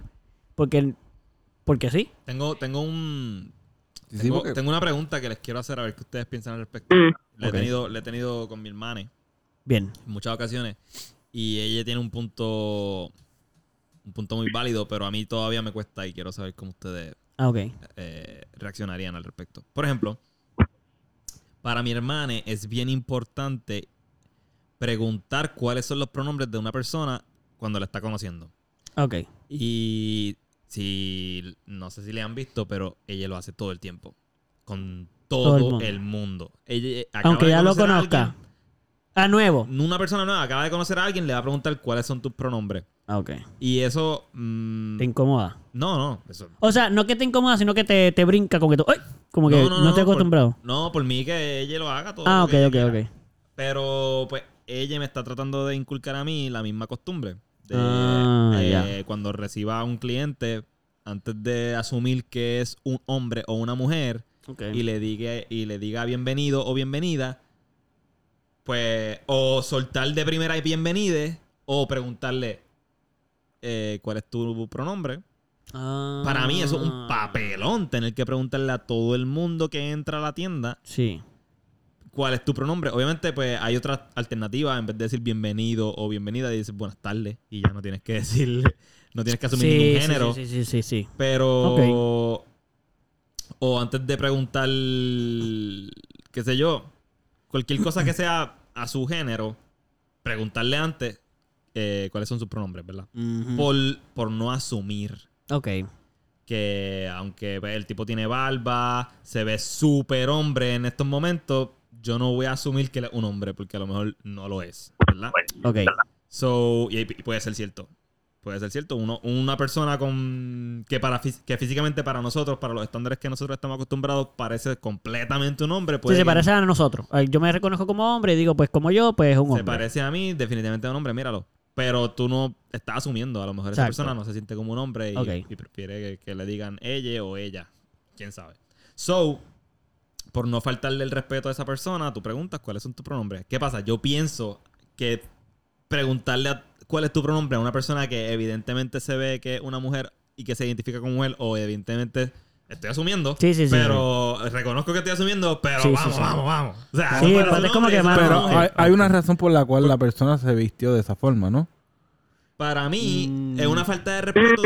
porque, porque sí. Tengo, tengo un. Sí, Tengo, porque- tengo una pregunta que les quiero hacer a ver qué ustedes piensan al respecto. Mm. Le, he tenido, le he tenido con mi hermana en Bien. muchas ocasiones. Y ella tiene un punto. Un punto muy válido, pero a mí todavía me cuesta y quiero saber cómo ustedes Ah, eh, reaccionarían al respecto. Por ejemplo, para mi hermana es bien importante preguntar cuáles son los pronombres de una persona cuando la está conociendo. Ok. Y si no sé si le han visto, pero ella lo hace todo el tiempo. Con todo, Todo el el, mundo. Ella eh, Aunque ya lo a conozca. alguien, A nuevo. una persona nueva acaba de conocer a alguien, le va a preguntar cuáles son tus pronombres. Ah, ok. Y eso. mm, Te incomoda. no, no. Eso, O sea, no que te incomoda, sino que te, te brinca como que tú. ¡Ay! Como que no, estoy por- acostumbrado. no, por mí que ella lo haga todo. ah, ok, ok, quiera. ok. Pero pues ella me está tratando de inculcar a mí la misma costumbre. De, Ah, eh. Cuando reciba a un cliente, antes de asumir que es un hombre o una mujer, y le diga, y le diga bienvenido o bienvenida, pues, o soltar de primera y bienvenide, o preguntarle eh, cuál es tu pronombre. Ah. Para mí eso es un papelón tener que preguntarle a todo el mundo que entra a la tienda Sí. Cuál es tu pronombre. Obviamente, pues hay otras alternativas. En vez de decir bienvenido o bienvenida, dices buenas tardes. Y ya no tienes que [LAUGHS] decir, no tienes que asumir Sí, ningún sí, género. Sí, sí, sí, sí. Pero. O antes de preguntar. qué sé yo. Cualquier cosa que sea a su género. Preguntarle antes eh, cuáles son sus pronombres, ¿verdad? Por, por no asumir Ok. que aunque pues, el tipo tiene barba, se ve súper hombre en estos momentos, yo no voy a asumir que él es un hombre porque a lo mejor no lo es, ¿verdad? Ok. So, y, y puede ser cierto. Puede ser cierto. Uno, una persona con que para que físicamente para nosotros, para los estándares que nosotros estamos acostumbrados, parece completamente un hombre. Sí, Puede se que parece a nosotros. Yo me reconozco como hombre y digo, pues como yo, pues es un se hombre. parece a mí, definitivamente es un hombre, míralo. Pero tú no estás asumiendo. A lo mejor esa persona no se siente como un hombre y, prefiere que, que le digan ella o ella. Quién sabe. So, por no faltarle el respeto a esa persona, tú preguntas cuáles son tus pronombres. ¿Qué pasa? Yo pienso que preguntarle a- cuál es tu pronombre a una persona que evidentemente se ve que es una mujer y que se identifica como mujer, o evidentemente estoy asumiendo, Sí, sí, sí. pero reconozco que estoy asumiendo, pero Sí, vamos, sí. vamos, vamos. O sea, Sí, pero es como que, eso Pero hay una razón por la cual la persona se vistió de esa forma, ¿no? Para mí, Mm. es una falta de respeto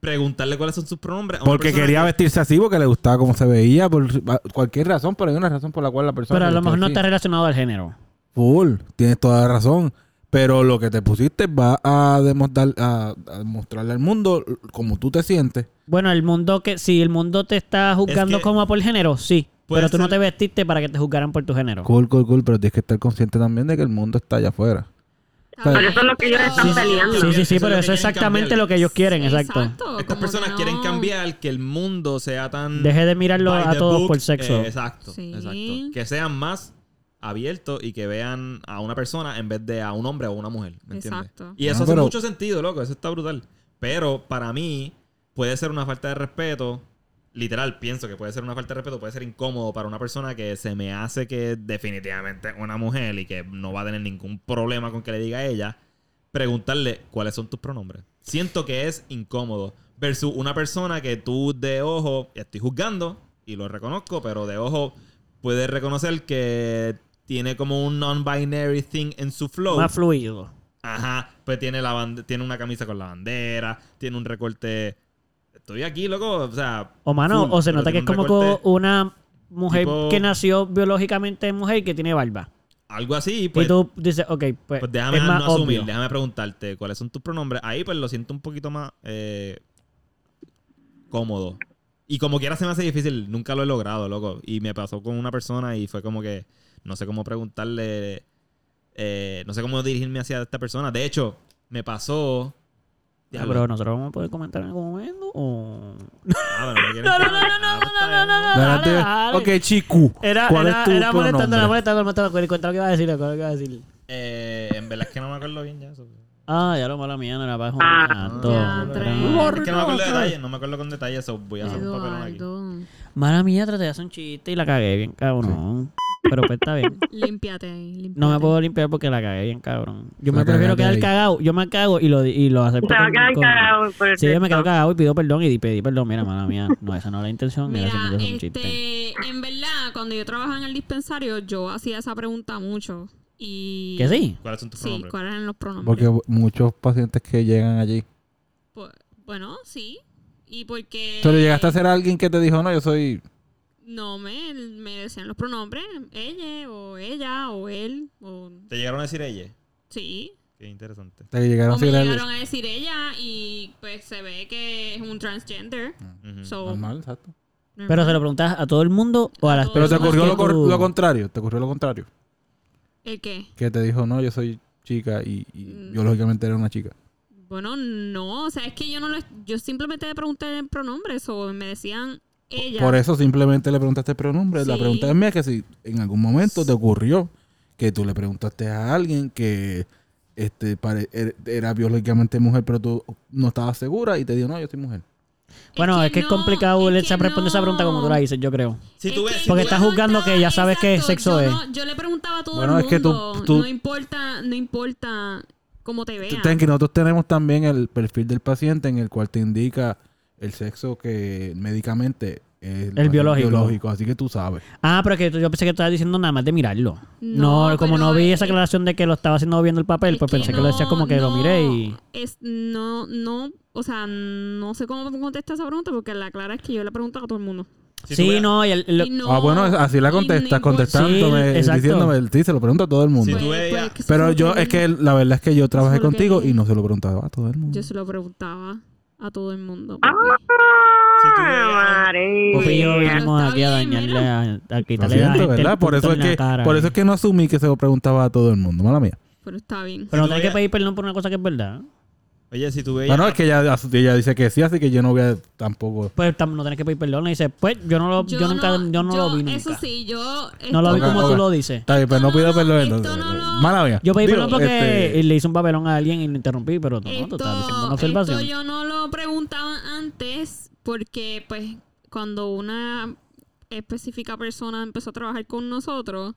preguntarle cuáles son sus pronombres. a una Porque quería que- vestirse así, porque le gustaba cómo se veía, por cualquier razón, pero hay una razón por la cual la persona. Pero a lo mejor no está relacionado al género. Full, tienes toda la razón. Pero lo que te pusiste va a demostrar, a, a demostrarle al mundo cómo tú te sientes. Bueno, el mundo que si el mundo te está juzgando que- como por género, sí. Pero tú no te vestiste para que te juzgaran por tu género. Cool, cool, cool, pero tienes que estar consciente también de que el mundo está allá afuera. Pero eso es lo que ellos están Sí, peleando. Sí, sí, sí, pero es eso es exactamente cambiar. lo que ellos quieren, exacto. Estas personas que quieren cambiar que el mundo sea tan. Deje de mirarlo a todos book. por sexo. Eh, exacto, Sí. exacto. Que sean más abiertos y que vean a una persona en vez de a un hombre o una mujer. ¿Me entiendes? Exacto. Y eso Ah, hace pero- mucho sentido, loco. Eso está brutal. Pero para mí, puede ser una falta de respeto. Literal, pienso que puede ser una falta de respeto, puede ser incómodo para una persona que se me hace que es definitivamente una mujer y que no va a tener ningún problema con que le diga a ella, preguntarle cuáles son tus pronombres. Siento que es incómodo. Versus una persona que tú de ojo, estoy juzgando y lo reconozco, pero de ojo puedes reconocer que tiene como un non-binary thing en su flow. Más fluido. Ajá, pues tiene la tiene una camisa con la bandera, tiene un recorte. Estoy aquí, loco, o sea. O mano, full, o se nota que es como recorte, una mujer tipo- que nació biológicamente mujer y que tiene barba. Algo así, pues. y tú dices, ok, pues, Pues déjame es no asumir, obvio. déjame preguntarte cuáles son tus pronombres. Ahí pues lo siento un poquito más eh, cómodo. Y como quiera se me hace difícil, nunca lo he logrado, loco. Y me pasó con una persona y fue como que no sé cómo preguntarle, eh, no sé cómo dirigirme hacia esta persona. De hecho, me pasó... Ya, pero nosotros vamos a poder comentar en algún momento. O... Ah, quieren [LAUGHS] No, no, no, no, Ah, no, no, no, no, no. Dale, dale. Ok, Chiku. Era, ¿Cuál era, es tu era molestando, era molestando, molestando. Cuenta lo que iba a decir, lo que iba a decir. Eh, en verdad es que no me acuerdo bien ya. Eso. Ah, ya lo mala mía, no era para Ah, Juan. ya, Andrés. Es que no me acuerdo de detalles, no me acuerdo con detalles, so voy a hacer un papelón aquí. Mala mía, traté de hacer un chiste y la cagué bien, cabrón. Pero pues está bien. límpiate ahí, límpiate. No me puedo limpiar porque la cagué bien, cabrón. Yo me prefiero quedar ahí. cagado. Yo me cago y lo, y lo acepto. Se va a quedar con- cagado por el Sí, yo me quedo cagado y pido perdón y di- pedí perdón. Mira, mala mía. [LAUGHS] No, esa no es la intención. Era Mira, simplemente un chiste. este, en verdad, cuando yo trabajaba en el dispensario, yo hacía esa pregunta mucho. Y... ¿Que sí? ¿Cuáles son tus Sí, pronombres? ¿cuáles eran los pronombres? Porque muchos pacientes que llegan allí. Pues, bueno, sí. Y porque... ¿Tú le llegaste a ser alguien que te dijo, no, yo soy... No, me, me decían los pronombres. Ella, o ella, o él, o... ¿Te llegaron a decir ella? Sí. Qué interesante. Te llegaron O a me llegaron a decir ella y pues se ve que es un transgender. So, Normal, exacto. Pero se lo preguntas a todo el mundo o a las A Pero te ocurrió lo, tú- lo contrario. Te ocurrió lo contrario. ¿El qué? Que te dijo, no, yo soy chica y, y Mm. biológicamente era una chica. Bueno, no. O sea, es que yo no lo... Yo simplemente le pregunté en pronombres o me decían ella. Por eso simplemente le preguntaste el pronombre. La pregunta es mía que si en algún momento te ocurrió que tú le preguntaste a alguien que este er- era biológicamente mujer, pero tú no estabas segura y te dijo, no, yo soy mujer. Bueno, es que es no, complicado es que responder esa pregunta como tú la dices, yo creo. Si tú Es ves... que Porque estás juzgando que ya sabes qué sexo yo es. no- yo le preguntaba a todo Bueno, el es que tú- mundo. tú- no importa, no importa cómo te Tú vean. ten que nosotros tenemos también el perfil del paciente en el cual te indica el sexo que médicamente es El biológico. Así que tú sabes. Ah, pero que yo pensé que estabas diciendo nada más de mirarlo. No, No, como no vi es- esa aclaración de que lo estaba haciendo viendo el papel, Es pues pensé que, lo decías como que lo miré y... Es, no, no, o sea, no sé cómo contestar esa pregunta porque la clara es que yo le preguntaba a todo el mundo. si sí, no, y el- lo- Y no- ah, bueno, así la contestas, contestándome, Sí, diciéndome, sí, se lo pregunto a todo el mundo. Si Pues- pues veías- Pero yo, es que la verdad es que yo trabajé que contigo y no se lo preguntaba a todo el mundo. Yo se lo preguntaba a todo el mundo. Ah, papi. Si tú yo vinimos aquí a dañarle, a, a quitarle la siento, gente el ¿verdad? Por eso, es que, cara. por eso es que no asumí que se lo preguntaba a todo el mundo. Mala mía. Pero está bien. Pero no tienes que pedir perdón por una cosa que es verdad. Oye, si tú veías... Bueno, es que ella, ella dice que sí, así que yo no voy a tampoco. Pues tam- no tienes que pedir perdón. Le dices, pues yo no lo, yo nunca, yo no lo vi nunca. Eso sí, yo... No lo vi esto como tú lo dices. Está bien, pero no Esto pido no- perdón. esto entonces. no lo- Mala mía. Yo pedí Digo, perdón porque este, le hice un papelón a alguien y lo interrumpí, pero no, tú estabas diciendo una Esto, observación. esto yo no lo preguntaba antes porque, pues, cuando una específica persona empezó a trabajar con nosotros,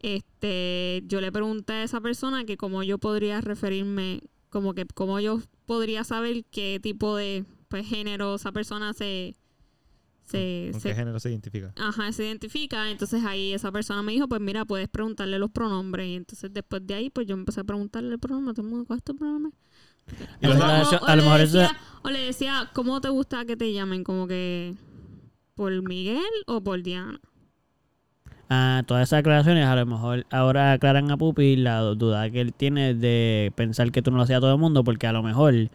este, yo le pregunté a esa persona que cómo yo podría referirme, como que cómo yo podría saber qué tipo de pues, género esa persona se... se, ¿Con se- qué género se identifica? Ajá, se identifica. Entonces ahí esa persona me dijo, pues mira, puedes preguntarle los pronombres. Y entonces después de ahí, pues yo empecé a preguntarle el pronombre. Todo el mundo, ¿cuál es tu pronombre? Y a lo eso- o le decía, ¿cómo te gusta que te llamen? Como que, ¿por Miguel o por Diana? Ah, todas esas aclaraciones a lo mejor ahora aclaran a Pupi la duda que él tiene de pensar que tú no lo hacías a todo el mundo, porque a lo mejor No,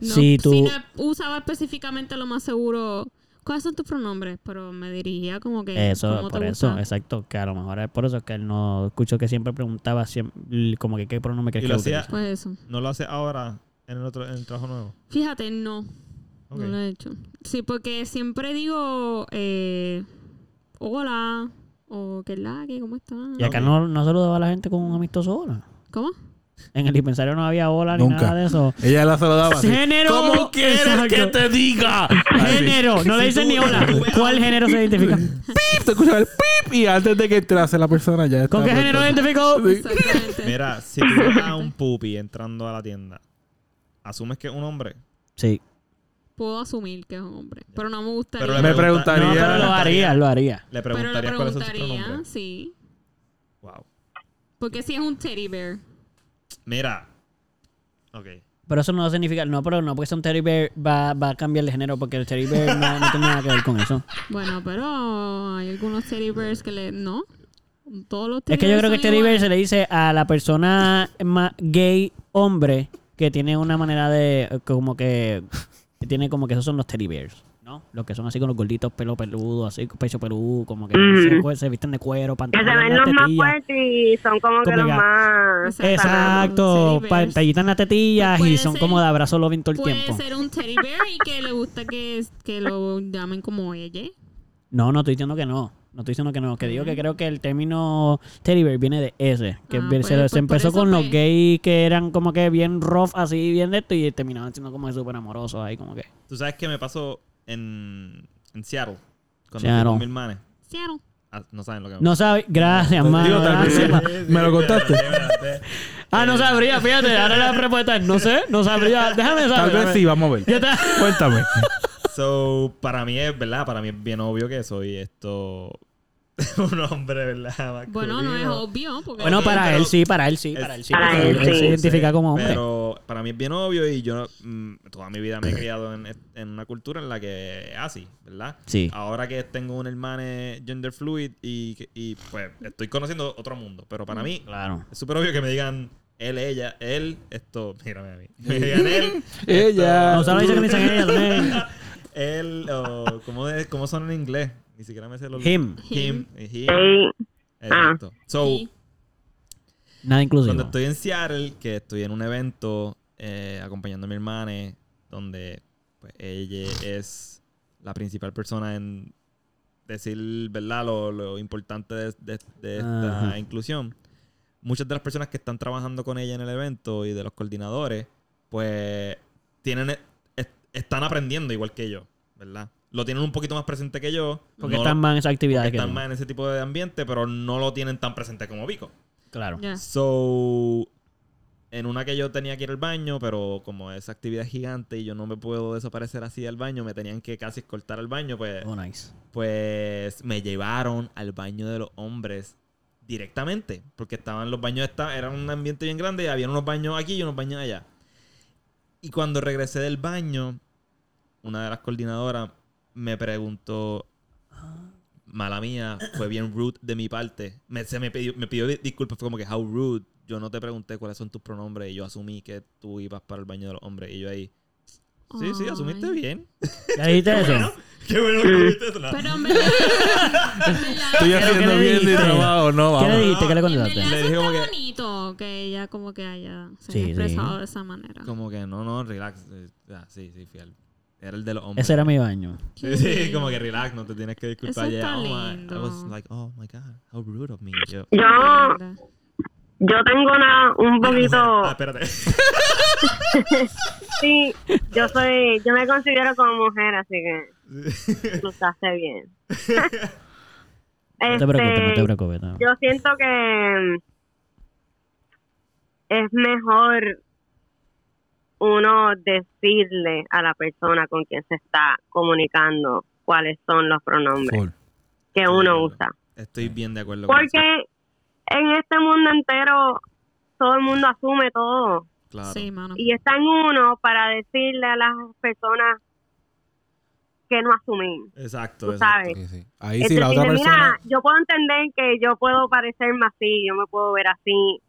si tú... Si no usaba específicamente lo más seguro, ¿cuáles son tus pronombres? Pero me dirigía como que, Eso, ¿cómo por eso, gusta? exacto, que a lo mejor es por eso que él no escucho que siempre preguntaba siempre, como que qué pronombre Y crees lo que hacía-. Pues eso. ¿No lo hace ahora en el otro en el trabajo nuevo? Fíjate, no. No lo he hecho. Sí, porque siempre digo, eh, hola, o qué es la que, ¿cómo está? Y acá no, no saludaba a la gente con un amistoso hola. ¿Cómo? En el dispensario no había hola ni Nunca. nada de eso. Ella la saludaba así. Género. ¿Cómo quieres Exacto. que te diga? Género, no le dicen ni hola. ¿Cuál género se identifica? Pip, te escuchaba el pip y antes de que entrase la persona ya ¿Con estaba qué género identificó? Exactamente. Mira, si tú a un pupi entrando a la tienda, ¿asumes que es un hombre? Sí. Puedo asumir que es un hombre, pero no me gustaría. Pero Me pregunta- preguntaría- No, pero lo haría, lo haría. Le pero le preguntaría, pronombres. sí. Wow. Porque si es un teddy bear. Mira. Ok. Pero eso no significa, no, pero no, porque sea un teddy bear va, va a cambiar de género, porque el teddy bear no, no tiene nada que ver con eso. Bueno, pero hay algunos teddy bears que le. No. Todos los teddy Es que yo bears creo que teddy bear se le dice a la persona gay hombre que tiene una manera de, como que tiene como que esos son los teddy bears. ¿no? Los que son así con los gorditos, pelo peludo, así, pecho peludo, como que Ujú. se, se visten de cuero, Que se pantalones ven los más fuertes y son como que Como los que- más... Exacto, Teddy pa- bears. tallitas en las tetillas Puede y son ser- como de abrazo loving todo el Puede tiempo. ser un teddy bear y que le gusta que, que lo llamen como ella. No, no estoy diciendo que no. No estoy diciendo que no. Que digo que creo que el término teddy bear viene de ese. Que Ah, se, pues, se pues empezó con los gays que eran como que bien rough, así, bien de esto, y terminaban siendo como súper amorosos ahí, como que. Tú sabes qué me pasó en, en Seattle. Cuando Seattle. mi hermana. Seattle. Ah, no saben lo que me No sabes. Gracias, mano. Sí. ¿Me lo contaste? Ah, no sabría, fíjate. Ahora la respuesta es no sé, no sabría. Déjame saber. Tal vez sí, vamos a ver. Cuéntame. [LAUGHS] So, para mí es, ¿verdad? Para mí es bien obvio que soy esto... [LAUGHS] un hombre, ¿verdad? Bueno, no es obvio. Porque Bueno, para pero- él sí, para él sí, Es- para él sí. Para porque él sí. se identifica como hombre. Pero para mí es bien obvio y yo mm, toda mi vida me he criado en, en una cultura en la que es así, ¿verdad? Sí. Ahora que tengo un hermano gender fluid y, y pues estoy conociendo otro mundo, pero para mí Claro. es súper obvio que me digan él, ella, él, esto, mírame a mí. [LAUGHS] Me digan él, Ella. No solo dice que dicen ella. [LAUGHS] él, o [LAUGHS] ¿cómo, es- ¿cómo son en inglés? Ni siquiera me sé los... Him. Him. him. Sí. Exacto. So, Sí. Nada inclusivo. Cuando estoy en Seattle, que estoy en un evento eh, acompañando a mi hermana, donde pues, ella es la principal persona en decir, ¿verdad?, lo, lo importante de, de- de esta Ajá. inclusión. Muchas de las personas que están trabajando con ella en el evento y de los coordinadores, pues, tienen, est- están aprendiendo igual que yo, ¿verdad? Lo tienen un poquito más presente que yo. Porque no están lo- más en esas actividades porque que están más en ese tipo de ambiente, pero no lo tienen tan presente como Vico. Claro. So, en una que yo tenía que ir al baño, pero como esa actividad es gigante y yo no me puedo desaparecer así del baño, me tenían que casi escoltar al baño, pues, Oh, nice. pues me llevaron al baño de los hombres directamente, porque estaban los baños, esta- era un ambiente bien grande y había unos baños aquí y unos baños allá. Y cuando regresé del baño, una de las coordinadoras me preguntó, mala mía, fue bien rude de mi parte. Me, se me pidió, me pidió di- disculpas, fue como que, how rude. Yo no te pregunté cuáles son tus pronombres y yo asumí que tú ibas para el baño de los hombres. Y yo ahí, sí, sí, asumiste Ay. bien. ¿Ya dijiste [LAUGHS] eso? Qué bueno que asumiste eso. Pero verdad- [LAUGHS] Estoy ¿Pero haciendo bien mi dijiste? trabajo, no, ¿Qué le dijiste? ¿Qué le contestaste? Le dije como que- bonito que ella como que haya se Sí, haya sí. expresado de esa manera. Como que no, no, relax. Eh, ah, sí, sí, fiel. Era el de los hombres. Ese era mi baño. Sí, sí, como que relax, no te tienes que disculpar. Eso ya. está oh my, I lindo. was like, oh my god, how rude of me. Yo, Yo, yo tengo una, un poquito... Ah, espérate. [LAUGHS] Sí, yo soy... Yo me considero como mujer, así que... Tú estás bien. [LAUGHS] No te preocupes, no te Este, preocupes. no. Yo siento que es mejor uno decirle a la persona con quien se está comunicando cuáles son los pronombres Full. que uno usa. Estoy bien de acuerdo con eso. Porque en este mundo entero todo el mundo asume todo Claro. Sí, mano. y está en uno para decirle a las personas que no asumir. Exacto, Tú exacto. sabes. Sí, sí. Ahí Es sí, la otra decirle, persona. mira, yo puedo entender que yo puedo parecerme así, yo me puedo ver así,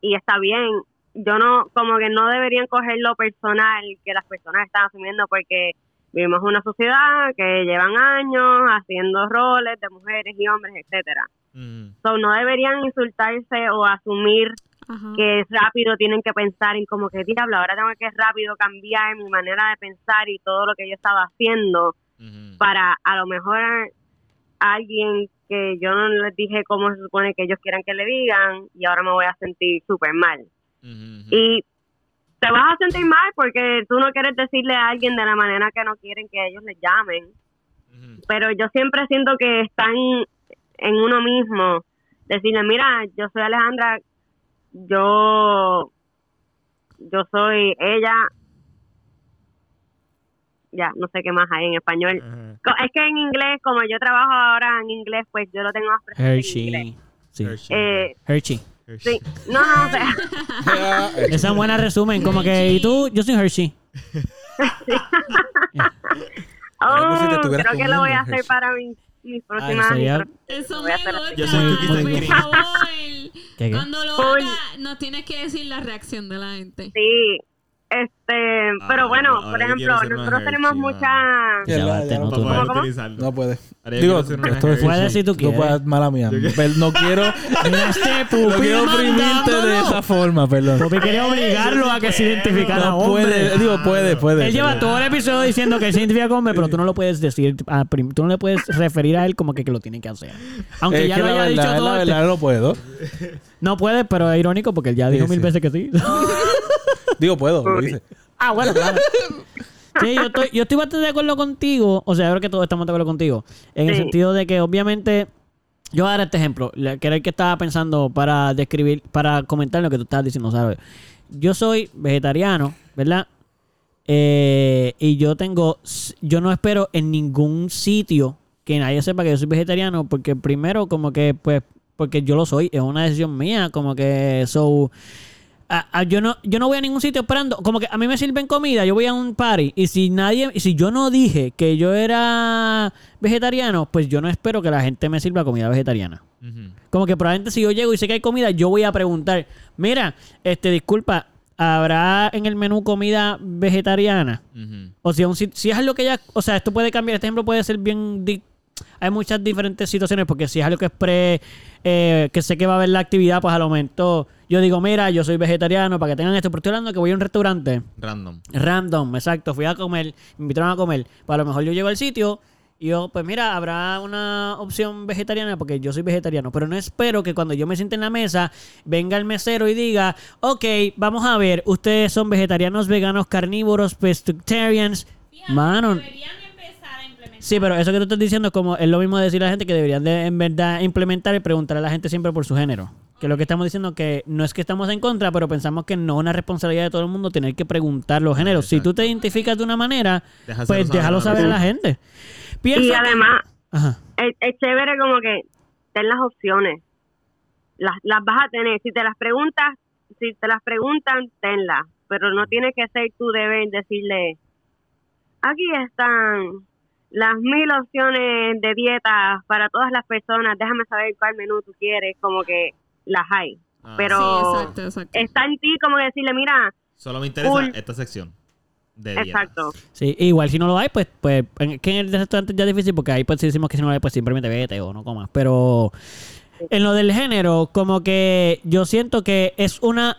y está bien. Yo no, como que no deberían coger lo personal que las personas están asumiendo, porque vivimos en una sociedad que llevan años haciendo roles de mujeres y hombres, etcétera. Mm, So, no deberían insultarse o asumir Ajá. que rápido tienen que pensar en como que diablo, ahora tengo que rápido cambiar mi manera de pensar y todo lo que yo estaba haciendo para a lo mejor a alguien que yo no les dije cómo se supone que ellos quieran que le digan y ahora me voy a sentir súper mal. Y te vas a sentir mal porque tú no quieres decirle a alguien de la manera que no quieren que ellos les llamen. Pero yo siempre siento que están en uno mismo. Decirle, mira, yo soy Alejandra, yo, yo soy ella. Ya, no sé qué más hay en español. Es que en inglés, como yo trabajo ahora en inglés, pues yo lo tengo más presente en inglés. Hershey. Sí. Hershey. Eh, Hershey. Sí, no, no, o sea, [LAUGHS] Esa es buena resumen. Como que, ¿y tú? Yo soy Hershey. [LAUGHS] Algo si te oh, creo que lo voy a hacer Hershey. para mis, mis próximas... Eso me gusta. Yo soy Por favor. ¿Qué, qué? Cuando lo haga, nos tienes que decir la reacción de la gente. Sí, Este, Ah, pero bueno, ahora por ejemplo, nosotros tenemos Hershey, mucha... Ya, Ya va, ya te no utilizarlo. No puede. Digo, esto es. Puedes si tú No quieres. puedes, mala mía. No quiero, [LAUGHS] este no pupi quiero oprimirte de esa forma, perdón. Pupi quería obligarlo a que se identificara No hombre. puede, digo, puede, puede. Él lleva todo el episodio diciendo que él se identifica como hombre, pero tú no lo puedes decir, a prim- tú no le puedes referir a él como que, que lo tiene que hacer. Aunque Es ya lo haya verdad, dicho todo. La este- verdad no puedo. No puede, pero es irónico porque él ya dijo Sí, mil sí. veces que sí. [LAUGHS] Digo, puedo, lo hice. ah, bueno, claro. Sí, yo estoy, yo estoy bastante de acuerdo contigo. O sea, creo que todos estamos de acuerdo contigo. En el sentido de que, obviamente, yo voy a dar este ejemplo, que era el que estaba pensando para describir, para comentar lo que tú estabas diciendo, ¿sabes? Yo soy vegetariano, ¿verdad? Eh, y yo tengo, yo no espero en ningún sitio que nadie sepa que yo soy vegetariano, porque primero, como que, pues, porque yo lo soy, es una decisión mía, como que, so, a- a- yo no yo no voy a ningún sitio esperando como que a mí me sirven comida yo voy a un party y si nadie si yo no dije que yo era vegetariano pues yo no espero que la gente me sirva comida vegetariana. Como que probablemente si yo llego y sé que hay comida yo voy a preguntar mira este disculpa habrá en el menú comida vegetariana Ujú. o si, a un si es algo que ya, o sea, esto puede cambiar, este ejemplo puede ser bien, hay muchas diferentes situaciones, porque si es algo que es pre, eh, que sé que va a haber la actividad, pues a lo momento yo digo, mira, yo soy vegetariano, para que tengan esto, pero estoy hablando que voy a un restaurante Random. random, exacto, fui a comer, me invitaron a comer, pues a lo mejor yo llego al sitio y yo, pues mira, habrá una opción vegetariana porque yo soy vegetariano, pero no espero que cuando yo me siente en la mesa venga el mesero y diga, ok, vamos a ver, ustedes son vegetarianos, veganos, carnívoros, pescatarians, mano. Deberían. Sí, pero eso que tú estás diciendo es como es lo mismo de decir a la gente que deberían de en verdad implementar y preguntar a la gente siempre por su género. Que lo que estamos diciendo que no es que estamos en contra, pero pensamos que no es una responsabilidad de todo el mundo tener que preguntar los géneros. Si tú te identificas de una manera, pues saber déjalo saber a la gente. Y además, Ajá. es, es chévere como que ten las opciones. Las, las vas a tener. Si te las preguntas, si te las preguntan, tenlas. Pero no tiene que ser tu deber decirle, aquí están las mil opciones de dieta para todas las personas. Déjame saber cuál menú tú quieres. Como que las hay. Ah, Pero Sí, exacto, exacto. está en ti como decirle, mira, Solo me interesa esta sección. De dietas. exacto. Sí, igual si no lo hay, pues, pues en, que en el restaurante ya es difícil porque ahí pues si decimos que si no lo hay, pues simplemente vete o no comas. Pero en lo del género, como que yo siento que es una...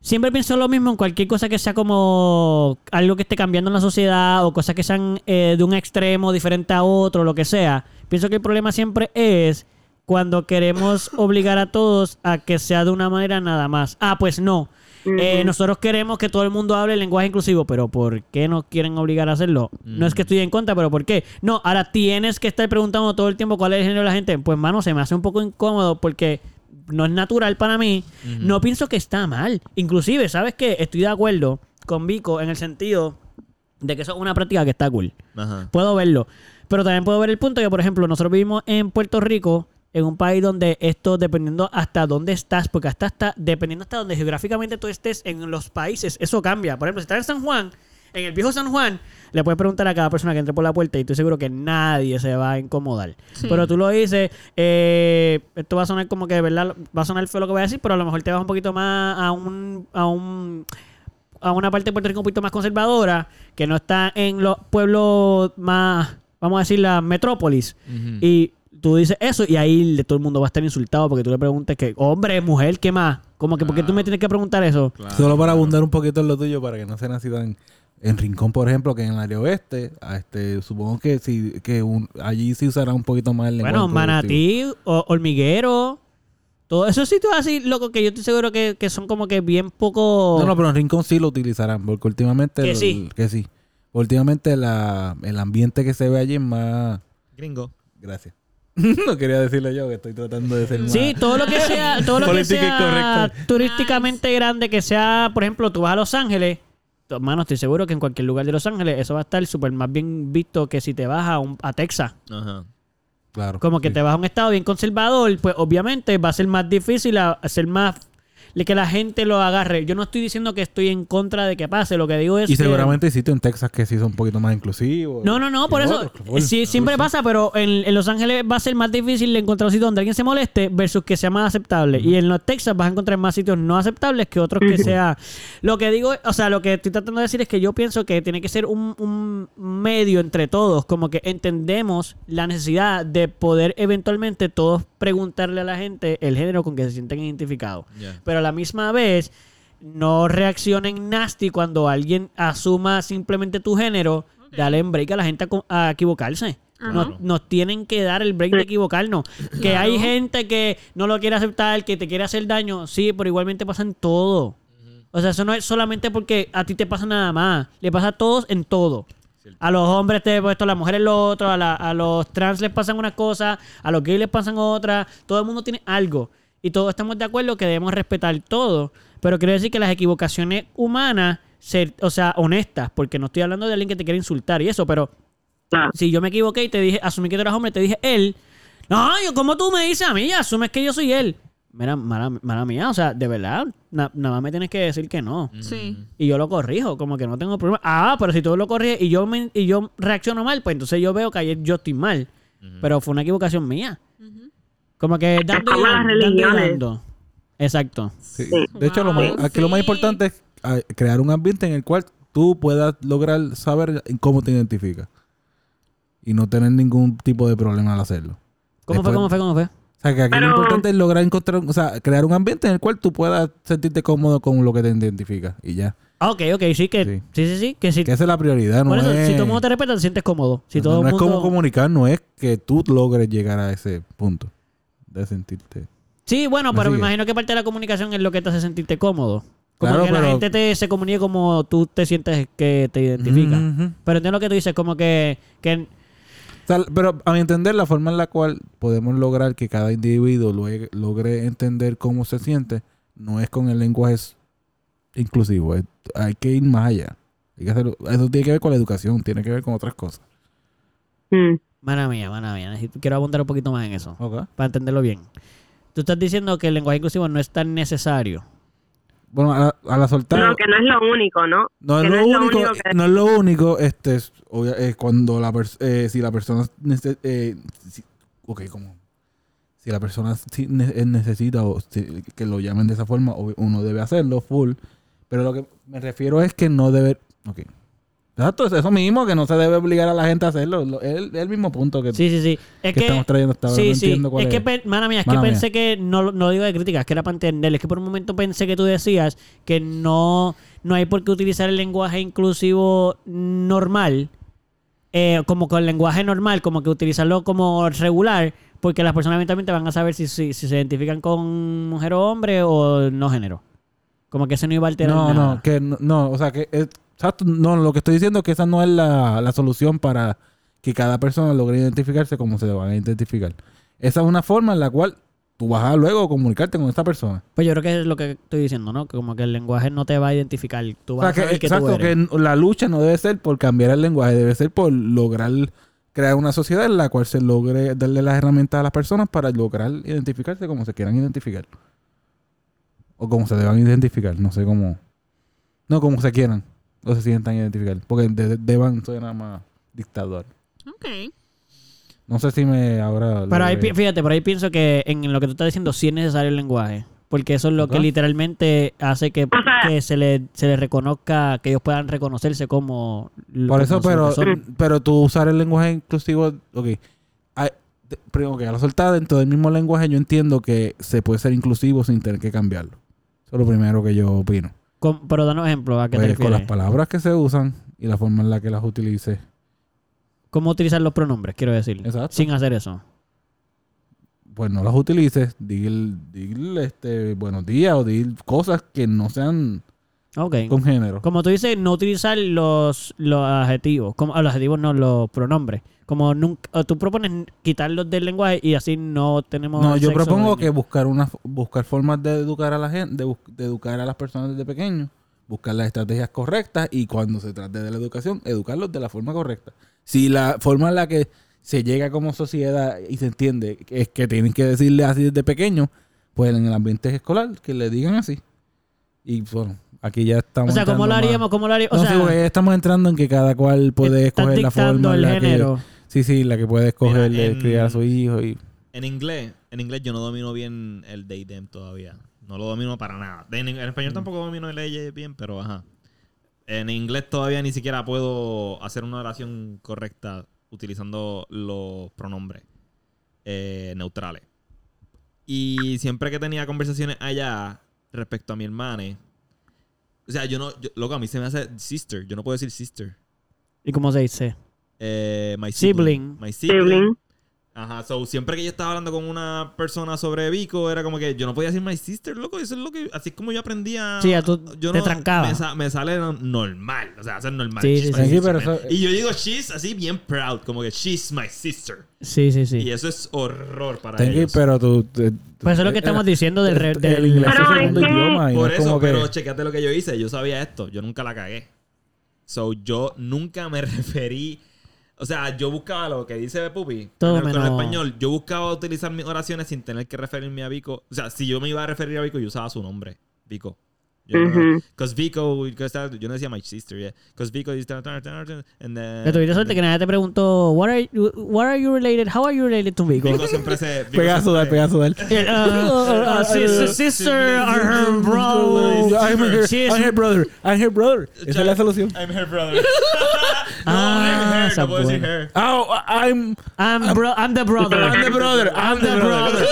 Siempre pienso lo mismo en cualquier cosa que sea como algo que esté cambiando en la sociedad o cosas que sean eh, de un extremo diferente a otro, lo que sea. Pienso que el problema siempre es cuando queremos [LAUGHS] obligar a todos a que sea de una manera nada más. Ah, pues no. Eh, nosotros queremos que todo el mundo hable el lenguaje inclusivo, pero ¿por qué nos quieren obligar a hacerlo? No es que estoy en contra, pero ¿por qué? No, ahora tienes que estar preguntando todo el tiempo cuál es el género de la gente. Pues, mano, se me hace un poco incómodo porque no es natural para mí. No pienso que está mal. Inclusive, ¿sabes qué? Estoy de acuerdo con Vico en el sentido de que eso es una práctica que está cool. Ajá. Puedo verlo. Pero también puedo ver el punto que, por ejemplo, nosotros vivimos en Puerto Rico, en un país donde esto, dependiendo hasta dónde estás, porque hasta, hasta dependiendo hasta donde geográficamente tú estés en los países, eso cambia. Por ejemplo, si estás en San Juan, en el viejo San Juan, le puedes preguntar a cada persona que entre por la puerta y estoy seguro que nadie se va a incomodar. Sí. Pero tú lo dices, eh, esto va a sonar como que, de ¿verdad? Va a sonar feo lo que voy a decir, pero a lo mejor te vas un poquito más a un... A un a una parte de Puerto Rico un poquito más conservadora, que no está en los pueblos más, vamos a decir, la metrópolis. Y tú dices eso y ahí todo el mundo va a estar insultado porque tú le preguntes que, hombre, mujer, ¿qué más? Como que, ¿por qué tú me tienes que preguntar eso? Claro, Solo para claro. abundar un poquito en lo tuyo, para que no sean así tan... En Rincón, por ejemplo, que en el área oeste, este, supongo que sí, que un- allí sí usará un poquito más el lenguaje. Bueno. Manatí, o- Hormiguero, todos esos sitios así, loco, que yo estoy seguro que, que son como que bien poco... No, no, pero en Rincón sí lo utilizarán, porque últimamente... Que el- sí. Que sí. Últimamente la, el ambiente que se ve allí es más... Gringo. Gracias. [LAUGHS] no quería decirlo yo, que estoy tratando de ser más... Sí, todo lo que sea, todo lo que [LAUGHS] Política sea turísticamente grande, que sea, por ejemplo, tú vas a Los Ángeles, hermano, estoy seguro que en cualquier lugar de Los Ángeles eso va a estar súper más bien visto que si te vas a, un- a Texas. Ajá. Claro. Como que sí. te vas a un estado bien conservador, pues obviamente va a ser más difícil a- hacer más de que la gente lo agarre. Yo no estoy diciendo que estoy en contra de que pase, lo que digo es Y que- seguramente hay sitios en Texas que sí son un poquito más inclusivos. No, no, no, por eso. otros. Sí, siempre pasa, pero en, en Los Ángeles va a ser más difícil encontrar un sitio donde alguien se moleste versus que sea más aceptable. Y en los Texas vas a encontrar más sitios no aceptables que otros que sea. Lo que digo, o sea, lo que estoy tratando de decir es que yo pienso que tiene que ser un, un medio entre todos, como que entendemos la necesidad de poder eventualmente todos preguntarle a la gente el género con que se sienten identificados. Pero a la misma vez, no reaccionen nasty cuando alguien asuma simplemente tu género. Dale en break a la gente a, equivocarse. Nos tienen que dar el break de equivocarnos. Que hay gente que no lo quiere aceptar, que te quiere hacer daño. Sí, pero igualmente pasa en todo. O sea, eso no es solamente porque a ti te pasa nada más. Le pasa a todos en todo. A los hombres te esto, a las mujeres lo otro, a, la- a los trans les pasan unas cosas, a los gays les pasan otras. Todo el mundo tiene algo. Y todos estamos de acuerdo que debemos respetar todo. Pero quiero decir que las equivocaciones humanas, ser, o sea, honestas, porque no estoy hablando de alguien que te quiere insultar y eso, pero Claro. si yo me equivoqué y te dije, asumí que tú eras hombre, te dije él. No, yo, ¿cómo tú me dices a mí? Asumes que yo soy él. Mira, mala, mala mía, o sea, de verdad, na- nada más me tienes que decir que no. Sí. Y yo lo corrijo, como que no tengo problema. Ah, pero si tú lo corriges y yo, me- y yo reacciono mal, pues entonces yo veo que ayer yo estoy mal. Pero fue una equivocación mía. Como que dando y dando, dando y religiones. dando. Exacto. Sí. Sí. De hecho, lo más- Wow, aquí lo más sí. importante es ah, crear un ambiente en el cual tú puedas lograr saber cómo te identificas. Y no tener ningún tipo de problema al hacerlo. ¿Cómo fue, cómo fue, cómo fue? O sea, que aquí lo importante es lograr encontrar, o sea, crear un ambiente en el cual tú puedas sentirte cómodo con lo que te identifica. Y ya. Ah, ok, ok, sí, que Sí. sí, sí, sí, que si, Que esa es la prioridad, no por eso, es... si todo el mundo te respeta, te sientes cómodo. Si no, todo no el es como comunicar, no es que tú logres llegar a ese punto de sentirte... Sí, bueno, ¿Me pero me imagino que parte de la comunicación es lo que te hace sentirte cómodo. Como Claro, que la pero- gente te, se comunique como tú te sientes que te identifica. Ujú. Pero entiendo lo que tú dices, como que, que O sea, pero a mi entender, la forma en la cual podemos lograr que cada individuo logre, logre entender cómo se siente no es con el lenguaje s- inclusivo. es- hay que ir más allá. Hay que hacerlo- eso tiene que ver con la educación, tiene que ver con otras cosas. Mm. Mana mía, mana mía. necesito- Quiero abundar un poquito más en eso. Ok. Para entenderlo bien. Tú estás diciendo que el lenguaje inclusivo no es tan necesario. Bueno, a la, a la soltar... No, que no es lo único, ¿no? No es, lo no es lo único, que- no es lo único, este, es, obvia- es cuando la eh, si la persona, nece- eh, si- ok, como, si la persona ne- eh, necesita o si- que lo llamen de esa forma, uno debe hacerlo full, pero lo que me refiero es que no debe, ok, exacto, es eso mismo, que no se debe obligar a la gente a hacerlo, lo- es el, el mismo punto que, Sí, sí, sí. Es que que, estamos trayendo hasta ahora, sí, no sí. entiendo cuál Es es. que, mana mía, es que mía. pensé que, no, no lo digo de crítica, es que era para entender. Es que por un momento pensé que tú decías que no, no hay por qué utilizar el lenguaje inclusivo normal, eh, como con el lenguaje normal, como que utilizarlo como regular, porque las personas eventualmente van a saber si, si, si se identifican con mujer o hombre o no género. Como que ese no iba a alterar No, nada. no, que no, no, o sea, que es- exacto, no, lo que estoy diciendo es que esa no es la, la solución para que cada persona logre identificarse como se van a identificar. Esa es una forma en la cual tú vas a luego comunicarte con esta persona. Pues yo creo que es lo que estoy diciendo, ¿no? Que como que el lenguaje no te va a identificar. Tú O vas sea, a que, saber que tú exacto, eres. que la lucha no debe ser por cambiar el lenguaje, debe ser por lograr crear una sociedad en la cual se logre darle las herramientas a las personas para lograr identificarse como se quieran identificar. O como se deban identificar, no sé cómo. No, como se quieran. O se sientan identificar. Porque de- de- deban suena más dictador. Ok. No sé si me ahora. Pero ahí, fíjate, por ahí pienso que en lo que tú estás diciendo sí es necesario el lenguaje. Porque eso es lo que literalmente hace que, que se, le, se le reconozca, que ellos puedan reconocerse como... lo- Por eso, pero, que son. pero tú usar el lenguaje inclusivo, ok. Hay- de- pero, ok, a la soltada dentro del mismo lenguaje yo entiendo que se puede ser inclusivo sin tener que cambiarlo. Eso es lo primero que yo opino. Pero danos ejemplo, ¿a qué te Pues, con las refieres? palabras que se usan y la forma en la que las utilice. ¿Cómo utilizar los pronombres, quiero decir? Exacto. Sin hacer eso. Pues no las utilices, dil, dil, este, buenos días o dil cosas que no sean Ok. con género. Como tú dices, no utilizar los, los adjetivos. Como, ah, los adjetivos no, los pronombres. Como nunca, tú propones quitarlos del lenguaje y así no tenemos... No, yo propongo que buscar una buscar formas de educar a la gente, de, de educar a las personas desde pequeños, buscar las estrategias correctas y cuando se trate de la educación, educarlos de la forma correcta. Si la forma en la que se llega como sociedad y se entiende es que tienen que decirle así desde pequeño, pues en el ambiente escolar que le digan así. Y bueno, aquí ya estamos. O sea, ¿cómo entrando lo más- haríamos? ¿Cómo lo haríamos? O no, sí, sea, porque ya estamos entrando en que cada cual puede escoger la forma en el la que- género. Sí, sí, la que puede escoger Mira, de en- criar a su hijo y... En inglés, en inglés yo no domino bien el they them todavía. No lo domino para nada. En, en español tampoco domino el ella bien, pero ajá. En inglés todavía ni siquiera puedo hacer una oración correcta utilizando los pronombres eh, neutrales. Y siempre que tenía conversaciones allá respecto a mi hermana, o sea, yo no, yo- loco, a mí se me hace sister. Yo no puedo decir sister. ¿Y cómo se dice? Eh, my Sibling. My Sibling. Ajá, so siempre que yo estaba hablando con una persona sobre Vico, era como que yo no podía decir my sister, loco. Eso es lo que. Así es como yo aprendía. Sí, ya tú yo te trancaba. Me, sa- me sale no- normal. O sea, hacer normal. Sí, sí, sí. Sí, sister, pero man. eso- Y yo digo she's así bien proud, como que she's my sister. Sí, sí, Y sí. eso es horror para Tengi, ellos. pero tú... tú- Pues eso es lo que eh, estamos diciendo del... del inglés es segundo que- idioma y no Por es eso, como que... pero chequete lo que yo hice. Yo sabía esto. Yo nunca la cagué. So, yo nunca me [LAUGHS] referí... O sea, yo buscaba lo que dice Pupi. Todo menos- español. Yo buscaba utilizar mis oraciones sin tener que referirme a Vico. O sea, si yo me iba a referir a Vico, yo usaba su nombre. Vico. Yo, Ujú. Cause Vico... yo no decía my sister, yeah. Cause Vico is... And then, Que tuviste suerte que nadie te preguntó, what are, you, what are you related? How are you related to Vico? Vico siempre se... Vico Pega a sudar, pega a sudar. Uh, uh, sister, sister, are her bro. I'm her, She's- I'm her brother. I'm her brother. Esa es la solución. I'm her brother. [LAUGHS] no, Ah, I'm her. esa No puedo decir her. Oh, I'm... I'm, bro, I'm the brother. I'm the brother. I'm the brother.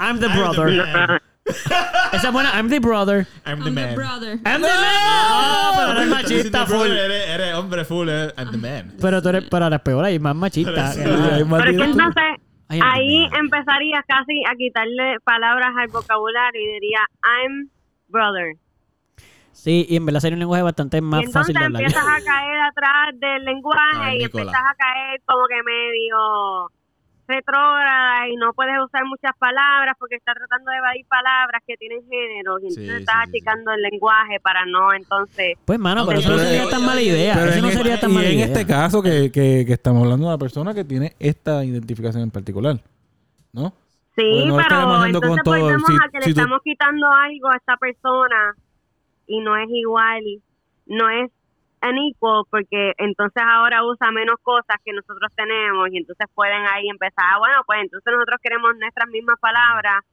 I'm the I'm the brother. Esa es buena, I'm the brother. I'm the I'm the man. brother. I'm the man. pero eres machista Full. full. Eres, eres hombre full. eh. I'm the man. Pero tú eres, pero eres peor ahí, más machista. Pero que sí, nada. Hay más Pero es que directo. entonces the ahí man. empezaría casi a quitarle palabras al vocabulario y diría I'm brother. Sí, y en verdad sería un lenguaje bastante y más entonces fácil de hablar. empiezas a caer atrás del lenguaje [LAUGHS] Ay, y Nicola. empiezas a caer como que medio retrógrada y no puedes usar muchas palabras porque estás tratando de evadir palabras que tienen género y entonces Sí, sí, achicando el lenguaje para no entonces Pues, mano, pero eso no sería tan mala idea. Pero Eso en no este- sería tan y mala en idea. este caso que, que, que estamos hablando de una persona que tiene esta identificación en particular, ¿no? Sí, no pero entonces todo. volvemos Si- a que le tú- estamos quitando algo a esta persona y no es igual, no es unequal porque entonces ahora usa menos cosas que nosotros tenemos y entonces pueden ahí empezar, ah, bueno, pues entonces nosotros queremos nuestras mismas palabras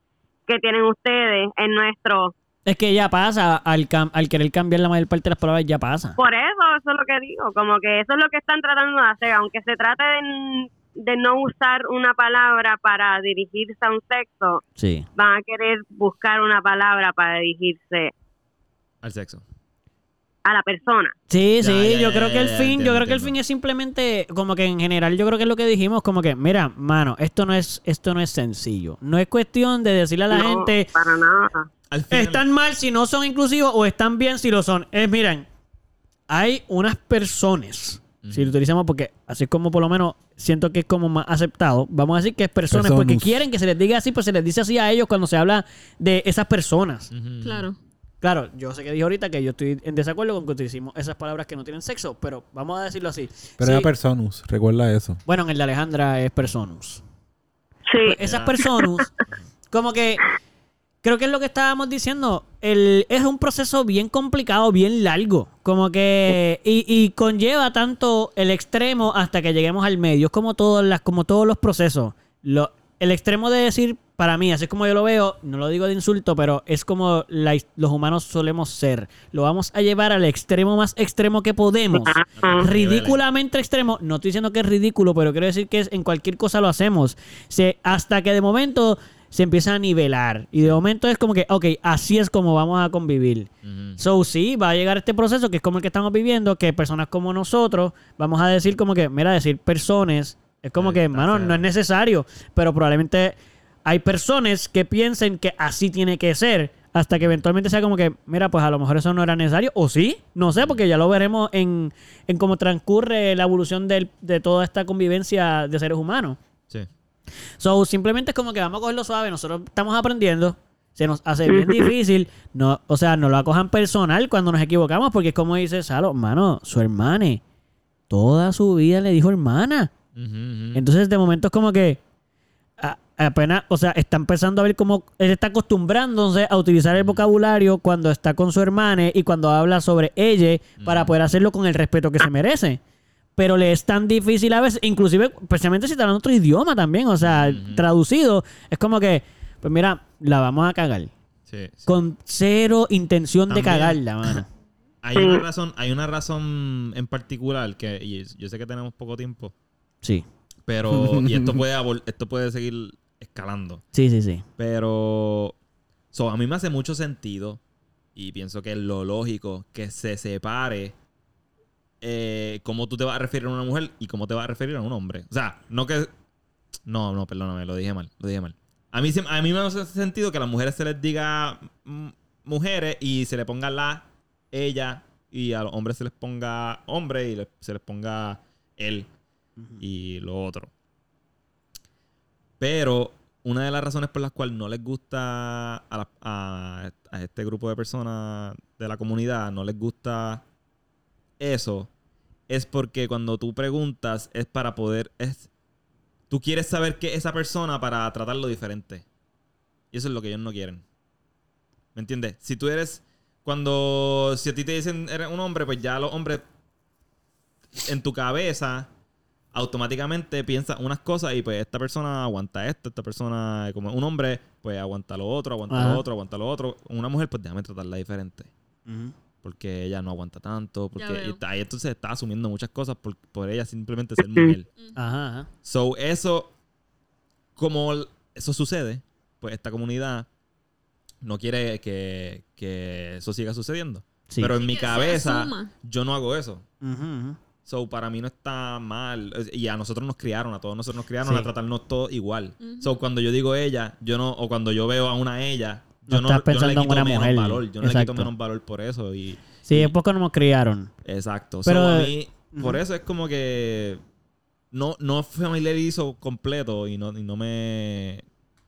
que tienen ustedes en nuestro... Es que ya pasa, al, cam- al querer cambiar la mayor parte de las palabras, ya pasa. Por eso, eso es lo que digo, como que eso es lo que están tratando de hacer, aunque se trate de, de no usar una palabra para dirigirse a un sexo, Sí. van a querer buscar una palabra para dirigirse Al sexo. A la persona. Sí, Ya, sí, ya, yo ya, creo ya, que el ya, fin, yo creo que el fin es simplemente como que en general yo creo que es lo que dijimos, como que, mira, mano, esto no es, esto no es sencillo. No es cuestión de decirle a la No, gente, Para nada. Están mal si no son inclusivos o están bien si lo son. Es, miren, hay unas personas, si lo utilizamos porque así es como por lo menos siento que es como más aceptado, vamos a decir que es personas porque quieren que se les diga así, pues se les dice así a ellos cuando se habla de esas personas. Claro. Claro, yo sé que dije ahorita que yo estoy en desacuerdo con que utilicemos esas palabras que no tienen sexo, pero vamos a decirlo así. Pero Sí, era personus, recuerda eso. bueno, en el de Alejandra es personus. Sí. Pues esas personas, como que creo que es lo que estábamos diciendo. El, es un proceso bien complicado, bien largo. Como que. Y, y conlleva tanto el extremo hasta que lleguemos al medio. Es como todas las, como todos los procesos. Lo, el extremo de decir, para mí, así es como yo lo veo, no lo digo de insulto, pero es como la- los humanos solemos ser. Lo vamos a llevar al extremo más extremo que podemos ridículamente extremo. No estoy diciendo que es ridículo, pero quiero decir que es, en cualquier cosa lo hacemos. Se, hasta que de momento se empieza a nivelar. Y de momento es como que, ok, así es como vamos a convivir. So, sí, va a llegar este proceso que es como el que estamos viviendo, que personas como nosotros vamos a decir como que, mira, decir personas, es como que, está mano, feo. no es necesario, pero probablemente hay personas que piensen que así tiene que ser, hasta que eventualmente sea como que, mira, pues a lo mejor eso no era necesario, o sí, no sé, porque ya lo veremos en, en cómo transcurre la evolución del- de toda esta convivencia de seres humanos. Sí. So, simplemente es como que vamos a cogerlo suave. Nosotros estamos aprendiendo. Se nos hace bien [LAUGHS] difícil. No, o sea, no lo acojan personal cuando nos equivocamos, porque es como dice Salo, mano, su hermana. Toda su vida le dijo hermana. Entonces, de momento es como que. apenas, o sea, está empezando a ver cómo él está acostumbrándose a utilizar el vocabulario cuando está con su hermana y cuando habla sobre ella para poder hacerlo con el respeto que se merece. Pero le es tan difícil a veces, inclusive, especialmente si está hablando otro idioma también, o sea, traducido, es como que, pues mira, la vamos a cagar. Sí, sí. Con cero intención de cagarla, mano. [LAUGHS] Hay una razón, hay una razón en particular que y yo sé que tenemos poco tiempo, Sí, pero [LAUGHS] y esto puede esto puede seguir escalando, sí, sí, sí. pero so, a mí me hace mucho sentido y pienso que es lo lógico que se separe eh, cómo tú te vas a referir a una mujer y cómo te vas a referir a un hombre. O sea, no que no, no, perdóname, lo dije mal, lo dije mal. A mí, a mí me hace sentido que a las mujeres se les diga mm, mujeres y se le ponga la, ella, y a los hombres se les ponga hombre y le- se les ponga él y lo otro. Pero una de las razones por las cuales no les gusta a, a este grupo de personas de la comunidad, no les gusta eso, es porque cuando tú preguntas es para poder, es, tú quieres saber qué es esa persona para tratarlo diferente. Y eso es lo que ellos no quieren. ¿Me entiendes? Si tú eres, cuando, si a ti te dicen eres un hombre, pues ya los hombres en tu cabeza automáticamente piensas unas cosas y pues esta persona aguanta esto, esta persona como un hombre, pues aguanta lo otro, aguanta Ajá. lo otro, aguanta lo otro. Una mujer, pues déjame tratarla diferente. Porque ella no aguanta tanto. Porque y ahí entonces está asumiendo muchas cosas por, por ella simplemente [CLEARS THROAT] ser mujer. Ajá, ajá. So, eso, como eso sucede, pues esta comunidad no quiere que, que eso siga sucediendo. Sí. Pero en Sí, mi cabeza, yo no hago eso. Ujú. So, para mí no está mal. Y a nosotros nos criaron, a todos nosotros nos criaron Sí. a tratarnos todos igual. Ujú. So, cuando yo digo ella, yo no, o cuando yo veo a una ella, No yo no, estás yo no le pensando en quito una menos mujer. valor. Yo no le quito menos valor por eso. Y, Sí, y- es porque no nos criaron. Exacto. Pero, So, a mí, por eso es como que no, no familiarizo completo y no, y no me.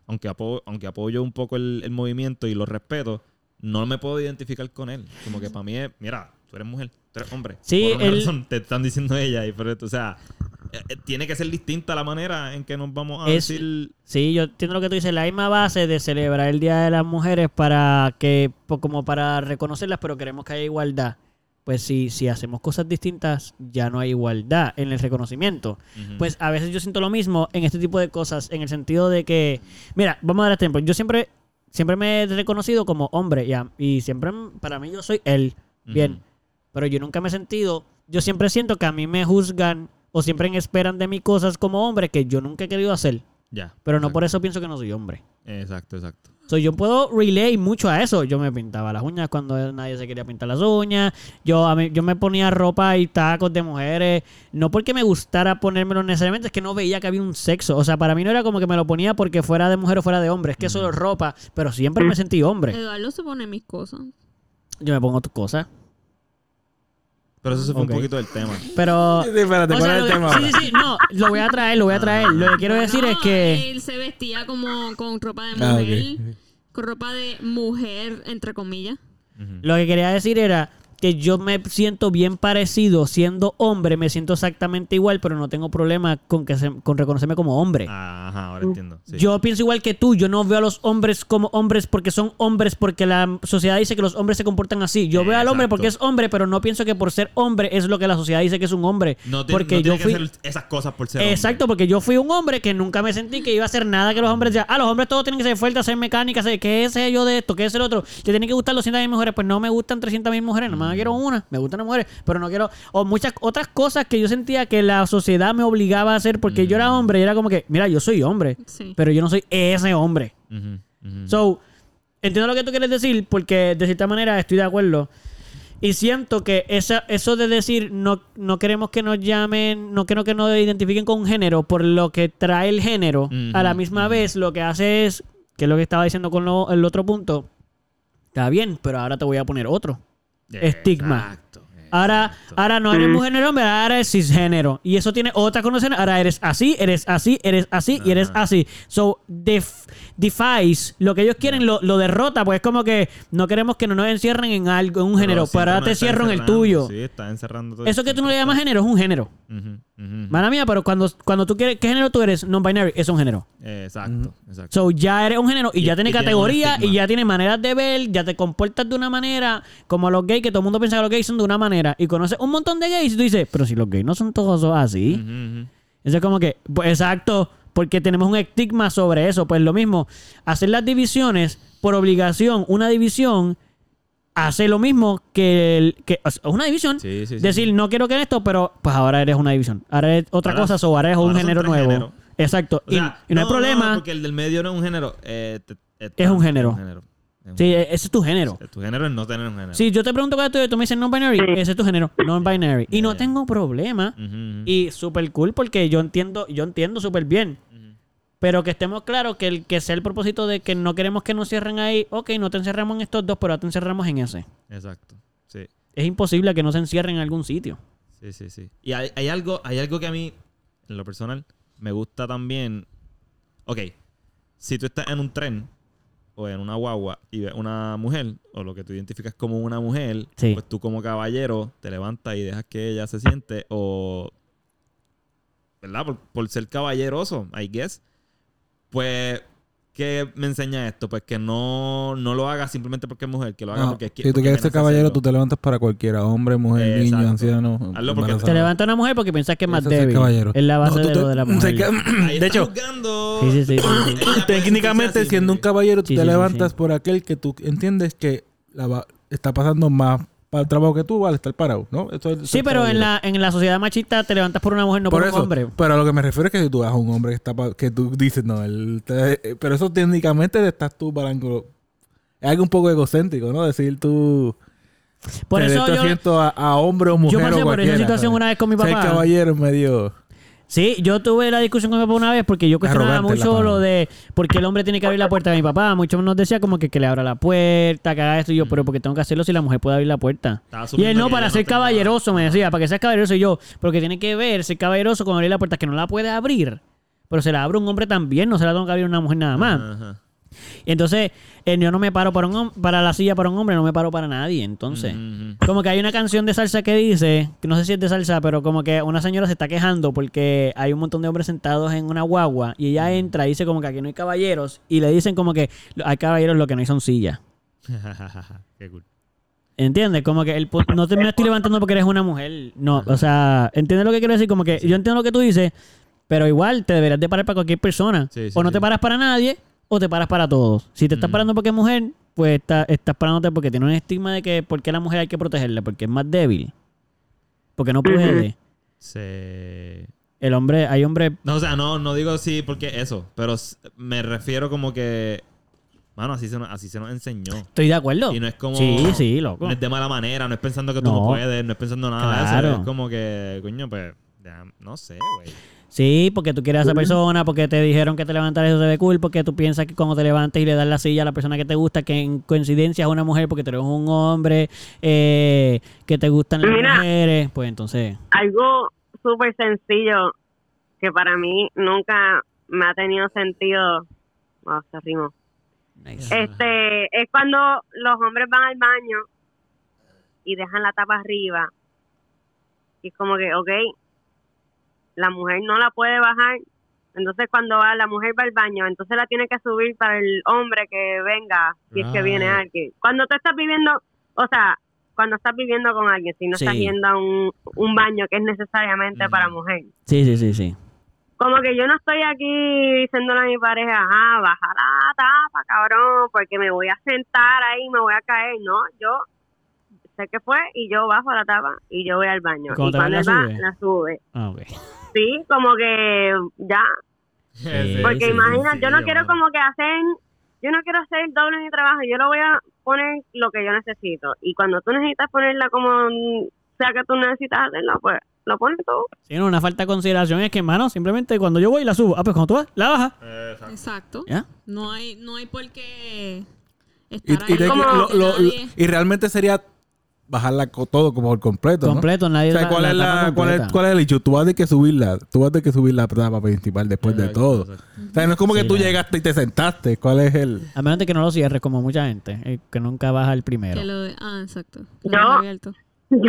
Aunque, apo- aunque apoyo un poco el, el movimiento y lo respeto, no me puedo identificar con él. Como que para mí es, mira, tú eres mujer, hombre. Sí, por una él- razón te están diciendo ella y por esto, o sea, eh, eh, tiene que ser distinta la manera en que nos vamos a Es- decir. Sí, yo entiendo lo que tú dices, la misma base de celebrar el Día de las Mujeres para que, po- como para reconocerlas, pero queremos que haya igualdad. Pues si, si hacemos cosas distintas, ya no hay igualdad en el reconocimiento. Ujú. Pues a veces yo siento lo mismo en este tipo de cosas, en el sentido de que, mira, vamos a dar tiempo. Yo siempre, siempre me he reconocido como hombre, ya, y siempre para mí yo soy él, bien. Ujú. Pero yo nunca me he sentido, yo siempre siento que a mí me juzgan o siempre esperan de mí cosas como hombre que yo nunca he querido hacer. Ya. Pero no exacto. por eso pienso que no soy hombre. Exacto, exacto. So, yo puedo relay mucho a eso. Yo me pintaba las uñas cuando nadie se quería pintar las uñas. Yo, a mí- yo me ponía ropa y tacos de mujeres. No porque me gustara ponérmelo necesariamente, es que no veía que había un sexo. O sea, para mí no era como que me lo ponía porque fuera de mujer o fuera de hombre. Es que eso es ropa. Pero siempre me sentí hombre. Eduardo se pone mis cosas. Yo me pongo tus cosas. Pero eso se fue un poquito del tema. Pero. Sí, sí, espérate, o ¿cuál sea, es el lo que- tema sí, ahora? sí, sí. No, lo voy a traer, lo voy a traer. Lo que quiero decir es que. Él se vestía como con ropa de Ah, mujer. Con ropa de mujer, entre comillas. Lo que quería decir era que yo me siento bien parecido siendo hombre, me siento exactamente igual, pero no tengo problema con que se- con reconocerme como hombre. Ajá, ahora entiendo. sí. Yo pienso igual que tú, yo no veo a los hombres como hombres porque son hombres, porque la sociedad dice que los hombres se comportan así. Yo veo al hombre Exacto. porque es hombre, pero no pienso que por ser hombre es lo que la sociedad dice que es un hombre. No, te- porque no yo tiene fui... que hacer esas cosas por ser hombre. Exacto, porque yo fui un hombre que nunca me sentí que iba a hacer nada que los hombres decían, ah, los hombres todos tienen que ser fuertes, hacer mecánica, hacer qué es yo de esto, qué es el otro. Te tienen que gustar 200 mil mujeres, pues no me gustan 300 mil mujeres, nomás quiero una, me gustan las mujeres, pero no quiero, o muchas otras cosas que yo sentía que la sociedad me obligaba a hacer porque yo era hombre y era como que, mira, yo soy hombre, Sí. pero yo no soy ese hombre. So, entiendo lo que tú quieres decir porque de cierta manera estoy de acuerdo. Y siento que esa, eso de decir no, no queremos que nos llamen, no quiero que nos identifiquen con un género por lo que trae el género, a la misma ujú. vez lo que hace es, que es lo que estaba diciendo con lo- el otro punto, está bien, pero ahora te voy a poner otro. Estigma. Exacto, Ahora, exacto. ahora no eres mujer ni hombre, ahora eres cisgénero. Y eso tiene otra connotación. Ahora eres así, eres así, eres así y eres así. So, def- defies lo que ellos quieren, lo, lo derrota. Pues es como que no queremos que no nos encierren en algo, en un Pero género. Pero siempre ahora te cierro en el tuyo. Sí, está encerrando todo Eso que tú no le llamas género es un género. Ujú. Mala mía, pero cuando, cuando tú quieres, ¿qué género tú eres? Non-binary, es un género. Eh, Exacto, exacto. So, ya eres un género y, Y- ya tiene y tiene un categoría y ya tiene maneras de ver, ya te comportas de una manera como los gays, que todo el mundo piensa que los gays son de una manera. Y conoces un montón de gays y tú dices, pero si los gays no son todos así. Eso es como que, pues, exacto, porque tenemos un estigma sobre eso. Pues lo mismo, hacer las divisiones por obligación, una división hace lo mismo que, el, que una división. Sí, sí, sí. Decir, no quiero que esto, pero pues ahora eres una división. Ahora eres otra Ahora- cosa, o ahora eres un ahora género nuevo. Exacto. O sea, y, y no, hay problema. porque el del medio no es un género. eh, te- eh, Es un género. Es un género. Sí, e- ese es tu género. Tu género es no tener un género. Si yo te pregunto cuál es tu, tú me dices non-binary, ese es tu género, non-binary. Y no Yeah. tengo problema. Y súper cool porque yo entiendo, yo entiendo súper bien. Pero que estemos claros que el que sea el propósito de que no queremos que nos cierren ahí, ok, no te encerramos en estos dos, pero te encerramos en ese. Exacto. Sí. Es imposible que no se encierren en algún sitio. Sí, sí, sí. Y hay, hay algo, hay algo que a mí, en lo personal, me gusta también. Ok, si tú estás en un tren o en una guagua y ves una mujer, o lo que tú identificas como una mujer, Sí. pues tú como caballero te levantas y dejas que ella se siente, o. ¿Verdad? Por, por ser caballeroso, I guess. Pues, ¿qué me enseña esto? Pues que no, no lo hagas simplemente porque es mujer, que lo hagas No, porque es si tú quieres ser caballero, hacerlo. tú te levantas para cualquiera. Hombre, mujer, Exacto. niño, anciano. Hazlo porque embarazado. Te levanta una mujer porque piensas que es más débil. caballero. Es la base No, tú de te- lo de la [LAUGHS] mujer. que- de hecho, juzgando. Sí, sí, sí, técnicamente, siendo un caballero, tú Sí, te levantas sí. por aquel que tú entiendes que la va- está pasando más para el trabajo que tú al estar parado, ¿no? Es Sí, ser pero en caballero. la, en la sociedad machista te levantas por una mujer, no por, por un hombre. pero a lo que me refiero es que si tú vas a un hombre que está pa- que tú dices, no, él te- eh, pero eso técnicamente estás tú para algo- es algo un poco egocéntrico, ¿no? Decir tú Por eso yo, a, a hombre o mujer yo pasé o por esa situación ¿sabes? una vez con mi Ser papá. caballero es medio Sí, yo tuve la discusión con mi papá una vez porque yo cuestionaba Arrogante la mucho lo de por qué el hombre tiene que abrir la puerta de mi papá. Muchos nos decía como que, que le abra la puerta, que haga esto y yo, pero porque tengo que hacerlo si la mujer puede abrir la puerta. Y él no, para ser caballeroso, me decía, para que seas caballeroso y yo, porque tiene que ver ser caballeroso con abrir la puerta, que no la puede abrir. Pero se la abre un hombre también, no se la tengo que abrir una mujer nada más. Ajá. Y entonces, eh, yo no me paro para, un, para la silla para un hombre, no me paro para nadie. Entonces, como que hay una canción de salsa que dice, que no sé si es de salsa, pero como que una señora se está quejando porque hay un montón de hombres sentados en una guagua y ella entra y dice como que aquí no hay caballeros y le dicen como que hay caballeros lo que no hay son sillas. [LAUGHS] Qué cool. ¿Entiendes? Como que el, no te me estoy levantando porque eres una mujer. No, o sea, ¿entiendes lo que quiero decir? Como que yo entiendo lo que tú dices, pero igual te deberías de parar para cualquier persona. Sí, sí, o no te paras para nadie o te paras para todos. Si te estás parando porque es mujer, pues está- estás parándote porque tiene un estigma de que por qué la mujer hay que protegerla, porque es más débil. Porque no puede. Se... El hombre, hay hombres... No, o sea, no, no digo sí porque eso, pero me refiero como que... Mano, así se nos, así se nos enseñó. Estoy de acuerdo. Y no es como... Sí, sí, loco. No es de mala manera, no es pensando que tú no, No. puedes, no es pensando nada de Claro. eso. Es como que, coño, pues... ya, no sé, güey. Sí, porque tú quieres a esa persona, porque te dijeron que te levantaras eso se ve cool, porque tú piensas que cuando te levantes y le das la silla a la persona que te gusta, que en coincidencia es una mujer porque tú eres un hombre, eh, que te gustan las Mira. mujeres, pues entonces... algo súper sencillo que para mí nunca me ha tenido sentido. Wow, se rimó. nice. Este, es cuando los hombres van al baño y dejan la tapa arriba. Y es como que, ok, la mujer no la puede bajar. Entonces cuando va, la mujer va al baño, entonces la tiene que subir para el hombre que venga, si es que viene Right. alguien. Cuando tú estás viviendo, o sea, cuando estás viviendo con alguien, si no Sí. estás yendo a un, un baño que es necesariamente para mujer. Sí, sí, sí, sí. Como que yo no estoy aquí diciéndole a mi pareja, ah, baja la tapa, cabrón, porque me voy a sentar ahí, me voy a caer. No, yo sé que fue y yo bajo la tapa y yo voy al baño. ¿Y cuando Y él la va, sube? la sube. Ah, ok. Sí, como que ya. Sí, Porque sí, imagina, sí, yo no sí, quiero como que hacer, yo no quiero hacer doble mi trabajo, yo lo voy a poner lo que yo necesito. Y cuando tú necesitas ponerla como sea que tú necesitas hacerla, pues lo pones tú. Sí, no, una falta de consideración es que, hermano, simplemente cuando yo voy la subo. Ah, pues cuando tú vas, la bajas. Exacto. Exacto. ¿Ya? No hay, no hay por qué y, estar y ahí te- como- lo- lo- lo- nadie. y realmente sería bajarla todo como por completo, ¿no? Completo, nadie O sea, ¿cuál, la es la, cuál, es. ¿Cuál es el hecho? Tú vas a tener que subirla. Tú vas a tener que subir la tapa principal después de todo. O sea, no es como que tú la- llegaste y te sentaste. ¿Cuál es el...? A menos de que no lo cierres como mucha gente, eh, que nunca baja el primero. Que lo de- ah, exacto. Lo [LAUGHS]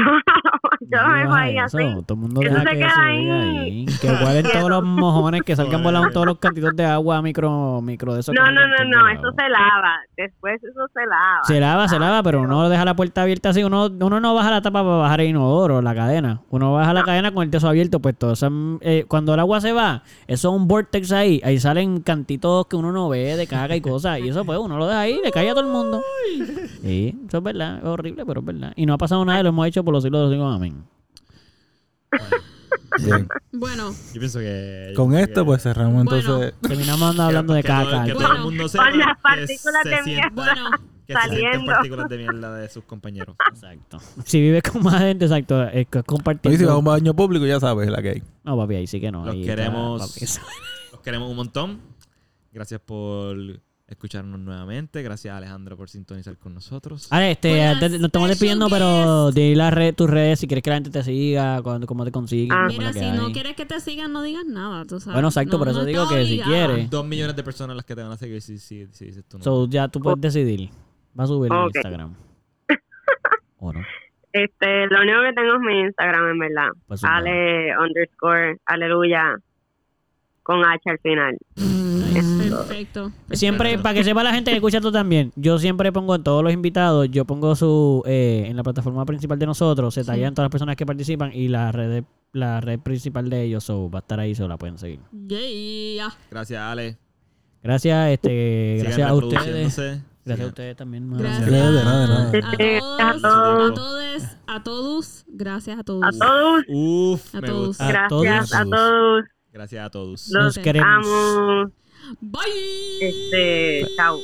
Yo- lo dejo ahí Eso, así. Todo el mundo Eso deja se que queda eso ahí. Que vuelen todos los mojones, que salgan volando todos los cantitos de agua micro, micro de esos. No, no, no, no, eso se lava. Después eso se lava. Se lava, se lava, pero uno deja la puerta abierta así. Uno, uno no baja la tapa para bajar el inodoro, la cadena. Uno baja la cadena con el teso abierto, pues todo. eso, eh, cuando el agua se va, eso es un vortex ahí. Ahí salen cantitos que uno no ve de caga y cosas. Y eso, pues, uno lo deja ahí, le cae a todo el mundo. Sí, eso es verdad. Es horrible, pero es verdad. Y no ha pasado nada lo hemos hecho por los siglos de los siglos. Amén. Bien. [LAUGHS] Bueno, Yo pienso que. yo Con pienso esto, que- pues cerramos Bueno. entonces. Terminamos andando hablando de que todo- caca. Que todo Bueno, el mundo sepa con las que partículas se de sienta- mierda. bueno, [LAUGHS] Que se partículas de mierda de sus compañeros. Exacto. Si vives con más gente, exacto, es Oye, si vas a un baño público, ya sabes la que hay. No, papi, ahí sí que no. Los ahí queremos. [LAUGHS] Los queremos un montón. Gracias por escucharnos nuevamente. Gracias, Alejandro, por sintonizar con nosotros. Ah, este, Buenas, nos estamos despidiendo, pero di la red, tus redes, si quieres que la gente te siga, cuando, cómo te consiguen. Ah. mira, si no quieres que te sigan, no digas nada, tú sabes. Bueno, exacto, No- por eso no digo que si quieres. Dos millones de personas las que te van a seguir si, si, si dices nombre. So, ya tú puedes decidir. Va a subir en Ok. Instagram. [LAUGHS] ¿O no? Este, lo único que tengo es mi Instagram, en verdad. Pues. Ale underscore, aleluya, con H al final. Perfecto. perfecto. Siempre, para que sepa la gente que escucha esto también, yo siempre pongo en todos los invitados, yo pongo su, eh, en la plataforma principal de nosotros, se tallan todas las personas que participan y la red, la red principal de ellos, so, va a estar ahí, se la pueden seguir. Yeah. Gracias, Ale. Gracias, este, Sigan gracias a ustedes. Gracias a ustedes también. Gracias. De nada, de nada, de nada. A todos, A todos. a todos, a todos, gracias a todos. A todos, Uf, A todos. gracias a todos. Gracias a todos. Los Los queremos. amo. Bye. Este, chao.